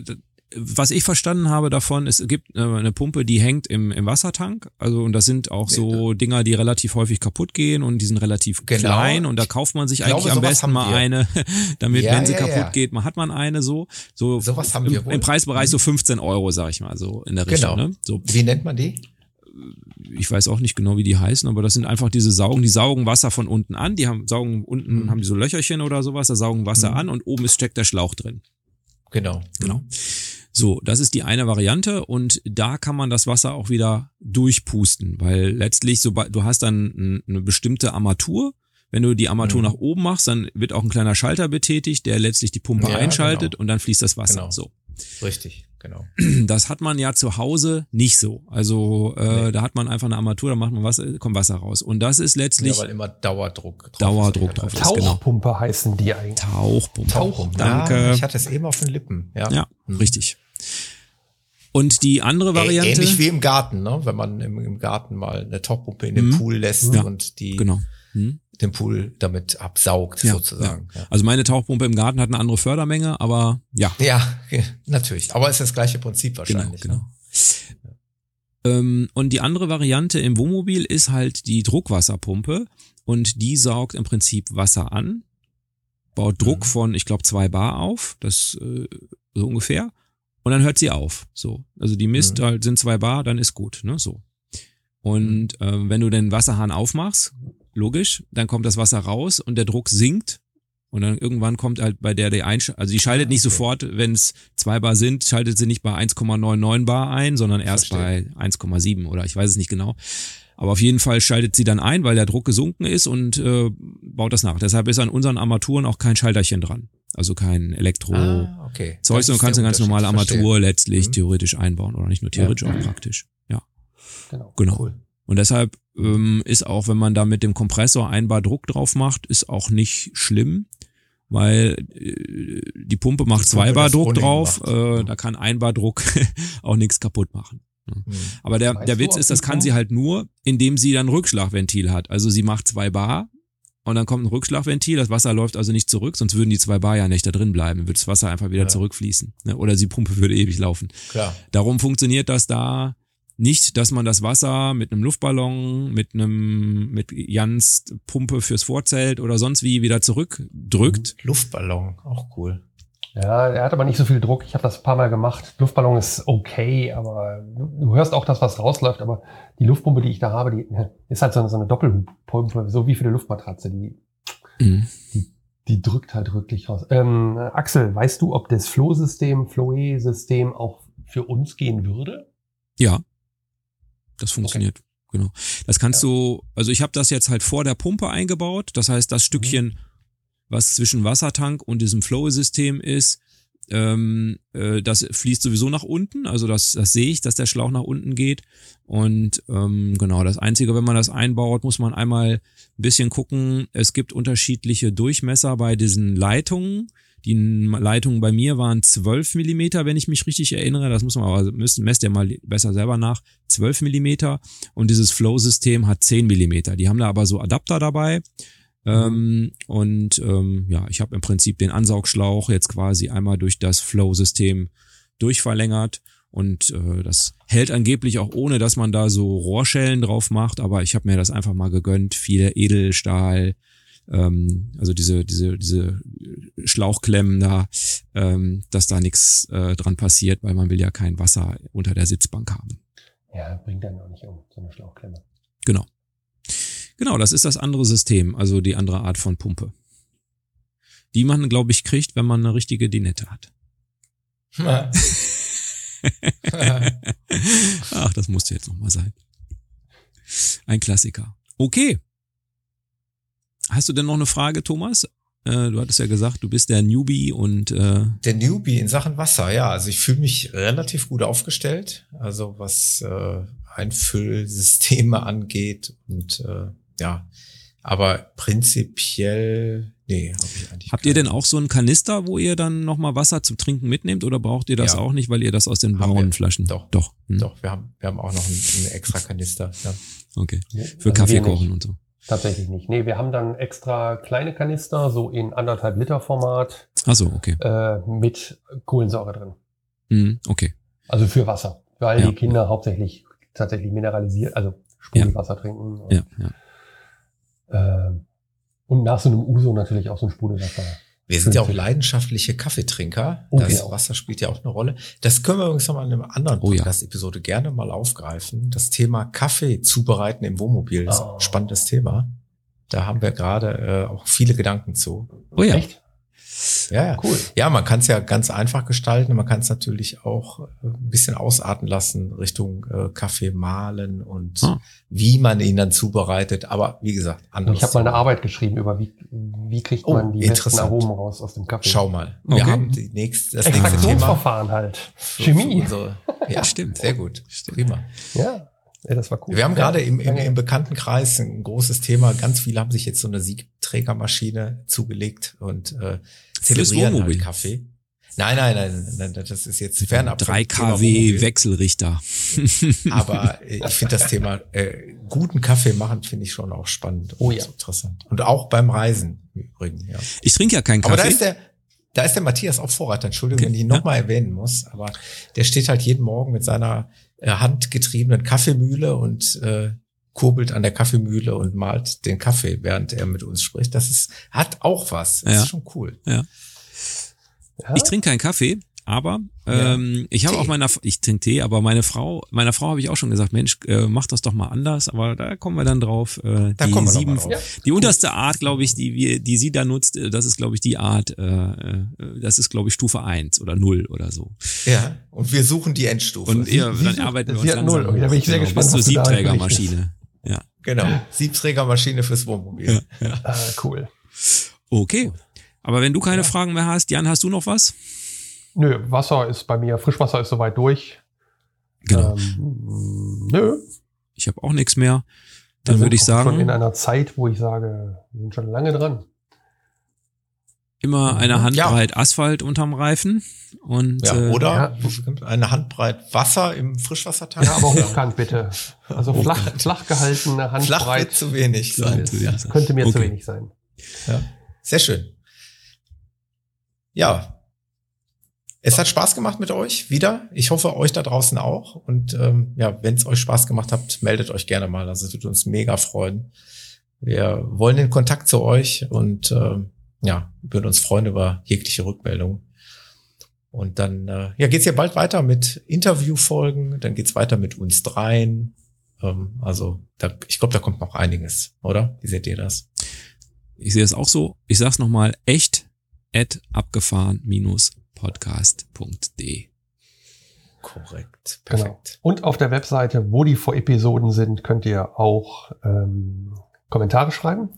was ich verstanden habe davon, es gibt äh, eine Pumpe, die hängt im, im Wassertank. Also, und das sind auch so Dinger, die relativ häufig kaputt gehen und die sind relativ genau. klein und da kauft man sich eigentlich glaube, am besten mal eine, damit, ja, wenn sie ja, kaputt ja. geht, man hat man eine so. So sowas haben wir im, im Preisbereich so 15 Euro, sag ich mal, so in der Richtung. Genau. Ne? So. Wie nennt man die? ich weiß auch nicht genau, wie die heißen, aber das sind einfach diese Saugen, die saugen Wasser von unten an, die haben saugen unten mhm. haben die so Löcherchen oder sowas, da saugen Wasser mhm. an und oben ist steckt der Schlauch drin. Genau. Genau. So, das ist die eine Variante und da kann man das Wasser auch wieder durchpusten, weil letztlich, sobald du hast dann eine bestimmte Armatur, wenn du die Armatur mhm. nach oben machst, dann wird auch ein kleiner Schalter betätigt, der letztlich die Pumpe ja, einschaltet genau. und dann fließt das Wasser. Genau. So. Richtig, genau. Das hat man ja zu Hause nicht so. Also äh, nee. da hat man einfach eine Armatur, da macht man Wasser, kommt Wasser raus. Und das ist letztlich. Ja, weil immer Dauerdruck drauf Dauerdruck drauf ist. Genau. Tauchpumpe genau. heißen die eigentlich. Tauchpumpe. Tauchpumpe. Danke. Ja, ich hatte es eben auf den Lippen. Ja, ja mhm. richtig. Und die andere Variante. Ähnlich wie im Garten, ne? wenn man im, im Garten mal eine Tauchpumpe in den mhm. Pool lässt ja. und die genau. Mhm. den Pool damit absaugt, ja, sozusagen. Ja. Also meine Tauchpumpe im Garten hat eine andere Fördermenge, aber ja. Ja, natürlich. Aber es ist das gleiche Prinzip genau, wahrscheinlich. Genau. genau. Ne? und die andere Variante im Wohnmobil ist halt die Druckwasserpumpe und die saugt im Prinzip Wasser an, baut Druck mhm. von, ich glaube, zwei Bar auf, das äh, so ungefähr und dann hört sie auf. So. Also die misst mhm. halt, sind zwei Bar, dann ist gut, ne? So. Und äh, wenn du den Wasserhahn aufmachst, logisch, dann kommt das Wasser raus und der Druck sinkt Und dann irgendwann kommt halt bei der die Einsch also die schaltet nicht sofort, wenn es zwei Bar sind, schaltet sie nicht bei 1,99 Bar ein, sondern erst Verstehe. bei 1,7 oder ich weiß es nicht genau. Aber auf jeden Fall schaltet sie dann ein, weil der Druck gesunken ist und äh, baut das nach. Deshalb ist an unseren Armaturen auch kein Schalterchen dran. Also kein Elektro. Ah, okay. Zeug, sondern kannst eine ganz normale. Armatur letztlich Mhm. theoretisch einbauen. Oder nicht nur theoretisch, auch praktisch. Ja, Genau. genau. Cool. Und deshalb ähm, ist auch, wenn man da mit dem Kompressor ein Bar Druck drauf macht, ist auch nicht schlimm, weil äh, die Pumpe macht Die zwei Pumpe Bar das Druck drauf, macht. äh, Mhm. da kann ein Bar Druck auch nichts kaputt machen. Hm. Aber der, der Witz ist, das kann sie halt nur, indem sie dann Rückschlagventil hat. Also sie macht zwei Bar und dann kommt ein Rückschlagventil, das Wasser läuft also nicht zurück, sonst würden die zwei Bar ja nicht da drin bleiben, würde das Wasser einfach wieder Ja. zurückfließen. Ne? Oder die Pumpe würde ewig laufen. Klar. Darum funktioniert das da nicht, dass man das Wasser mit einem Luftballon, mit einem, mit Jans Pumpe fürs Vorzelt oder sonst wie wieder zurückdrückt. Luftballon, auch cool. Ja, er hat aber nicht so viel Druck. Ich habe das ein paar Mal gemacht. Luftballon ist okay, aber du, hörst auch das, was rausläuft. Aber die Luftpumpe, die ich da habe, die ist halt so eine, so eine Doppelpumpe, so wie für die Luftmatratze. Die, Mhm. die drückt halt wirklich raus. Ähm, Axel, weißt du, ob das Flow-System, Floe-System auch für uns gehen würde? Ja, das funktioniert. Genau. Das kannst du, also ich habe das jetzt halt vor der Pumpe eingebaut. Das heißt, das Stückchen, was zwischen Wassertank und diesem Flow-System ist, ähm, äh, das fließt sowieso nach unten. Also das, das sehe ich, dass der Schlauch nach unten geht. Und ähm, genau, das Einzige, wenn man das einbaut, muss man einmal ein bisschen gucken. Es gibt unterschiedliche Durchmesser bei diesen Leitungen. Die Leitungen bei mir waren 12 Millimeter, wenn ich mich richtig erinnere. Das muss man aber, müsst, messt ihr mal besser selber nach. 12 Millimeter. Und dieses Flow-System hat 10 Millimeter. Die haben da aber so Adapter dabei. Ähm, und ähm, ja, ich habe im Prinzip den Ansaugschlauch jetzt quasi einmal durch das Flow-System durchverlängert. Und äh, das hält angeblich auch ohne, dass man da so Rohrschellen drauf macht. Aber ich habe mir das einfach mal gegönnt. Viel Edelstahl, ähm, also diese, diese, diese Schlauchklemmen da, ähm, dass da nichts äh, dran passiert, weil man will ja kein Wasser unter der Sitzbank haben. Ja, bringt dann auch nicht um, so eine Schlauchklemme. Genau. Genau, das ist das andere System, also die andere Art von Pumpe. Die man, glaube ich, kriegt, wenn man eine richtige Dinette hat. Ach, das musste jetzt nochmal sein. Ein Klassiker. Okay. Hast du denn noch eine Frage, Thomas? Äh, du hattest ja gesagt, du bist der Newbie und äh, Der Newbie in Sachen Wasser, ja. Also ich fühle mich relativ gut aufgestellt. Also was äh, Einfüllsysteme angeht und äh, ja. Aber prinzipiell, nee, habe ich eigentlich. habt ihr denn auch so einen Kanister, wo ihr dann nochmal Wasser zum Trinken mitnehmt oder braucht ihr das Ja. auch nicht, weil ihr das aus den braunen. Flaschen? Doch. Doch. Hm. Doch, wir haben, wir haben auch noch einen, einen extra Kanister. Ja. Okay. Für Also Kaffee kochen und so. Tatsächlich nicht. Nee, wir haben dann extra kleine Kanister, so in anderthalb Liter Format, Ach so, okay. äh, mit Kohlensäure drin. Hm, okay. Also für Wasser. Weil Ja. die Kinder hauptsächlich tatsächlich mineralisiert, also Sprudelwasser trinken. Und, Ja, ja. Äh, und nach so einem Uso natürlich auch so ein Sprudelwasser. Wir sind ja auch leidenschaftliche Kaffeetrinker. Oh, das. Wasser spielt ja auch eine Rolle. Das können wir übrigens nochmal in einem anderen Oh, ja. Podcast-Episode gerne mal aufgreifen. Das Thema Kaffee zubereiten im Wohnmobil ist Oh. ein spannendes Thema. Da haben wir gerade äh, auch viele Gedanken zu. Oh ja. Echt? Ja, ja. Cool. Ja, man kann es ja ganz einfach gestalten. Man kann es natürlich auch äh, ein bisschen ausarten lassen Richtung äh, Kaffee mahlen und Ah. wie man ihn dann zubereitet. Aber wie gesagt, Und anderes ich habe mal eine. Arbeit geschrieben über wie, wie kriegt Oh, man die besten. Aromen raus aus dem Kaffee. Schau mal. Wir Okay. haben die nächste, das nächste Thema. Extraktionsverfahren halt. für- Chemie. für unsere- ja, Stimmt. Sehr gut. Stimmt. Prima. Ja, ja, das war cool. Wir haben ja, gerade im, im, im Bekanntenkreis ein großes Thema. Ganz viele haben sich jetzt so eine Siegträgermaschine zugelegt und äh, zelebrieren Wohnmobil. halt Kaffee. Nein, nein, nein, nein, das ist jetzt fernab. vom 3 Thema kW. Wechselrichter. Aber äh, ich finde das Thema äh, guten Kaffee machen finde ich schon auch spannend Oh und ja. interessant. Und auch beim Reisen im Übrigen, ja. Ich trinke ja keinen Aber da Kaffee. ist der, da ist der Matthias auch Vorreiter. Entschuldigung, Okay, wenn ich ihn ja. nochmal erwähnen muss. Aber der steht halt jeden Morgen mit seiner äh, handgetriebenen Kaffeemühle und äh, kurbelt an der Kaffeemühle und malt den Kaffee, während er mit uns spricht. Das ist, hat auch was. Das Ja. ist schon cool. ja? Ich trinke keinen Kaffee, Aber ähm, ich habe auch meiner, ich trinke Tee, aber meine Frau, meiner Frau habe ich auch schon gesagt, Mensch, äh, mach das doch mal anders. Aber da kommen wir dann drauf. Äh, Da die kommen wir sieben, drauf. die unterste Art, glaube ich, die wir, die sie da nutzt, äh, das ist, glaube ich, die Art, äh, äh, das ist, glaube ich, Stufe eins oder null oder so. Ja, und wir suchen die Endstufe. Und sie dann arbeiten wir sie uns hat null. langsam Okay, da bin ich sehr gespannt, bis zur Siebträgermaschine. Ja. genau, Siebträgermaschine fürs Wohnmobil. Ah, cool. Okay. Aber wenn du keine Fragen mehr hast, Jan, hast du noch was? Nö, Wasser ist bei mir, Frischwasser ist soweit durch. Genau. Ähm, nö. Ich habe auch nichts mehr. Dann würde ich auch Schon in sagen, einer Zeit, wo ich sage, wir sind schon lange dran. Immer eine Ja. Handbreit Asphalt unterm Reifen. Und Ja, äh, oder eine Handbreit Wasser im Frischwassertank. Ja, aber hochkant bitte. Also flach, flach gehaltene Flach wird Handbreit zu wenig sein. Zu Ja. wenig sein. könnte mir zu Okay. wenig sein. Ja. Sehr schön. Ja. Es hat Spaß gemacht mit euch wieder. Ich hoffe, euch da draußen auch. Und ähm, ja, wenn es euch Spaß gemacht hat, meldet euch gerne mal. Das würde uns mega freuen. Wir wollen den Kontakt zu euch und ähm, ja, würden uns freuen über jegliche Rückmeldung. Und dann äh, ja, geht's hier bald weiter mit Interviewfolgen. Dann geht's weiter mit uns dreien. Ähm, also da, ich glaube, da kommt noch einiges, oder? Wie seht ihr das? ich sehe es auch so. Ich sag's nochmal, echt at abgefahren-podcast.de. Korrekt. Genau. Perfekt. Und auf der Webseite, wo die vor Episoden sind, könnt ihr auch ähm, Kommentare schreiben.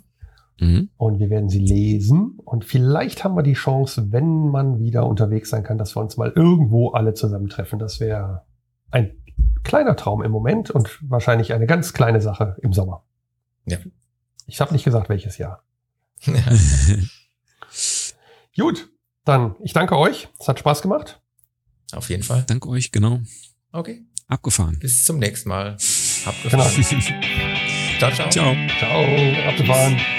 Mhm. Und wir werden sie lesen. Und vielleicht haben wir die Chance, wenn man wieder unterwegs sein kann, dass wir uns mal irgendwo alle zusammentreffen. Das wäre ein kleiner Traum im Moment und wahrscheinlich eine ganz kleine Sache im Sommer. Ja. Ich habe nicht gesagt, welches Jahr. Gut, dann ich danke euch. Es hat Spaß Auf jeden Fall. Danke euch, genau. Okay. Abgefahren. Bis zum nächsten Mal. Habt Genau. Ciao, ciao. Ciao. Ciao, abgefahren.